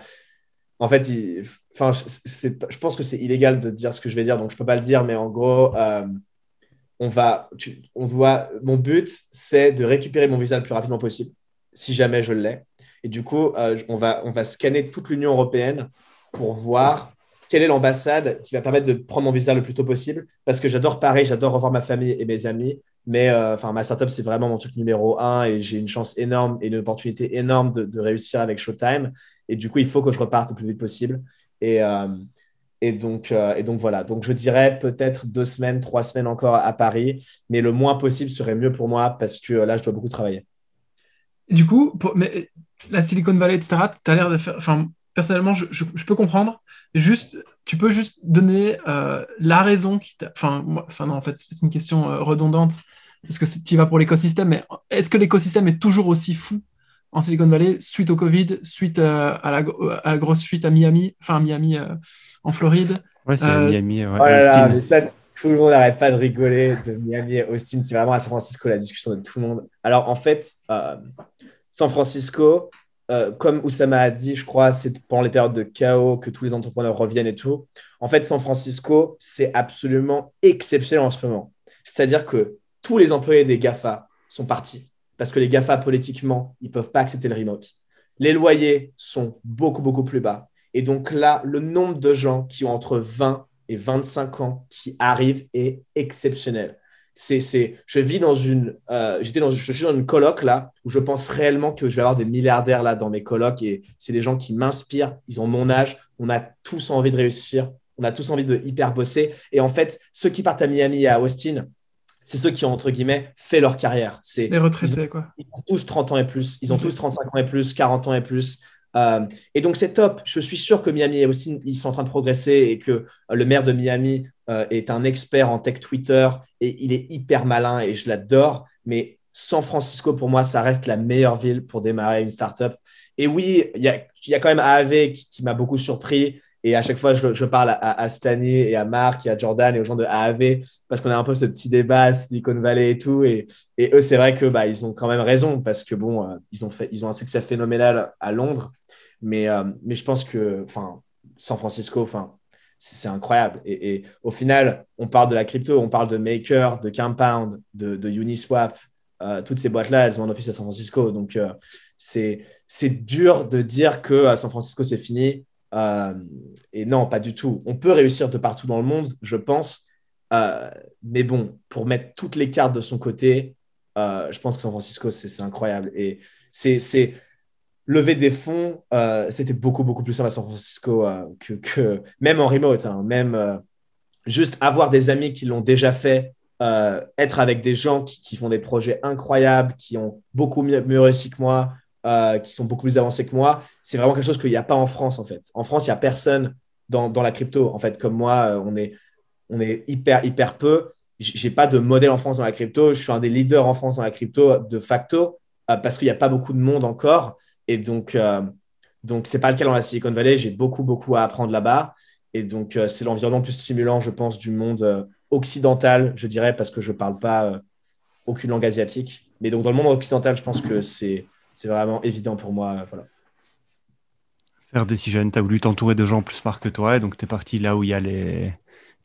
En fait, je pense que c'est illégal de dire ce que je vais dire, donc je peux pas le dire, mais en gros, euh, on va. on doit. Mon but, c'est de récupérer mon visa le plus rapidement possible, si jamais je l'ai. Et du coup, on, va, on va scanner toute l'Union européenne pour voir quelle est l'ambassade qui va permettre de prendre mon visa le plus tôt possible parce que j'adore Paris, j'adore revoir ma famille et mes amis. Mais euh, enfin, ma startup, c'est vraiment mon truc numéro un et j'ai une chance énorme et une opportunité énorme de, réussir avec Showtime. Et du coup, il faut que je reparte le plus vite possible. Et, euh, et, donc, euh, et donc, voilà. Donc, je dirais peut-être deux semaines, trois semaines encore à Paris. Mais le moins possible serait mieux pour moi parce que là, je dois beaucoup travailler. Du coup, mais la Silicon Valley, etc., tu as l'air de faire. Enfin, personnellement, je, je, peux comprendre. Juste, tu peux juste donner la raison qui t'a. Enfin, enfin, non, en fait, c'est une question redondante parce que tu vas pour l'écosystème, mais est-ce que l'écosystème est toujours aussi fou en Silicon Valley suite au Covid, suite euh, à, la, grosse fuite à Miami, enfin Miami euh, en Floride? Ouais, c'est euh, Miami. Ouais, oh tout le monde n'arrête pas de rigoler de Miami et Austin. C'est vraiment à San Francisco la discussion de tout le monde. Alors en fait, San Francisco, comme Oussama a dit, je crois, c'est pendant les périodes de chaos que tous les entrepreneurs reviennent et tout. En fait, San Francisco, c'est absolument exceptionnel en ce moment. C'est-à-dire que tous les employés des GAFA sont partis parce que les GAFA, politiquement, ils ne peuvent pas accepter le remote. Les loyers sont beaucoup, beaucoup plus bas. Et donc là, le nombre de gens qui ont entre 20 et 25 ans qui arrivent est exceptionnel. C'est, c'est, je vis dans une, euh, j'étais dans, je suis dans une coloc là où je pense réellement que je vais avoir des milliardaires là dans mes colocs et c'est des gens qui m'inspirent. Ils ont mon âge. On a tous envie de réussir. On a tous envie de hyper bosser. Et en fait, ceux qui partent à Miami et à Austin, c'est ceux qui ont, entre guillemets, fait leur carrière. C'est, les retraités, quoi. Ils ont tous 30 ans et plus. Ils ont tous 35 ans et plus, 40 ans et plus. Euh, et donc, c'est top. Je suis sûr que Miami et Austin, ils sont en train de progresser et que euh, le maire de Miami euh, est un expert en tech Twitter et il est hyper malin et je l'adore. Mais San Francisco, pour moi, ça reste la meilleure ville pour démarrer une startup. Et oui, il y a, y a, quand même AAV qui, m'a beaucoup surpris. Et à chaque fois, je, parle à, à, et à Marc et à Jordan et aux gens de AAV parce qu'on a un peu ce petit débat Silicon Valley et tout. Et, eux, c'est vrai que bah, ils ont quand même raison parce que bon, euh, ils, ont fait, ils ont un succès phénoménal à Londres. Mais, euh, mais je pense que San Francisco, enfin, c'est incroyable. Et, au final, on parle de la crypto, on parle de Maker, de Compound, de, Uniswap. Euh, toutes ces boîtes-là, elles ont un office à San Francisco. Donc, c'est dur de dire que San Francisco, c'est fini. Euh, et non, pas du tout. On peut réussir de partout dans le monde, je pense. mais bon, pour mettre toutes les cartes de son côté, je pense que San Francisco, c'est incroyable. Et c'est lever des fonds, euh, c'était beaucoup, beaucoup plus simple à San Francisco euh, que, même en remote, hein, même euh, juste avoir des amis qui l'ont déjà fait, être avec des gens qui, font des projets incroyables, qui ont beaucoup mieux, réussi que moi, qui sont beaucoup plus avancés que moi, c'est vraiment quelque chose qu'il n'y a pas en France, en fait. En France, il n'y a personne dans, la crypto. En fait, comme moi, on est, on est hyper, hyper peu. J'ai pas de modèle en France dans la crypto. Je suis un des leaders en France dans la crypto de facto parce qu'il n'y a pas beaucoup de monde encore. Et donc, euh, donc c'est pas le cas dans la Silicon Valley. J'ai beaucoup, beaucoup à apprendre là-bas. Et donc, euh, c'est l'environnement le plus stimulant, je pense, du monde euh, occidental, je dirais, parce que je ne parle pas aucune langue asiatique. Mais donc, dans le monde occidental, je pense que c'est vraiment évident pour moi. voilà. Faire Decision, tu as voulu t'entourer de gens plus smart que toi, et donc tu es parti là où il y a les,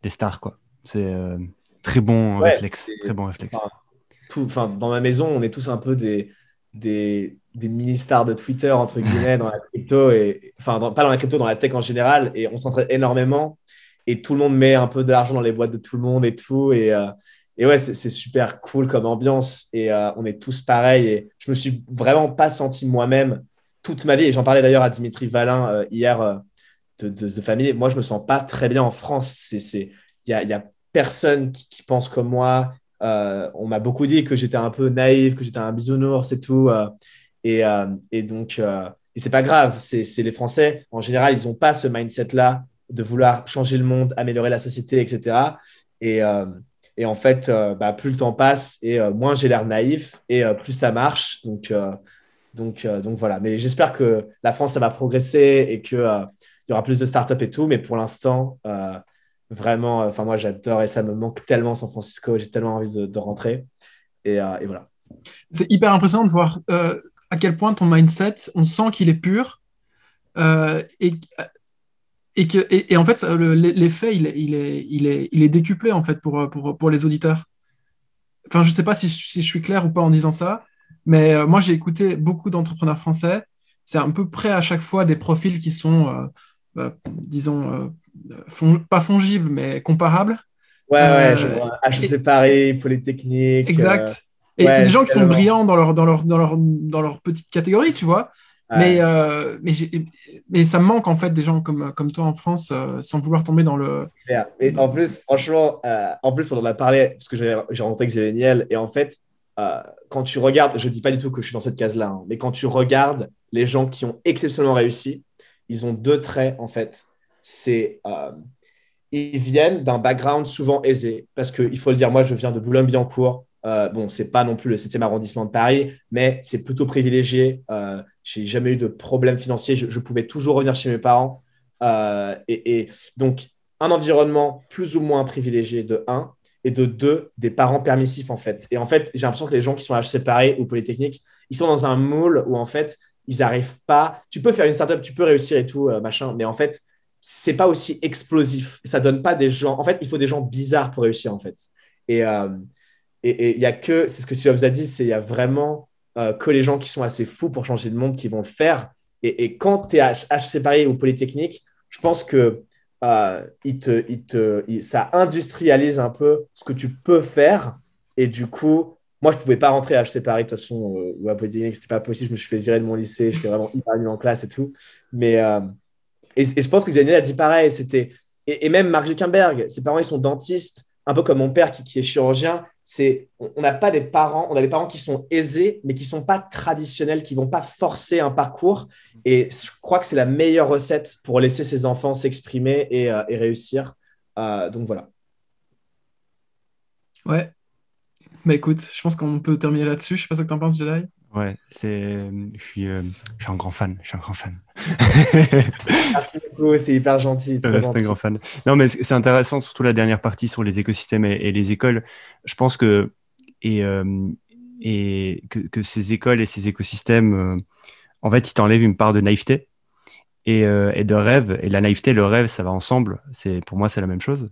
les stars. quoi. C'est très bon réflexe. Très bon réflexe. Enfin, dans ma maison, on est tous un peu des, des, des mini-stars de Twitter, entre guillemets, dans la crypto, et, enfin, pas dans la crypto, dans la tech en général, et on s'entraide énormément, et tout le monde met un peu d'argent dans les boîtes de tout le monde et tout, et, euh, et ouais, c'est super cool comme ambiance, et euh, on est tous pareils, et je me suis vraiment pas senti moi-même toute ma vie, et j'en parlais d'ailleurs à Dimitri Valin euh, hier de, de, The Family, moi je me sens pas très bien en France, il y a, y a personne qui, pense comme moi, on m'a beaucoup dit que j'étais un peu naïf, que j'étais un bisounours et tout. Et, euh, donc, euh, et c'est pas grave, c'est les Français, en général, ils n'ont pas ce mindset-là de vouloir changer le monde, améliorer la société, etc. Et, euh, et en fait, bah, plus le temps passe et moins j'ai l'air naïf et plus ça marche. Donc, donc, donc voilà. Mais j'espère que la France, ça va progresser et qu'il il y aura plus de startups et tout. Mais pour l'instant, vraiment, enfin moi, j'adore et ça me manque tellement San Francisco. J'ai tellement envie de, rentrer. Et, et voilà. C'est hyper impressionnant de voir à quel point ton mindset, on sent qu'il est pur euh, et, et, que, et, en fait, l'effet, il, il, est, il, est, il est décuplé en fait pour, pour, pour les auditeurs. Enfin, je ne sais pas si, si, je suis clair ou pas en disant ça, mais euh, moi, j'ai écouté beaucoup d'entrepreneurs français. C'est un peu près à chaque fois des profils qui sont, euh, disons, pas fongibles, mais comparables. Ouais, ouais, je vois. HEC Paris, Polytechnique. Exact. Et c'est des gens qui sont brillants dans leur, dans, leur, dans, leur, dans leur petite catégorie, tu vois. Mais, euh, mais, mais, ça me manque en fait des gens comme, comme toi en France euh, sans vouloir tomber dans le. Et en plus, franchement, euh, en plus, on en a parlé parce que j'ai rencontré Xavier Niel. Et en fait, quand tu regardes, je ne dis pas du tout que je suis dans cette case-là, hein, mais quand tu regardes les gens qui ont exceptionnellement réussi, ils ont deux traits en fait. C'est. ils viennent d'un background souvent aisé parce qu'il faut le dire, moi je viens de Boulogne-Billancourt, euh, bon, c'est pas non plus le 7e arrondissement de Paris, mais c'est plutôt privilégié. Euh, j'ai jamais eu de problème financier. Je, pouvais toujours revenir chez mes parents. Euh, et, donc, un environnement plus ou moins privilégié de 1 et de 2, des parents permissifs en fait. Et en fait, j'ai l'impression que les gens qui sont à HC Paris ou Polytechnique, ils sont dans un moule où en fait, ils n'arrivent pas. Tu peux faire une startup, tu peux réussir et tout, euh, machin, mais en fait, c'est pas aussi explosif. Ça donne pas des gens. En fait, il faut des gens bizarres pour réussir en fait. Et, et il y a que, c'est ce que Steve a dit, c'est il y a vraiment euh, que les gens qui sont assez fous pour changer de monde qui vont le faire. Et, quand tu es à HC Paris ou Polytechnique, je pense que euh, il te, il te, ça industrialise un peu ce que tu peux faire. Et du coup, moi, je ne pouvais pas rentrer à HC Paris de toute façon, euh, ou à Polytechnique, c'était pas possible. Je me suis fait virer de mon lycée, j'étais vraiment hyper nul en classe et tout. Mais, et, je pense que Daniel a dit pareil. Et, même Marc Zuckerberg, ses parents, ils sont dentistes, un peu comme mon père qui est chirurgien on n'a pas des parents, on a des parents qui sont aisés, mais qui sont pas traditionnels, qui vont pas forcer un parcours. Et je crois que c'est la meilleure recette pour laisser ses enfants s'exprimer et, euh, réussir. Euh, donc voilà. Ouais. Bah écoute, je pense qu'on peut terminer là-dessus. Je sais pas ce que t'en penses, Jedi. Ouais, c'est, je suis, euh, je suis un grand fan. Je suis un grand fan. Merci beaucoup, c'est hyper gentil. Ouais, c'est un grand fan. Non, mais c'est intéressant, surtout la dernière partie sur les écosystèmes et, et les écoles. Je pense que, et, euh, et que, que ces écoles et ces écosystèmes, euh, en fait, ils t'enlèvent une part de naïveté et, et de rêve. Et la naïveté et le rêve, ça va ensemble. C'est, pour moi, c'est la même chose.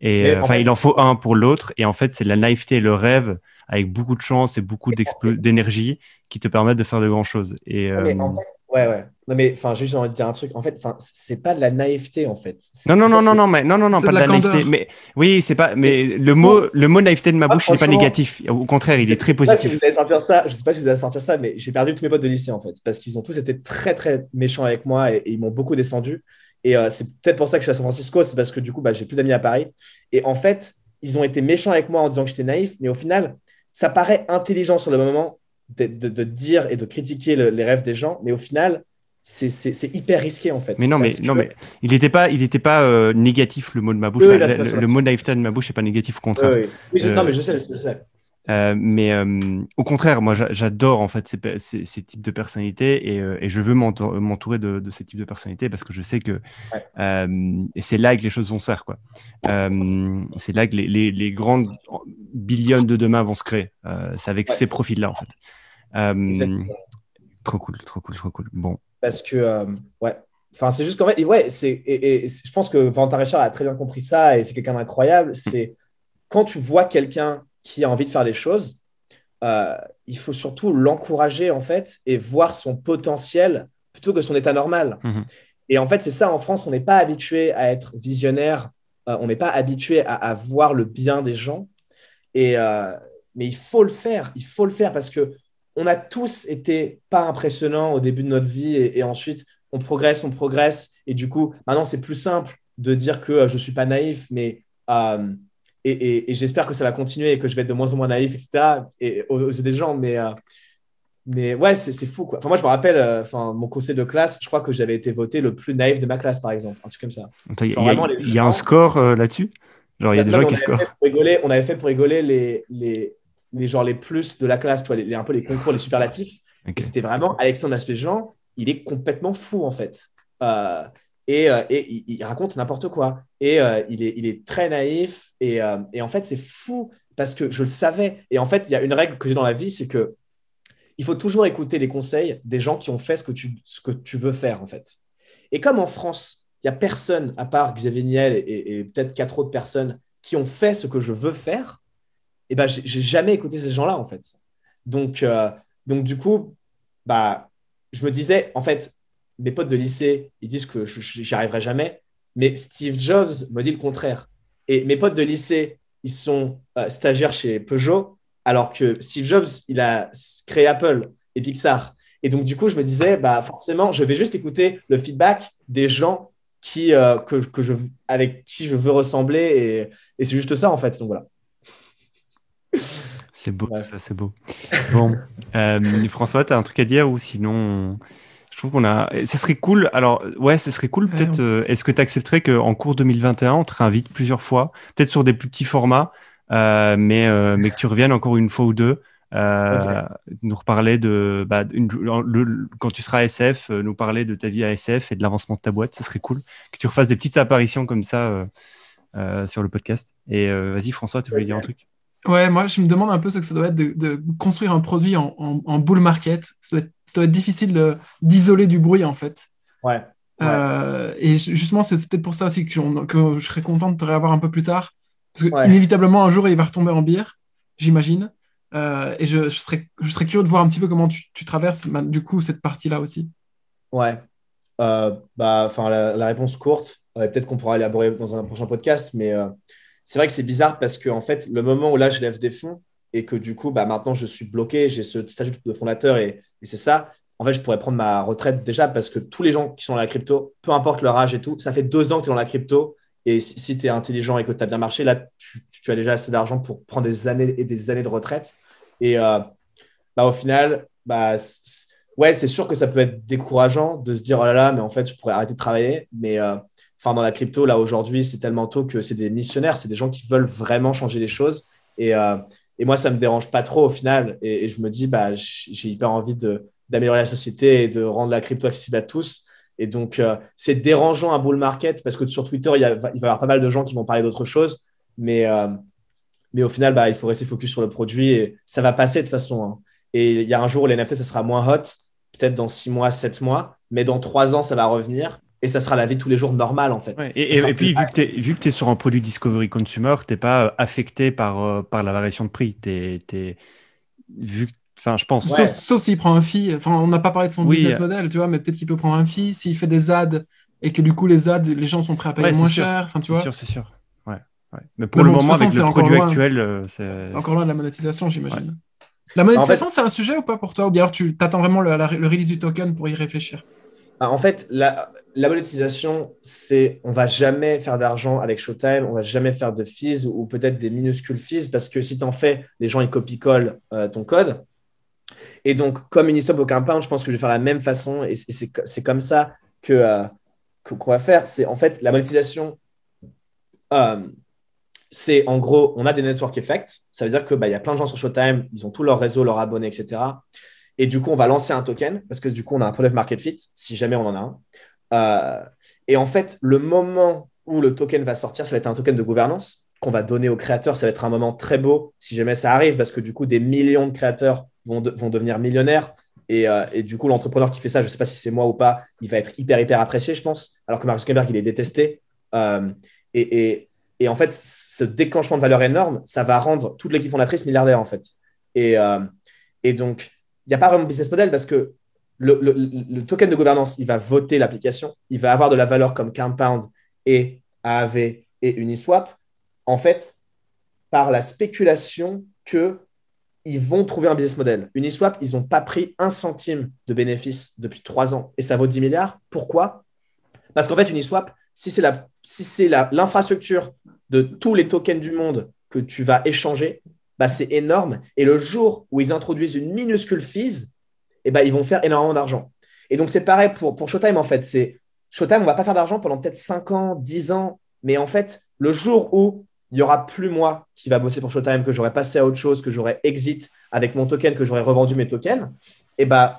Et en enfin, fait- il en faut un pour l'autre. Et en fait, c'est la naïveté et le rêve avec beaucoup de chance et beaucoup d'énergie qui te permettent de faire de grandes choses. Et, mais euh, en fait, ouais, ouais. Non, mais enfin, j'ai juste envie de dire un truc. En fait, enfin, c'est pas de la naïveté, en fait. Non, non, non, non, non, mais non, non, non, C'est pas de de la la naïveté. Mais oui, c'est pas. Mais le mot, le mot naïveté de ma Ah, bouche n'est pas négatif. Au contraire, il est très pas si positif. vous allez sortir ça. Je sais pas si vous allez sortir ça, mais j'ai perdu tous mes potes de lycée en fait, parce qu'ils ont tous été très très méchants avec moi et, et ils m'ont beaucoup descendu. Et euh, c'est peut-être pour ça que je suis à San Francisco, c'est parce que du coup, bah, j'ai plus d'amis à Paris. Et en fait, ils ont été méchants avec moi en disant que j'étais naïf, mais au final, ça paraît intelligent sur le moment de, de- de dire et de critiquer le- les rêves des gens, mais au final, c'est hyper risqué en fait. Mais non, mais non, mais il n'était pas, il était pas euh, négatif le mot de ma bouche. Oui, Enfin, le, mot naïveté de ma bouche n'est pas négatif, au Oui, contraire. oui. Oui, je- Euh, Non, mais je sais, je sais. Euh, mais euh, au contraire, moi, j'a- j'adore en fait ces, pe- ces, ces types de personnalités et, euh, et je veux m'entour- m'entourer de, de ces types de personnalités parce que je sais que et c'est là que les choses vont se faire quoi. C'est là que les, les, les grandes billions de demain vont se créer. C'est avec Ouais. ces profils-là en fait. Trop cool, trop cool, trop cool. Bon, Parce que, ouais. Enfin, c'est juste qu'en fait, et ouais, c'est, et, et je pense que Valentin Richard a très bien compris ça et c'est quelqu'un d'incroyable. C'est quand tu vois quelqu'un qui a envie de faire des choses, euh, il faut surtout l'encourager en fait et voir son potentiel plutôt que son état normal. Mhm. Et en fait, c'est ça en France, on n'est pas habitué à être visionnaire, euh, on n'est pas habitué à, à voir le bien des gens. Et, euh, mais il faut le faire, il faut le faire parce que on a tous été pas impressionnants au début de notre vie et, et ensuite on progresse, on progresse. Et du coup, maintenant, c'est plus simple de dire que je suis pas naïf, mais et, et- et j'espère que ça va continuer et que je vais être de moins en moins naïf, etc. Et aux, aux yeux des gens, mais euh, mais ouais, c'est fou quoi. Enfin, moi, je me rappelle, euh, enfin, mon conseil de classe, je crois que j'avais été voté le plus naïf de ma classe, par exemple, un truc comme ça. Il y, a- Genre, il y a- vraiment, les il y a un score euh, là-dessus? Genre, il y a des gens qui on avait scorent. fait pour rigoler, on avait fait pour rigoler les, les, les, genre les plus de la classe, toi, les, les- un peu les concours, les superlatifs. Ok. Et c'était vraiment Alexandre Aspéjean, il est complètement fou en fait. Euh, et euh, il, raconte n'importe quoi. Et euh, il, est, très naïf. Et, euh, et en fait, c'est fou parce que je le savais. Et en fait, il y a une règle que j'ai dans la vie, c'est que il faut toujours écouter les conseils des gens qui ont fait ce que tu, veux faire en fait. Et comme en France, il n'y a personne, à part Xavier Niel et, peut-être quatre autres personnes, qui ont fait ce que je veux faire, et ben, j'ai jamais écouté ces gens-là, en fait. Donc, donc du coup, bah, je me disais, en fait, mes potes de lycée, ils disent que j'y arriverai jamais, mais Steve Jobs me dit le contraire. Et mes potes de lycée, ils sont euh, stagiaires chez Peugeot, alors que Steve Jobs, il a créé Apple et Pixar. Et donc, du coup, je me disais, bah, forcément, je vais juste écouter le feedback des gens qui, euh, que, que je, avec qui je veux ressembler. Et, et c'est juste ça, en fait. Donc, voilà. C'est beau, Ouais. tout ça, c'est beau. Bon, euh, François, tu as un truc à dire ou sinon, on- je trouve qu'on a. Ce serait cool. Alors, ouais, ce serait cool. Ouais, Peut-être. euh, Est-ce que tu accepterais qu'en cours 2021, on te réinvite plusieurs fois, peut-être sur des plus petits formats, euh, mais, euh, mais que tu reviennes encore une fois ou deux, euh, nous reparler de. Bah, une- le- le- quand tu seras à SF, euh, nous parler de ta vie à SF et de l'avancement de ta boîte. Ce serait cool que tu refasses des petites apparitions comme ça euh, euh, sur le podcast. Et euh, vas-y, François, tu voulais dire un truc? Ouais, moi, je me demande un peu ce que ça doit être de, de construire un produit en, en, en bull market. Ça doit être, ça doit être difficile de- d'isoler du bruit, en fait. Ouais. Ouais. Euh, et ju- justement, c'est peut-être pour ça aussi que, on- que je serais content de te réavoir un peu plus tard. Parce que, Ouais. inévitablement, un jour, il va retomber en bière, j'imagine. Euh, et je, je serais, je serais curieux de voir un petit peu comment tu, tu traverses, du coup, cette partie-là aussi. Ouais. Euh, bah, la, la réponse courte, euh, peut-être qu'on pourra élaborer dans un prochain podcast, mais euh, c'est vrai que c'est bizarre parce que, en fait, le moment où là, je lève des fonds et que du coup, bah, maintenant, je suis bloqué, j'ai ce statut de fondateur et, c'est ça. En fait, je pourrais prendre ma retraite déjà parce que tous les gens qui sont dans la crypto, peu importe leur âge et tout, ça fait deux ans que tu es dans la crypto. Et si, tu es intelligent et que tu as bien marché, là, tu, as déjà assez d'argent pour prendre des années et des années de retraite. Et euh, bah, au final, bah, ouais, c'est sûr que ça peut être décourageant de se dire, oh là là, mais en fait, je pourrais arrêter de travailler. Mais euh, enfin, dans la crypto, là, aujourd'hui, c'est tellement tôt que c'est des missionnaires, c'est des gens qui veulent vraiment changer les choses. Et, euh, Et moi, ça me dérange pas trop au final. Et, je me dis, bah, j'ai hyper envie d'améliorer la société et de rendre la crypto accessible à tous. Et donc, euh, c'est dérangeant un bull market parce que sur Twitter, il, il, va y avoir pas mal de gens qui vont parler d'autre chose. Mais, euh, mais au final, bah, il faut rester focus sur le produit et ça va passer de toute façon. Hein. Et il y a un jour où les NFT, ça sera moins hot, peut-être dans 6 mois, 7 mois, mais dans 3 ans, ça va revenir et ça sera la vie de tous les jours normale en fait. et, puis, vu que tu es, sur un produit Discovery Consumer, tu n'es pas euh, affecté par, euh, par la variation de prix. Es, es... Vu Enfin, je pense. Sauf, s'il prend un fee. Enfin, on n'a pas parlé de son business model, tu vois, mais peut-être qu'il peut prendre un fee s'il fait des ads et que du coup, les ads, les gens sont prêts à payer moins cher. Enfin, tu vois. C'est sûr, c'est sûr. Ouais, Mais pour le moment, avec le produit actuel, euh, c'est. Encore loin de la monétisation, j'imagine. La monétisation, c'est un sujet ou pas pour toi? Ou bien alors tu attends vraiment le, le release du token pour y réfléchir? En fait, la, monétisation, c'est on va jamais faire d'argent avec Showtime, on va jamais faire de fees ou, peut-être des minuscules fees parce que si tu en fais, les gens ils copient-collent euh, ton code. Et donc, comme Uniswap au Compound, je pense que je vais faire la même façon et c'est comme ça que euh, qu'on va faire. C'est en fait la monétisation. Euh, c'est en gros, on a des network effects. Ça veut dire qu'il bah, y a plein de gens sur Showtime, ils ont tout leur réseau, leurs abonnés, etc. Et du coup, on va lancer un token parce que du coup, on a un product market fit si jamais on en a un. Euh, et en fait, le moment où le token va sortir, ça va être un token de gouvernance qu'on va donner aux créateurs. Ça va être un moment très beau si jamais ça arrive parce que du coup, des millions de créateurs vont, vont devenir millionnaires. Et, euh, et, du coup, l'entrepreneur qui fait ça, je ne sais pas si c'est moi ou pas, il va être hyper, hyper apprécié, je pense. Alors que Mark Zuckerberg, il est détesté. Euh, et, et, en fait, ce déclenchement de valeur énorme, ça va rendre toute l'équipe fondatrice milliardaire, en fait. Et, et donc, n'y a pas vraiment business model parce que le, token de gouvernance, il va voter l'application, il va avoir de la valeur comme Compound et AAV et Uniswap. En fait, par la spéculation que ils vont trouver un business model. Uniswap, ils n'ont pas pris un centime de bénéfice depuis trois ans et ça vaut 10 milliards. Pourquoi? Parce qu'en fait, Uniswap, si c'est l'infrastructure si de tous les tokens du monde que tu vas échanger, bah, c'est énorme. Et le jour où ils introduisent une minuscule fees, eh ben, ils vont faire énormément d'argent. Et donc, c'est pareil pour, pour Showtime, en fait. C'est Showtime, on va pas faire d'argent pendant peut-être 5 ans, 10 ans. Mais en fait, le jour où il n'y aura plus moi qui va bosser pour Showtime, que j'aurai passé à autre chose, que j'aurai exit avec mon token, que j'aurai revendu mes tokens, et eh ben,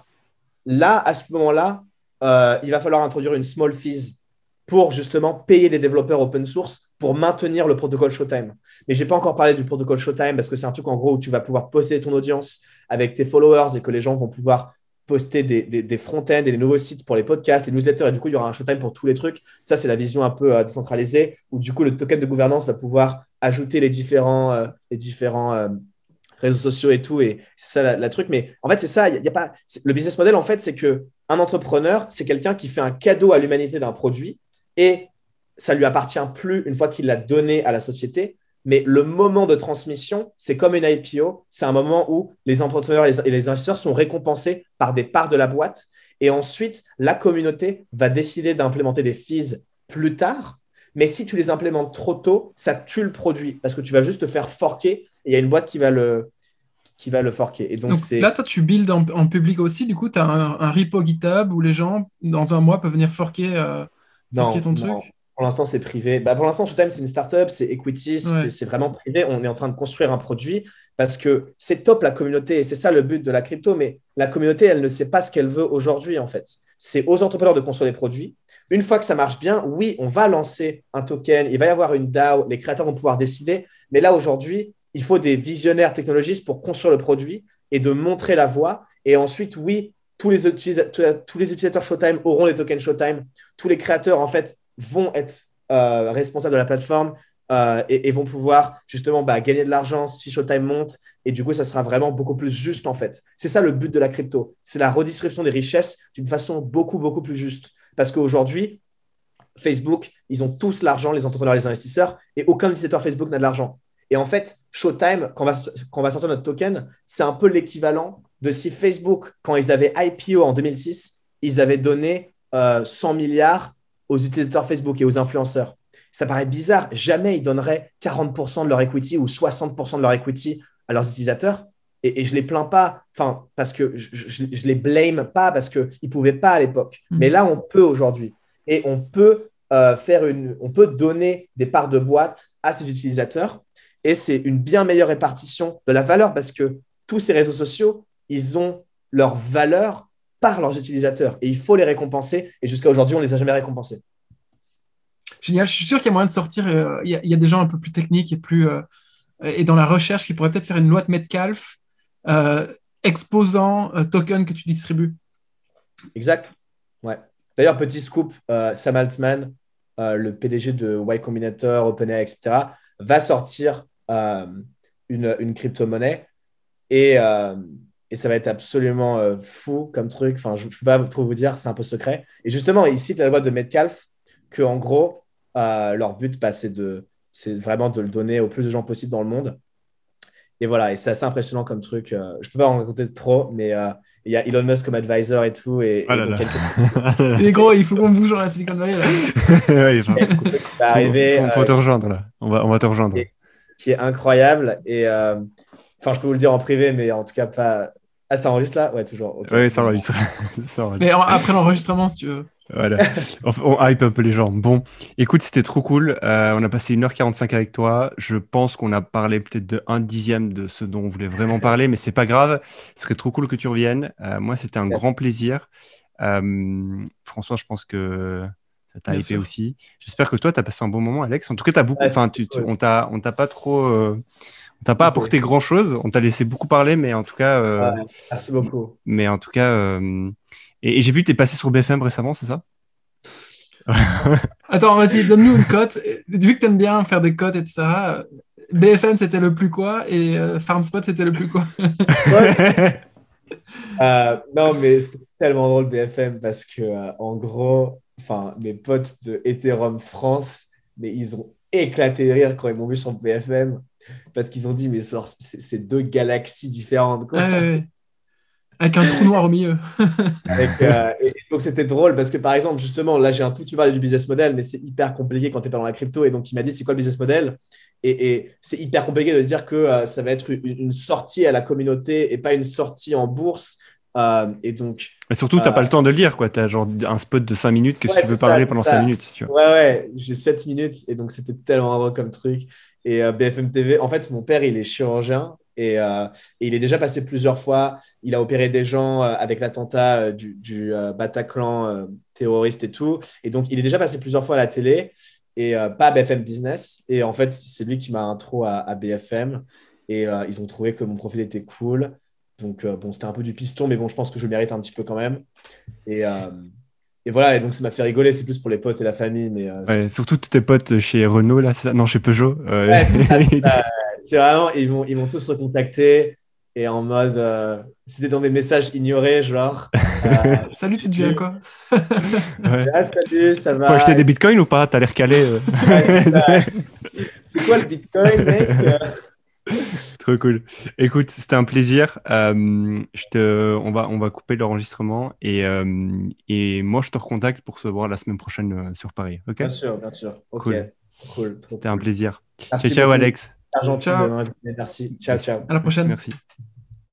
là, à ce moment-là, euh, il va falloir introduire une small fees pour justement payer les développeurs open source pour maintenir le protocole Showtime. Mais je n'ai pas encore parlé du protocole Showtime parce que c'est un truc en gros où tu vas pouvoir poster ton audience avec tes followers et que les gens vont pouvoir poster des, front-ends et des nouveaux sites pour les podcasts, les newsletters, et du coup, il y aura un Showtime pour tous les trucs. Ça, c'est la vision un peu euh, décentralisée, où du coup, le token de gouvernance va pouvoir ajouter les différents, euh, euh, réseaux sociaux et tout, et c'est ça la, truc. Mais en fait, c'est ça, y, a pas... Le business model, en fait, c'est que un entrepreneur, c'est quelqu'un qui fait un cadeau à l'humanité d'un produit, et ça lui appartient plus une fois qu'il l'a donné à la société. Mais le moment de transmission, c'est comme une IPO. C'est un moment où les entrepreneurs et les investisseurs sont récompensés par des parts de la boîte. Et ensuite, la communauté va décider d'implémenter des fees plus tard. Mais si tu les implémentes trop tôt, ça tue le produit parce que tu vas juste te faire forquer et il y a une boîte qui va le, qui va le forquer. Et donc, là, toi, tu builds en, public aussi. Du coup, tu as un, repo GitHub où les gens, dans un mois, peuvent venir forquer, euh, ton truc? Pour l'instant, c'est privé. Bah, pour l'instant, Showtime, c'est une startup, c'est equity, c'est vraiment privé. On est en train de construire un produit parce que c'est top la communauté et c'est ça le but de la crypto. Mais la communauté, elle ne sait pas ce qu'elle veut aujourd'hui, en fait. C'est aux entrepreneurs de construire des produits. Une fois que ça marche bien, oui, on va lancer un token, il va y avoir une DAO, les créateurs vont pouvoir décider. Mais là, aujourd'hui, il faut des visionnaires technologistes pour construire le produit et de montrer la voie. Et ensuite, oui, tous les, tous les utilisateurs Showtime auront les tokens Showtime. Tous les créateurs, en fait, vont être euh, responsables de la plateforme euh, et, vont pouvoir justement bah, gagner de l'argent si Showtime monte. Et du coup, ça sera vraiment beaucoup plus juste en fait. C'est ça le but de la crypto. C'est la redistribution des richesses d'une façon beaucoup, beaucoup plus juste. Parce qu'aujourd'hui, Facebook, ils ont tous l'argent, les entrepreneurs, les investisseurs, et aucun utilisateur Facebook n'a de l'argent. Et en fait, Showtime, quand on va, sortir notre token, c'est un peu l'équivalent de si Facebook, quand ils avaient IPO en 2006, ils avaient donné 100 euh, milliards aux utilisateurs Facebook et aux influenceurs. Ça paraît bizarre. Jamais ils donneraient 40% de leur equity ou 60% de leur equity à leurs utilisateurs. Et, et je les plains pas, enfin, parce que je, ne les blâme pas parce qu'ils ne pouvaient pas à l'époque. Hmm. Mais là, on peut aujourd'hui. Et on peut euh, faire une, on peut donner des parts de boîte à ces utilisateurs. Et c'est une bien meilleure répartition de la valeur parce que tous ces réseaux sociaux, ils ont leur valeur par leurs utilisateurs et il faut les récompenser. Et jusqu'à aujourd'hui, on ne les a jamais récompensés. Génial, je suis sûr qu'il y a moyen de sortir. euh, Il y, a- il y a des gens un peu plus techniques et plus euh, et dans la recherche qui pourraient peut-être faire une loi de Metcalfe euh, exposant euh, token que tu distribues. Exact. Ouais. D'ailleurs, petit scoop, Sam Altman, le PDG de Y Combinator, OpenAI, etc., va sortir une, une crypto-monnaie et, et ça va être absolument euh, fou comme truc. Enfin, je ne peux pas trop vous dire, c'est un peu secret. Et justement, ils citent la loi de Metcalfe que, en gros, euh, leur but, bah, c'est de, c'est vraiment de le donner au plus de gens possible dans le monde. Et voilà, et c'est assez impressionnant comme truc. euh, je ne peux pas en raconter trop, mais euh, il y a Elon Musk comme advisor et tout. Et, Oh et là donc, là. quelques- Et gros, il faut qu'on bouge dans la Silicon Valley. Ouais, va faut, arriver, faut- faut euh, te rejoindre là. On va, on va te rejoindre. Et- qui est incroyable. Et euh, enfin, je peux vous le dire en privé, mais en tout cas, pas. Ah, ça enregistre là? Ouais, toujours. Oui, ça enregistre. ça enregistre. Mais en- après l'enregistrement, si tu veux. Voilà. On, on hype un peu les gens. Bon, écoute, c'était trop cool. Euh, on a passé 1h45 avec toi. Je pense qu'on a parlé peut-être de un dixième de ce dont on voulait vraiment parler, mais c'est pas grave. Ce serait trop cool que tu reviennes. Euh, moi, c'était un Ouais. grand plaisir. Euh, François, je pense que ça t'a hypé sûr. aussi. J'espère que toi, tu as passé un bon moment, Alex. En tout cas, t'as beaucoup. Ouais, Enfin, tu, tu- cool. on t'a, on t'a pas trop. Euh, on t'a pas apporté grand chose. On t'a laissé beaucoup parler, mais en tout cas, euh, Ouais. Merci beaucoup. mais en tout cas, euh, et, et j'ai vu que tu es passé sur BFM récemment, c'est ça Attends, vas-y, donne-nous une cote. Vu que tu aimes bien faire des cotes, etc., BFM, c'était le plus quoi et euh, FarmSpot, c'était le plus quoi Euh, non, mais c'était tellement drôle BFM parce que, euh, en gros, enfin, mes potes de Ethereum France, mais ils ont éclaté de rire quand ils m'ont vu sur BFM parce qu'ils ont dit, mais c'est deux galaxies différentes. quoi. Ouais. Avec un trou noir au milieu. Avec, euh, et, donc c'était drôle parce que par exemple, justement, là j'ai un tout petit peu parlé du business model, mais c'est hyper compliqué quand tu n'es pas dans la crypto. Et donc il m'a dit c'est quoi le business model? Et, et c'est hyper compliqué de dire que euh, ça va être une, une sortie à la communauté et pas une sortie en bourse. Euh, et donc, Mais surtout, tu n'as Euh, pas le temps de le lire, quoi. Tu as genre un spot de 5 minutes que Ouais, si tu veux ça, parler pendant ça. 5 minutes. Tu vois. ouais, ouais, j'ai 7 minutes et donc c'était tellement drôle comme truc. Et euh, BFM TV, en fait, mon père, il est chirurgien et, euh, et il est déjà passé plusieurs fois. Il a opéré des gens euh, avec l'attentat euh, du, du euh, Bataclan euh, terroriste et tout. Et donc, il est déjà passé plusieurs fois à la télé et euh, pas à BFM Business. Et en fait, c'est lui qui m'a intro à, à BFM. Et euh, ils ont trouvé que mon profil était cool. Donc, euh, bon, c'était un peu du piston, mais bon, je pense que je le mérite un petit peu quand même. Et, euh, et voilà, et donc ça m'a fait rigoler. C'est plus pour les potes et la famille, mais euh, Ouais, surtout tous tes potes chez Renault, là, non, chez Peugeot. euh, Ouais, c'est vraiment, ils m'ont, ils m'ont tous recontacté et en mode, euh, c'était dans mes messages ignorés, genre, euh, Salut, tu deviens quoi? Ouais. ah, salut, ça va. Faut acheter des bitcoins ou pas? T'as l'air calé. euh. Ouais, c'est quoi le bitcoin, mec? Trop cool. Écoute, c'était un plaisir. Euh, je te, on, va, on va couper l'enregistrement et, euh, et moi, je te recontacte pour se voir la semaine prochaine euh, sur Paris. Ok? Bien sûr, bien sûr. Ok, Cool. C'était un plaisir. Merci ciao, ciao. Alex. Ciao. m'inviter. Merci. Ciao, ciao. À la prochaine. Merci.